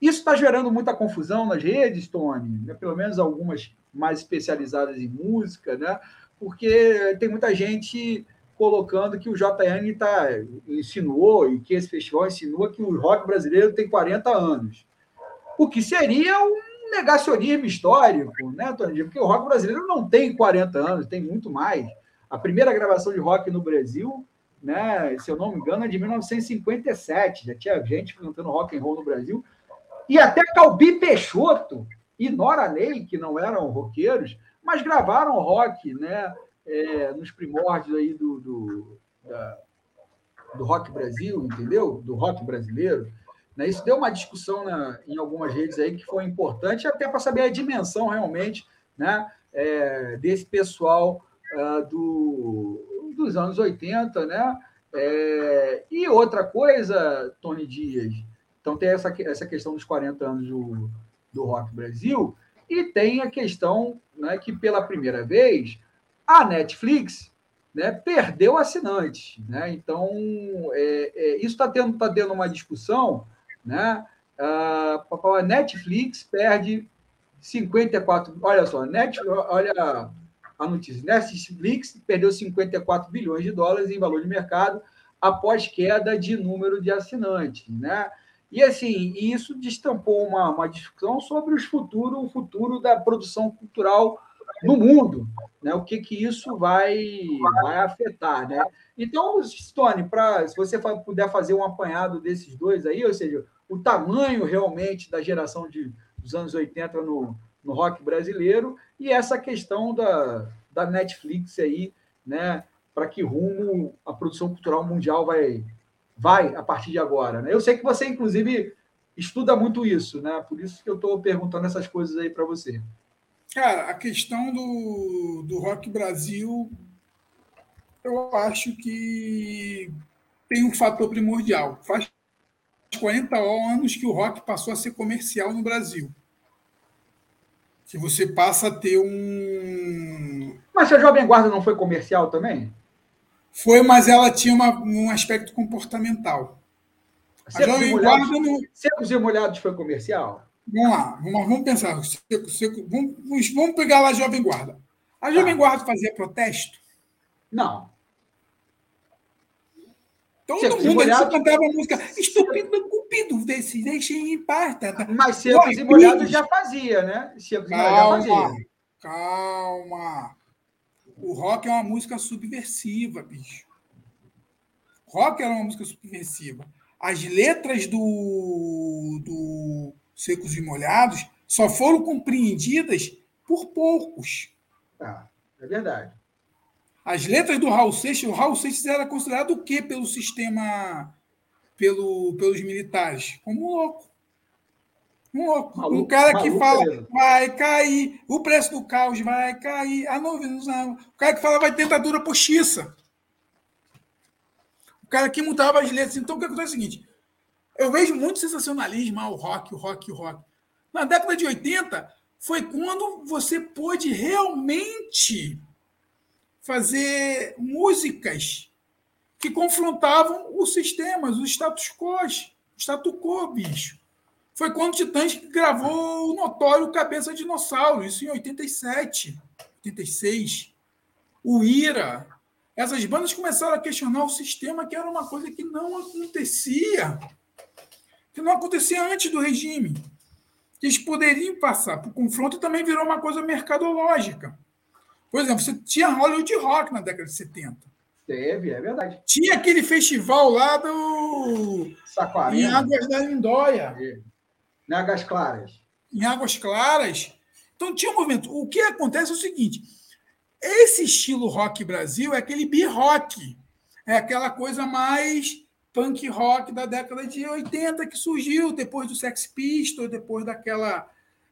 Isso está gerando muita confusão nas redes, Tony, né, pelo menos algumas mais especializadas em música, né, porque tem muita gente colocando que o JN tá, insinuou e que esse festival insinua que o rock brasileiro tem 40 anos. O que seria um negacionismo histórico, né, Tony? Porque o rock brasileiro não tem 40 anos, tem muito mais. A primeira gravação de rock no Brasil, né, se eu não me engano, é de 1957. Já tinha gente cantando rock and roll no Brasil. E até Calbi Peixoto e Nora Ney, que não eram roqueiros, mas gravaram rock, né? é, nos primórdios aí do, do, da, do rock Brasil, entendeu? Do rock brasileiro. Né? Isso deu uma discussão na, em algumas redes aí que foi importante, até para saber a dimensão realmente né, é, desse pessoal uh, do, dos anos 80, né? É, e outra coisa, Tony Dias, então tem essa, essa questão dos 40 anos do, do Rock Brasil, e tem a questão né, que pela primeira vez a Netflix né, perdeu assinantes. Né? Então, é, é, isso está tendo, tá tendo uma discussão. Né? a Netflix perde 54. Olha só, Net, olha a notícia. Netflix perdeu 54 bilhões de dólares em valor de mercado após queda de número de assinantes. Né? E assim, isso destampou uma, uma discussão sobre os futuro, o futuro da produção cultural no mundo, né? O que que isso vai, vai afetar, né? Então, Stone, para se você puder fazer um apanhado desses dois aí, ou seja, o tamanho realmente da geração de, dos anos 80 no, no rock brasileiro e essa questão da, da Netflix aí, né? Para que rumo a produção cultural mundial vai, vai a partir de agora, né? Eu sei que você, inclusive, estuda muito isso, né? Por isso que eu estou perguntando essas coisas aí para você. Cara, a questão do, do Rock Brasil, eu acho que tem um fator primordial. Faz 40 anos que o rock passou a ser comercial no Brasil. Que você passa a ter um. Mas a Jovem Guarda não foi comercial também? Foi, mas ela tinha uma, um aspecto comportamental. A Jovem Guarda não. Secos e Molhados foi comercial? Vamos lá, vamos, vamos pensar. Seco, seco, vamos, vamos pegar lá a Jovem Guarda. A Jovem tá. Guarda fazia protesto? Não. Todo Secos mundo molhados... cantava música estúpido, cupido, desse, deixem em paz. Tá, tá. Mas Secos e Molhados já fazia, né? Secos calma, já fazia. Calma. O rock é uma música subversiva, bicho. Rock era uma música subversiva. As letras do, do secos e molhados, só foram compreendidas por poucos. Ah, é verdade. As letras do Raul Seixas, o Raul Seixas era considerado o quê pelo sistema, pelo, pelos militares? Como louco. Um. Maluco, um cara que fala, mesmo. vai cair, o preço do caos vai cair, a novidade. O cara que fala, vai ter dura postiça. O cara que mudava as letras. Então, o que acontece é o seguinte: Eu vejo muito sensacionalismo, ah, o rock, o rock, o rock. Na década de 80, foi quando você pôde realmente fazer músicas que confrontavam os sistemas, os status quo, o status quo, bicho. Foi quando o Titãs gravou o notório Cabeça Dinossauro, isso em 87, 86. O Ira. Essas bandas começaram a questionar o sistema, que era uma coisa que não acontecia. Que não acontecia antes do regime. Eles poderiam passar para o confronto e também virou uma coisa mercadológica. Por exemplo, você tinha Hollywood Rock na década de 70. Teve, é verdade. Tinha aquele festival lá do. Saquarema. Em Águas da Lindóia. É. Em Águas Claras. Em Águas Claras. Então tinha um movimento. O que acontece é o seguinte: esse estilo rock Brasil é aquele bi-rock. É aquela coisa mais punk rock da década de 80 que surgiu depois do Sex Pistols, depois daquela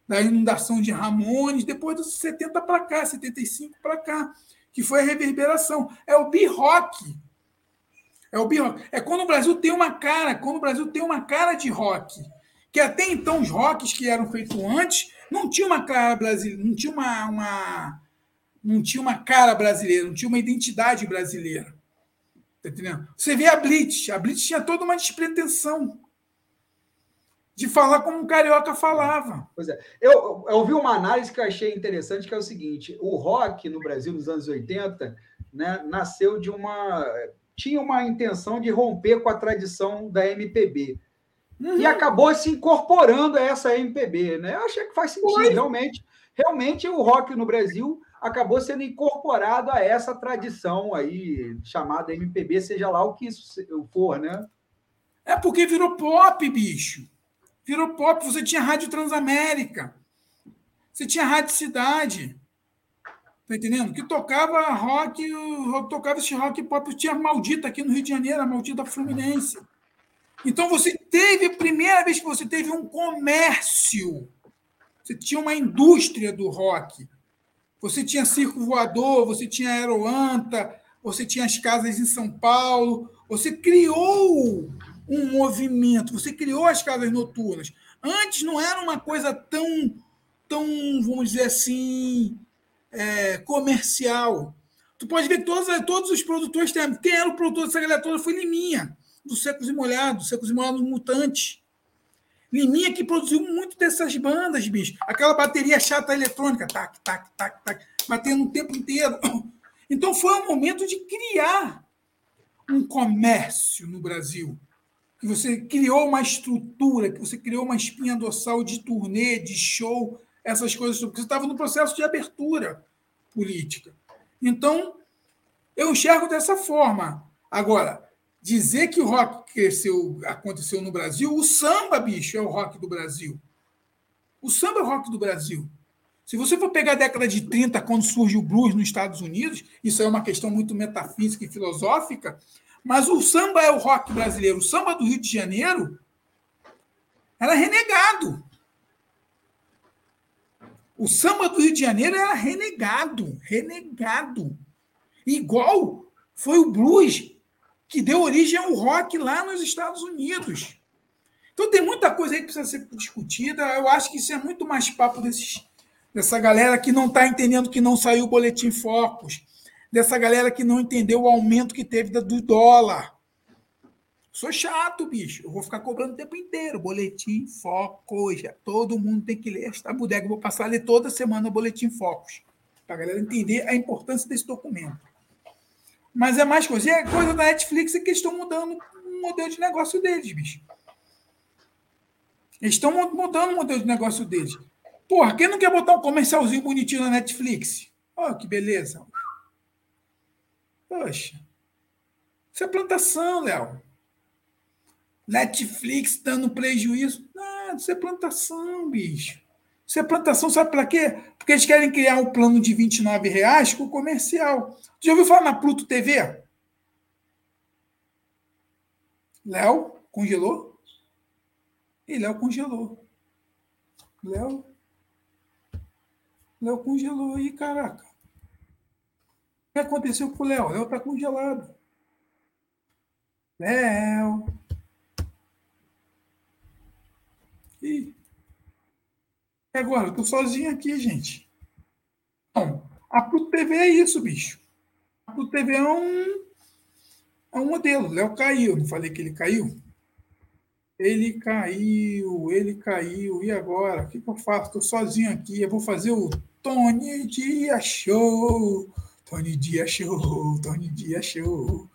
da inundação de Ramones, depois dos 70 para cá, 75 para cá, que foi a reverberação. É o bi-rock. É o bi-rock. É quando o Brasil tem uma cara, quando o Brasil tem uma cara de rock que até então os rocks que eram feitos antes não tinha uma cara brasileira, não tinha uma, uma, não tinha uma cara brasileira, não tinha uma identidade brasileira. Tá entendendo? Você vê a Blitz, a Blitz tinha toda uma despretensão de falar como um carioca falava. Pois é. Eu, ouvi uma análise que eu achei interessante, que é o seguinte: o rock no Brasil nos anos 80 né, nasceu de uma. tinha uma intenção de romper com a tradição da MPB. Uhum. E acabou se incorporando a essa MPB, né? Eu achei que faz sentido, Foi. realmente. Realmente o rock no Brasil acabou sendo incorporado a essa tradição aí chamada MPB, seja lá o que isso for, né? É porque virou pop, bicho. Virou pop. Você tinha Rádio Transamérica. Você tinha Rádio Cidade. Tá entendendo? Que tocava rock, tocava esse rock pop. Tinha Maldita aqui no Rio de Janeiro, a Maldita Fluminense. Então você teve, a primeira vez que você teve um comércio, você tinha uma indústria do rock. Você tinha Circo Voador, você tinha Aeroanta, você tinha as casas em São Paulo, você criou um movimento, você criou as casas noturnas. Antes não era uma coisa tão, tão vamos dizer assim, é, comercial. Tu pode ver todos, todos os produtores. Quem era o produtor dessa galera toda foi Liminha dos Secos e Molhados, Secos e Molhados Mutantes. Liminha que produziu muito dessas bandas, bicho. Aquela bateria chata eletrônica, tac, tac, tac, tac, batendo o tempo inteiro. Então foi um momento de criar um comércio no Brasil. Que você criou uma estrutura, que você criou uma espinha dorsal de turnê, de show, essas coisas, porque você estava no processo de abertura política. Então, eu enxergo dessa forma. Agora, dizer que o rock cresceu, aconteceu no Brasil, o samba, bicho, é o rock do Brasil. O samba é o rock do Brasil. Se você for pegar a década de 30, quando surge o blues nos Estados Unidos, isso é uma questão muito metafísica e filosófica, mas o samba é o rock brasileiro. O samba do Rio de Janeiro era renegado. O samba do Rio de Janeiro era renegado, renegado. Igual foi o blues que deu origem ao rock lá nos Estados Unidos. Então tem muita coisa aí que precisa ser discutida. Eu acho que isso é muito mais papo desses, dessa galera que não está entendendo que não saiu o boletim Focus, dessa galera que não entendeu o aumento que teve do dólar. Sou chato, bicho. Eu vou ficar cobrando o tempo inteiro. Boletim Focus. Todo mundo tem que ler esta bodega. Eu vou passar a ler toda semana o Boletim Focus. Para a galera entender a importância desse documento. Mas é mais coisa. E é coisa da Netflix é que eles estão mudando o modelo de negócio deles, bicho. Eles estão mudando o modelo de negócio deles. Porra, quem não quer botar um comercialzinho bonitinho na Netflix? Oh, que beleza. Poxa. Isso é plantação, Léo. Netflix dando prejuízo. Não, isso é plantação, bicho. Isso é plantação, sabe para quê? Porque eles querem criar um plano de 29 reais com comercial. Já ouviu falar na Pluto TV? Léo congelou? E Léo congelou. Léo. Léo congelou aí, caraca. O que aconteceu com o Léo? Léo tá congelado. Léo. E agora? Eu tô sozinho aqui, gente. Bom, a Pluto TV é isso, bicho. A Pluto TV é um, é um modelo. Léo caiu. Não falei que ele caiu? Ele caiu, ele caiu. E agora? O que, que eu faço? Estou sozinho aqui. Eu vou fazer o Tony Dia Show. Tony Dia Show, Tony Dia Show.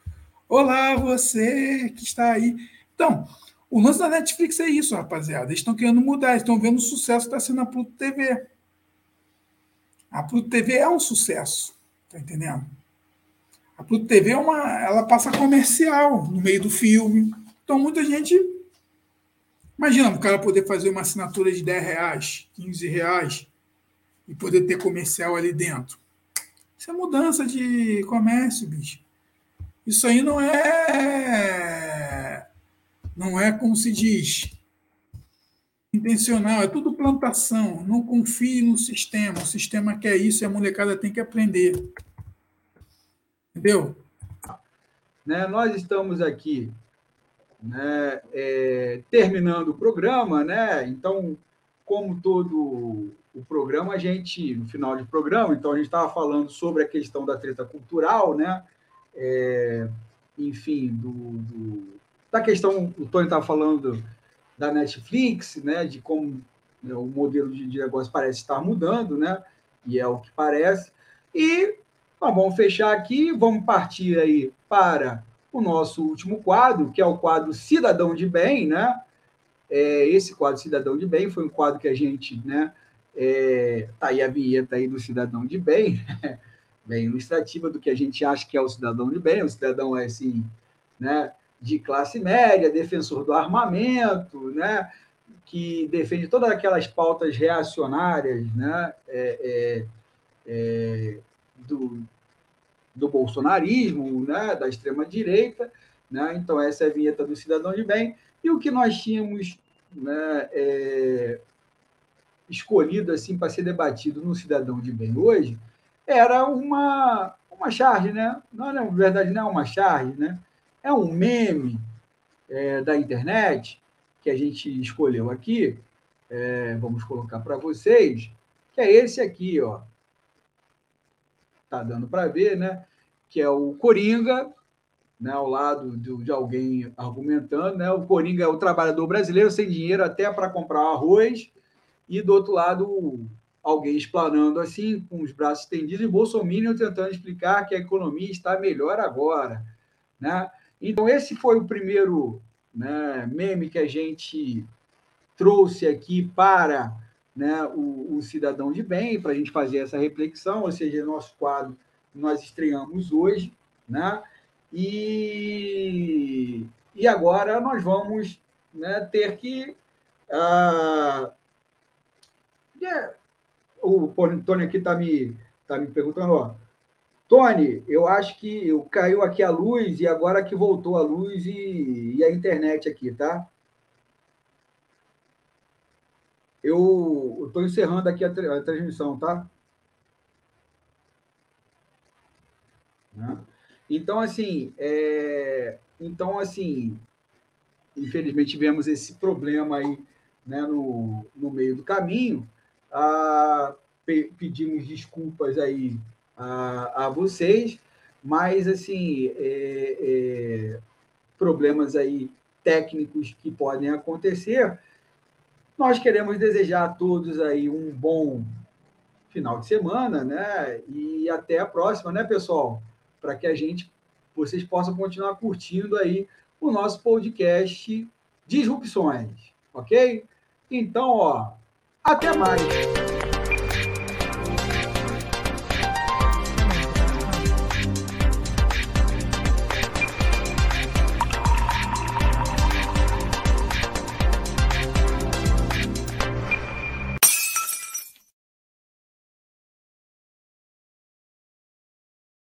Olá, você que está aí. Então, o lance da Netflix é isso, rapaziada. Eles estão querendo mudar, estão vendo o sucesso que está sendo a Pluto TV. A Pluto TV é um sucesso, tá entendendo? A Pluto TV é uma, ela passa comercial no meio do filme. Então muita gente imagina o cara poder fazer uma assinatura de 10 reais, 15 reais e poder ter comercial ali dentro. Isso é mudança de comércio, bicho. Isso aí não é. Não é como se diz. Intencional, é tudo plantação. Não confie no sistema. O sistema quer isso e a molecada tem que aprender. Entendeu? Né, nós estamos aqui né, é, terminando o programa, né? Então, como todo o programa, a gente, no final do programa, então a gente estava falando sobre a questão da treta cultural, né? é, enfim, do, do, da questão, o Tony estava falando da Netflix, né, de como né, o modelo de, negócio parece estar mudando, né, e é o que parece. E vamos fechar aqui, vamos partir aí para o nosso último quadro, que é o quadro Cidadão de Bem, né? É, esse quadro Cidadão de Bem foi um quadro que a gente, né? É, tá aí a vinheta aí do Cidadão de Bem, bem ilustrativa do que a gente acha que é o cidadão de bem. O cidadão é assim, né, de classe média, defensor do armamento, né, que defende todas aquelas pautas reacionárias, né, é, é, é, do, do bolsonarismo, né, da extrema direita, né? Então essa é a vinheta do cidadão de bem e o que nós tínhamos, né, é, escolhido assim para ser debatido no cidadão de bem hoje era uma, uma charge, né? Não, na verdade, não é uma charge, né? É um meme é, da internet que a gente escolheu aqui. É, vamos colocar para vocês, que é esse aqui, ó. Tá dando para ver, né? Que é o Coringa, né, ao lado de, de, alguém argumentando, né? O Coringa é o trabalhador brasileiro sem dinheiro até para comprar arroz, e do outro lado alguém explanando assim, com os braços estendidos, e Bolsonaro tentando explicar que a economia está melhor agora. Né? Então, esse foi o primeiro né, meme que a gente trouxe aqui para né, o, o cidadão de bem, para a gente fazer essa reflexão, ou seja, nosso quadro nós estreamos hoje, né? E, e agora nós vamos né, ter que uh, o Tony aqui está me, tá me perguntando, ó. Tony, eu acho que caiu aqui a luz e agora que voltou a luz e, e a internet aqui, tá? Eu estou encerrando aqui a, a, transmissão, tá? Né? Então, assim, é, então, assim, infelizmente tivemos esse problema aí né, no, no meio do caminho, ah, pedimos desculpas aí a, a vocês, mas assim é, é, problemas aí técnicos que podem acontecer. Nós queremos desejar a todos aí um bom final de semana, né? E até a próxima, né, pessoal? Para que a gente, vocês possam continuar curtindo aí o nosso podcast Disrupções, ok? Então, ó, até mais!